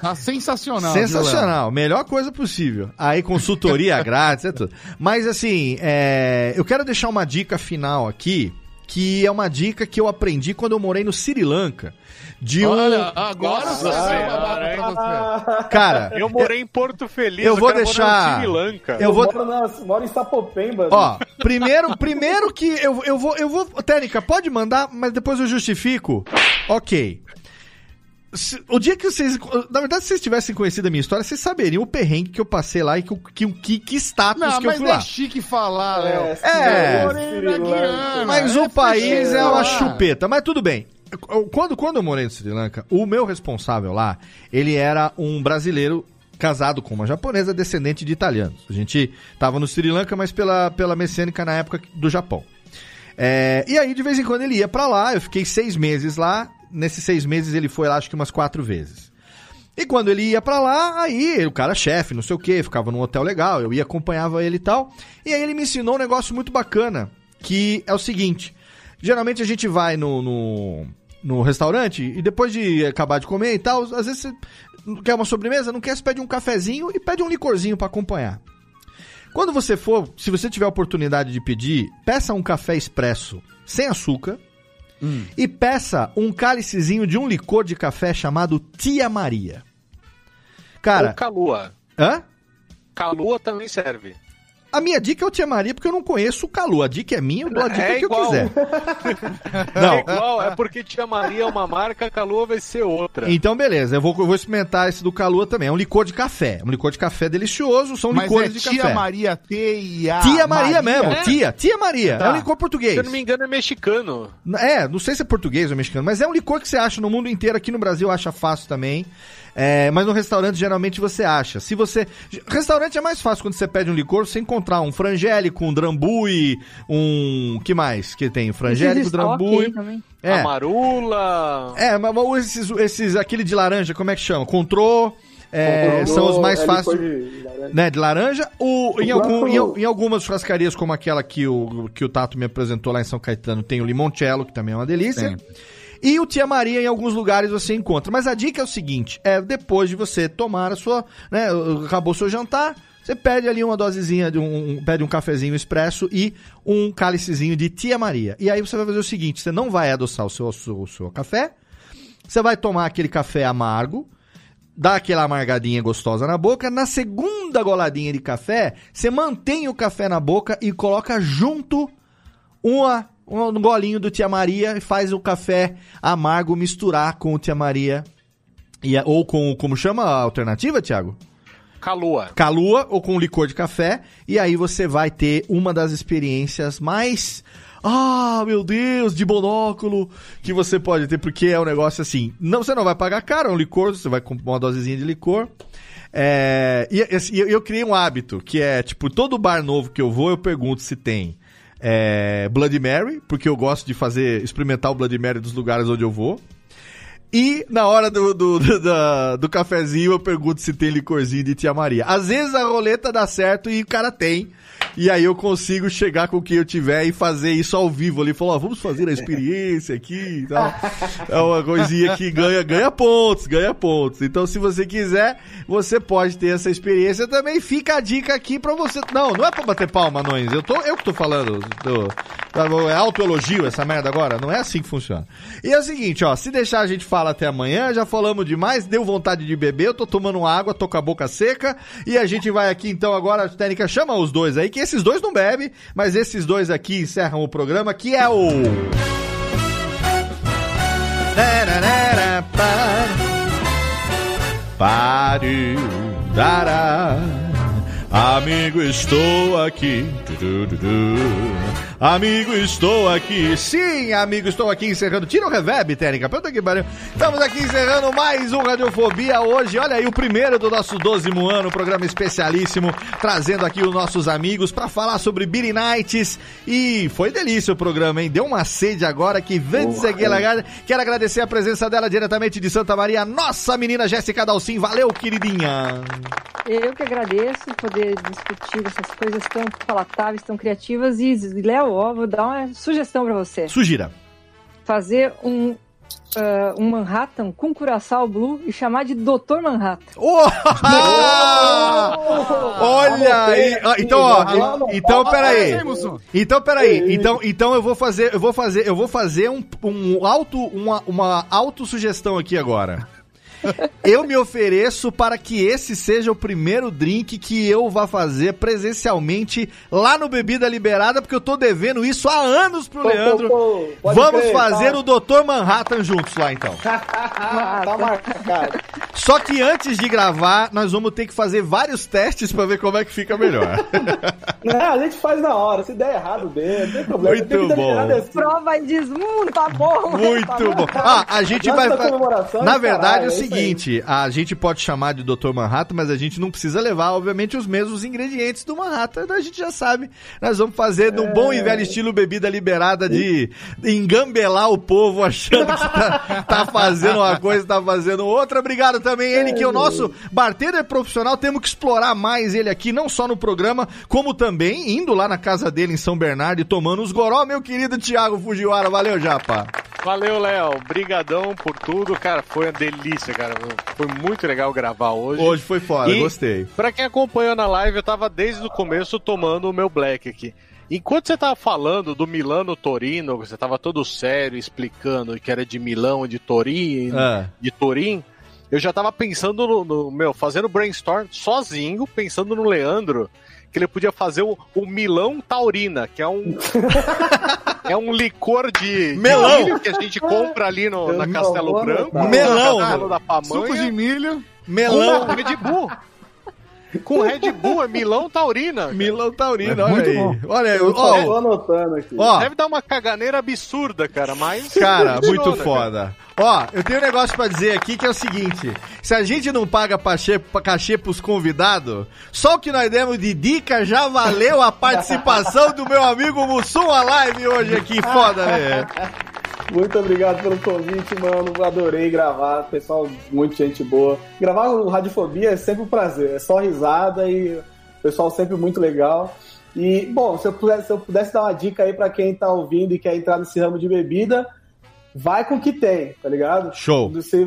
Tá sensacional. Sensacional, melhor coisa possível. Aí consultoria *laughs* grátis, é tudo. Mas assim, é, eu quero deixar uma dica final aqui, que é uma dica que eu aprendi quando eu morei no Sri Lanka. De um. Olha, agora Nossa você você. Cara, Eu morei em Porto Feliz, eu o vou cara deixar- no Sri Lanka. eu vou- moro, na, moro em Sapopemba. Ó, primeiro, primeiro que eu, eu vou, eu vou, Técnica, pode mandar, mas depois eu justifico. Ok. Se- O dia que vocês, na verdade, se vocês tivessem conhecido a minha história, vocês saberiam o perrengue que eu passei lá e que, que, que, que status Não, que eu mas fui é lá. chique falar, Léo. É. Eu morei na Guiana. Mas é o país é uma chupeta. Mas tudo bem. Quando, quando eu morei no Sri Lanka, o meu responsável lá, ele era um brasileiro casado com uma japonesa descendente de italianos. A gente tava no Sri Lanka, mas pela, pela mecânica na época do Japão. É, e aí, de vez em quando, ele ia pra lá. Eu fiquei seis meses lá. Nesses seis meses, ele foi lá, acho que umas quatro vezes. E quando ele ia pra lá, aí o cara chefe, não sei o que, ficava num hotel legal, eu ia, acompanhava ele e tal. E aí ele me ensinou um negócio muito bacana, que é o seguinte: Geralmente a gente vai no, no, no restaurante e depois de acabar de comer e tal, às vezes você quer uma sobremesa, não quer, você pede um cafezinho e pede um licorzinho pra acompanhar. Quando você for, se você tiver a oportunidade de pedir, peça um café expresso sem açúcar e peça um cálicezinho de um licor de café chamado Tia Maria. Cara, Ou Calua. hã? Calua também serve. A minha dica é o Tia Maria porque eu não conheço o Calu. A dica é minha, eu dou a dica É que igual. eu quiser. *laughs* Não. É igual, é porque Tia Maria é uma marca, Calua vai ser outra. Então, beleza, eu vou, eu vou experimentar esse do Calua também. É um licor de café. Um licor de café delicioso, são Mas licores é de Tia café. Maria T-I-A. Tia Maria, mesmo, É. tia, tia Maria. Tá. É um licor português. Se eu não me engano, é mexicano. É, não sei se é português ou mexicano, mas é um licor que você acha no mundo inteiro. Aqui no Brasil acha fácil também. É, mas no restaurante geralmente você acha. Se você. Restaurante é mais fácil quando você pede um licor, você encontrar um frangélico, um drambuie, um. que mais que tem? Frangélico, também. É. Amarula. É, mas mas esses, esses. aquele de laranja, como é que chama? Contrô. é, são os mais é fáceis. de laranja. Né, de laranja. O, em, algum, em, em algumas churrascarias, como aquela que o, que o Tato me apresentou lá em São Caetano, tem o limoncello, que também é uma delícia. Tem. E o Tia Maria, em alguns lugares, você encontra. Mas a dica é o seguinte: é depois de você tomar a sua. Né, acabou o seu jantar, você pede ali uma dosezinha, de um, um- pede um cafezinho expresso e um cálicezinho de Tia Maria. E aí você vai fazer o seguinte: você não vai adoçar o seu, o seu, o seu café, você vai tomar aquele café amargo, dá aquela amargadinha gostosa na boca. Na segunda goladinha de café, você mantém o café na boca e coloca junto uma, um golinho do Tia Maria e faz o café amargo misturar com o Tia Maria. E, a- ou com, como chama a alternativa, Thiago? Calua. Calua ou com licor de café. E aí você vai ter uma das experiências mais. Ah, meu Deus, de monóculo que você pode ter, porque é um negócio assim. Não, você não vai pagar caro, é um licor, você vai comprar uma dosezinha de licor. É, e e eu, eu criei um hábito, que é, tipo, todo bar novo que eu vou, eu pergunto se tem é, Bloody Mary, porque eu gosto de fazer, experimentar o Bloody Mary dos lugares onde eu vou. E na hora do, do, *laughs* do, da- do cafezinho eu pergunto se tem licorzinho de Tia Maria. Às vezes a roleta dá certo e o cara tem. E aí eu consigo chegar com quem eu tiver e fazer isso ao vivo ali. Falar, ó, vamos fazer a experiência aqui e tal. É uma coisinha que ganha, ganha pontos, ganha pontos. Então se você quiser, você pode ter essa experiência também. Fica a dica aqui pra você. Não, não é pra bater palma, anões. Eu, tô, eu que tô falando. do- é autoelogio essa merda agora? Não é assim que funciona. E é o seguinte, ó. Se deixar a gente fala até amanhã, já falamos demais, deu vontade de beber, eu tô tomando água, tô com a boca seca. E a gente vai aqui então agora, a técnica chama os dois aí, que esses dois não bebem, mas esses dois aqui encerram o programa, que é o. Tararara, pa- Pare, dará. Amigo, estou aqui. Amigo, estou aqui. Sim, amigo, estou aqui encerrando. Tira o reverb, técnica. Puta que pariu. Estamos aqui encerrando mais um Radiofobia hoje. Olha aí, o primeiro do nosso 12 ano, programa especialíssimo, trazendo aqui os nossos amigos para falar sobre Billy Nights. E foi delícia o programa, hein? Deu uma sede agora que vem dizer que ela- Quero agradecer a presença dela diretamente de Santa Maria, nossa menina Jéssica Dalcin. Valeu, queridinha. Eu que agradeço poder discutir essas coisas tão palatáveis, tão criativas. E, Léo, ó, vou dar uma sugestão pra você. Sugira. Fazer um, ah, um Manhattan com Curaçao Blue e chamar de Dr. Manhattan. Olha aí, ó, então ó, então vamos. peraí. Então peraí, então então eu vou fazer, eu vou fazer, eu vou fazer um, um auto uma uma autossugestão aqui agora. Eu me ofereço para que esse seja o primeiro drink que eu vá fazer presencialmente lá no Bebida Liberada, porque eu tô devendo isso há anos pro Pô, pô, Leandro. pô, pode Vamos crer, fazer tá. o Dr. Manhattan juntos lá então. *laughs* tá marcado. Só que antes de gravar, nós vamos ter que fazer vários testes para ver como é que fica melhor. *laughs* Não, a gente faz na hora. Se der errado, dê, não tem problema. Muito bom. deixar desse- Prova e diz, hum, tá bom. Muito *laughs* tá bom. Ah, a gente Antes vai. Na verdade, é o é isso seguinte, a gente pode chamar de Dr. Manhattan, mas a gente não precisa levar, obviamente, os mesmos ingredientes do Manhattan. A gente já sabe. Nós vamos fazer num bom e velho estilo bebida liberada de engambelar o povo achando que tá, tá fazendo uma coisa, tá fazendo outra. Obrigado também ele, que é o nosso bartender profissional. Temos que explorar mais ele aqui, não só no programa, como também indo lá na casa dele em São Bernardo e tomando os goró, meu querido Thiago Fujiwara. Valeu, Japa. Valeu, Léo. Brigadão por tudo. Cara, foi uma delícia, cara. Foi muito legal gravar hoje. Hoje foi foda, E, gostei. Pra quem acompanhou na live, eu tava desde o começo tomando o meu black aqui. Enquanto você tava falando do Milano Torino, você tava todo sério explicando que era de Milão, de Torino, Ah. de Turim, eu já tava pensando no, no- meu, fazendo brainstorm sozinho, pensando no Leandro, que ele podia fazer o, o Milão Taurina, que é um *laughs* é um licor de, de Melão. milho que a gente compra ali no, na Castelo Branco. Melão. da Pamonha, Suco de milho. Melão. com Red Bull. Com Red Bull, é Milão Taurina. cara. Milão Taurino, É olha muito aí. bom. Olha aí, Eu só tô ó, anotando aqui. ó, Deve dar uma caganeira absurda, cara, mas. *laughs* Cara, muito cara. foda. Ó, eu tenho um negócio pra dizer aqui que é o seguinte: se a gente não paga cachê, cachê pros convidados, só o que nós demos de dica já valeu a participação do meu amigo Mussum a live hoje aqui. Foda, né? *laughs* Muito obrigado pelo convite, mano. Adorei gravar. Pessoal, muito gente boa. Gravar o Radiofobia é sempre um prazer. É só risada e o pessoal sempre muito legal. E, bom, se eu pudesse, se eu pudesse dar uma dica aí pra quem tá ouvindo e quer entrar nesse ramo de bebida, vai com o que tem, tá ligado? Show. Você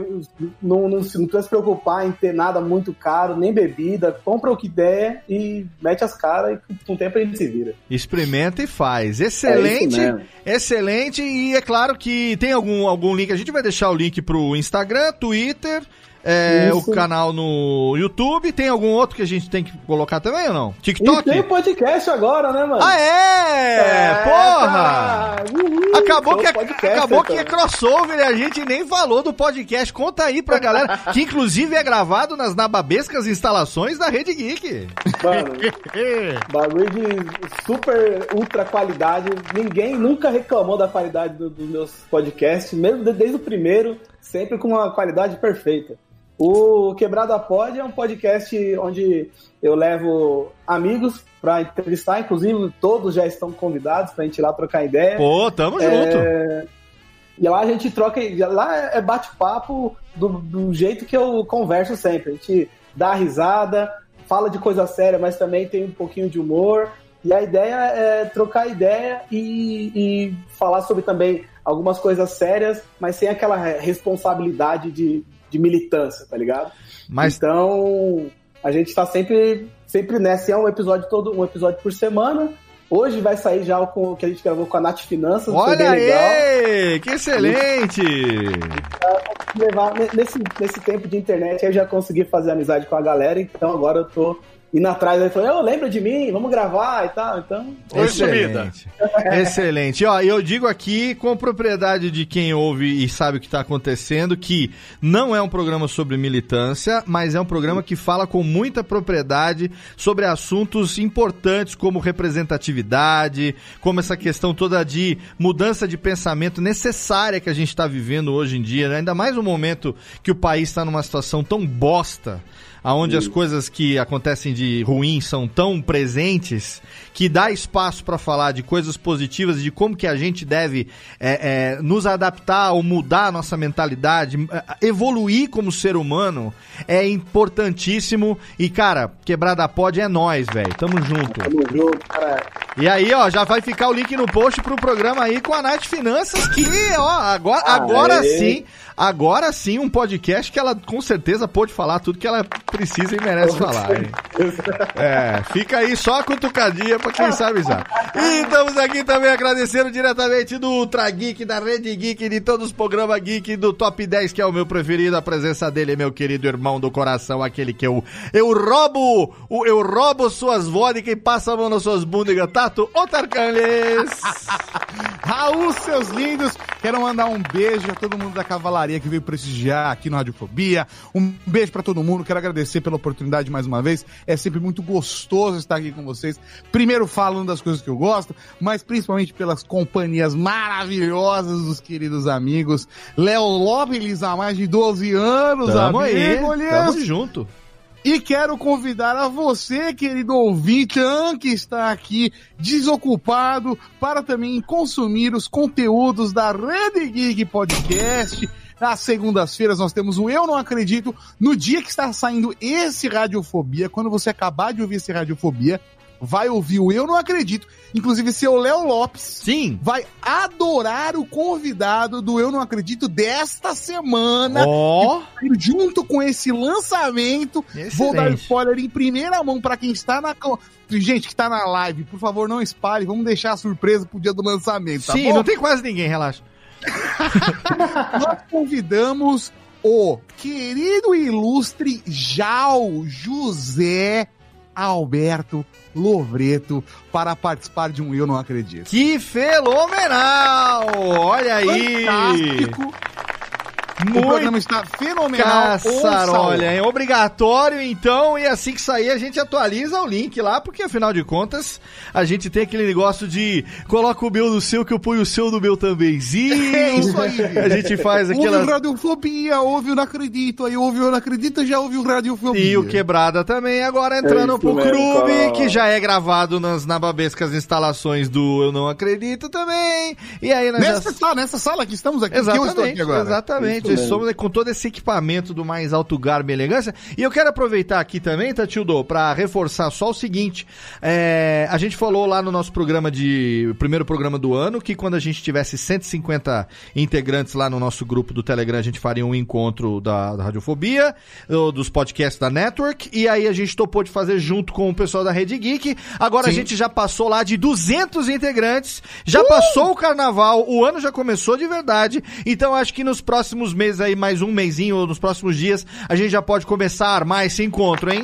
não, não, se- não precisa se preocupar em ter nada muito caro, nem bebida. Compra o que der e mete as caras e com o tempo a gente se vira. Experimenta e faz. É Excelente, mesmo. excelente. E é claro que tem algum, algum link. A gente vai deixar o link pro Instagram, Twitter, é, o canal no YouTube. Tem algum outro que a gente tem que colocar também ou não? E TikTok? tem podcast agora, né, mano? Ah, é? Porra! tá. Uhul. Acabou, Tô que, é, acabou que é crossover e a gente nem falou do podcast. Conta aí pra galera, *laughs* que inclusive é gravado nas nababescas instalações da Rede Geek. Mano, *laughs* bagulho de super ultra qualidade. Ninguém nunca reclamou da qualidade do- dos meus podcasts, mesmo de- desde o primeiro, sempre com uma qualidade perfeita. O Quebrada Pod é um podcast onde eu levo amigos pra entrevistar, inclusive todos já estão convidados pra gente ir lá trocar ideia. Pô, tamo É, junto. E lá a gente troca. Lá é bate-papo do, do jeito que eu converso sempre. A gente dá risada, fala de coisa séria, mas também tem um pouquinho de humor. E a ideia é trocar ideia e, e falar sobre também algumas coisas sérias, mas sem aquela responsabilidade de, de militância, tá ligado? Mas- Então, a gente tá sempre, sempre nessa. É um episódio todo, um episódio por semana. Hoje vai sair já o que a gente gravou com a Nath Finanças. Olha legal aí, que excelente! levar nesse, nesse tempo de internet eu já consegui fazer amizade com a galera, então agora eu tô indo atrás aí falando, eu lembro de mim, vamos gravar e tal. Então. Excelente. Excelente. Ó, eu digo aqui com propriedade de quem ouve e sabe o que está acontecendo que não é um programa sobre militância, mas é um programa que fala com muita propriedade sobre assuntos importantes como representatividade, como essa questão toda de mudança de pensamento necessária que a gente está vivendo hoje em dia, né? ainda mais no momento que o país está numa situação tão bosta aonde as coisas que acontecem de ruim são tão presentes que dá espaço para falar de coisas positivas e de como que a gente deve é, é, nos adaptar ou mudar a nossa mentalidade, é, evoluir como ser humano é importantíssimo e cara, quebrada pode é nós, velho, tamo junto. tamo junto, cara. E aí, ó, já vai ficar o link no post pro programa aí com a Nath Finanças, que, ó, agora, agora sim, agora sim um podcast que ela com certeza pôde falar tudo que ela precisa e merece falar, hein? É, fica aí só a cutucadinha quem sabe já. E estamos aqui também agradecendo diretamente do Ultra Geek, da Rede Geek, de todos os programas Geek, do Top 10, que é o meu preferido, a presença dele, meu querido irmão do coração, aquele que eu, eu roubo, eu roubo suas vodkas e passo a mão nas suas bundas, Tato Otarcanes. *laughs* Raul, seus lindos, quero mandar um beijo a todo mundo da cavalaria que veio prestigiar aqui no Radiofobia. Um beijo pra todo mundo, quero agradecer pela oportunidade mais uma vez. É sempre muito gostoso estar aqui com vocês. Primeiro falando das coisas que eu gosto, mas principalmente pelas companhias maravilhosas dos queridos amigos. Léo Lopes há mais de 12 anos, Tamo aí, amigo, tamo junto. E quero convidar a você, querido ouvinte, que está aqui desocupado, para também consumir os conteúdos da Rede Geek Podcast. Nas segundas-feiras nós temos o Eu Não Acredito. No dia que está saindo esse Radiofobia, quando você acabar de ouvir esse Radiofobia, vai ouvir o Eu Não Acredito. Inclusive, seu Léo Lopes. Sim. Vai adorar o convidado do Eu Não Acredito desta semana. Ó. E Junto com esse lançamento. Vou dar Excelente. spoiler em primeira mão para quem está na. Gente que tá na live, por favor, não espalhe. Vamos deixar a surpresa pro dia do lançamento, tá Sim, bom? não tem quase ninguém, relaxa. *laughs* Nós convidamos o querido e ilustre Jal José Alberto Lovreto para participar de um Eu Não Acredito. Que fenomenal! Olha aí! Fantástico! O Muito programa está fenomenal. Caçarolha, hein? Obrigatório, então, e assim que sair a gente atualiza o link lá, porque afinal de contas a gente tem aquele negócio de coloca o meu no seu que eu ponho o seu no meu tambémzinho. *laughs* É isso aí. A gente faz Ouve aquela. o Radiofobia, ouve o Não Acredito, aí ouve o Não Acredito, já ouve o Radiofobia. E o Quebrada também, agora entrando isso pro mesmo, clube, cara. que já é gravado nas nababescas instalações do Eu Não Acredito também. E aí nós Nessa já... sala, nessa sala que estamos aqui, que eu Exatamente, estou aqui agora. exatamente. Isso mesmo. Somos com todo esse equipamento do mais alto garbo e elegância. E eu quero aproveitar aqui também, Tatildo, para reforçar só o seguinte. é, a gente falou lá no nosso programa de. Primeiro programa do ano, que quando a gente tivesse 150 integrantes lá no nosso grupo do Telegram, a gente faria um encontro da, da Radiofobia, ou dos podcasts da Network. E aí a gente topou de fazer junto com o pessoal da Rede Geek. Agora a Sim. gente já passou lá de 200 integrantes, já passou o carnaval, o ano já começou de verdade. Então acho que nos próximos meses aí, mais um mêsinho ou nos próximos dias, a gente já pode começar a armar esse encontro, hein?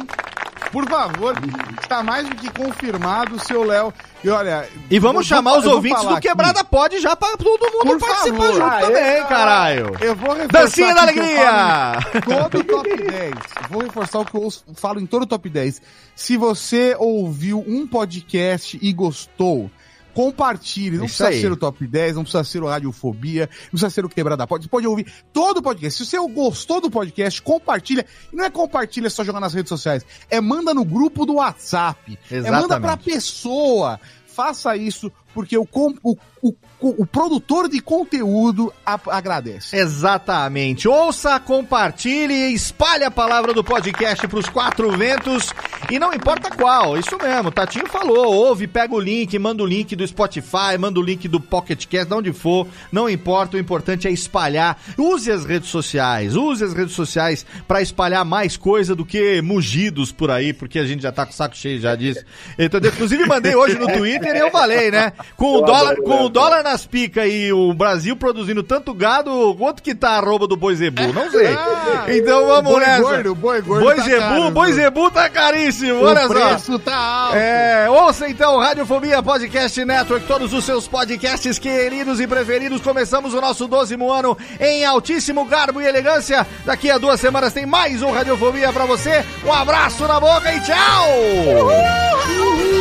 Por favor, está mais do que confirmado, seu Léo. E olha. E vamos eu vou- chamar os eu ouvintes do Quebrada aqui. Pode já para todo mundo Por participar favor. junto Aê, também, caralho. Eu vou reforçar Dancinha da eu Alegria! Todo top 10. Vou reforçar o que eu falo em todo o top 10. Se você ouviu um podcast e gostou, compartilhe. Não Isso precisa aí. ser o top 10, não precisa ser o Radiofobia, não precisa ser o Quebrada Pode. Você pode ouvir todo o podcast. Se você gostou do podcast, compartilha. E não é compartilha só jogar nas redes sociais. É manda no grupo do WhatsApp. É manda Exatamente. pra pessoa. Faça isso, porque o, o, o, o produtor de conteúdo a- agradece. Exatamente. Ouça, compartilhe, espalhe a palavra do podcast pros quatro ventos e não importa qual, isso mesmo, Tatinho falou, ouve, pega o link, manda o link do Spotify, manda o link do Pocket Cast, de onde for, não importa, o importante é espalhar. Use as redes sociais, use as redes sociais pra espalhar mais coisa do que mugidos por aí, porque a gente já tá com o saco cheio já disso. Entendeu? Inclusive mandei hoje no Twitter e eu falei, né? Com o dólar, com o dólar nas picas e o Brasil produzindo tanto gado, quanto que tá a arroba do boi zebu? Não sei. *laughs* Então vamos Ah, boi nessa. gordo, boi gordo Boi tá zebu, caro, boi zebu tá caríssimo, O olha só. preço tá alto. É, ouça então Radiofobia Podcast Network, todos os seus podcasts queridos e preferidos. Começamos o nosso 12 ano em altíssimo garbo e elegância. Daqui a duas semanas tem mais um Radiofobia pra você. Um abraço na boca e tchau!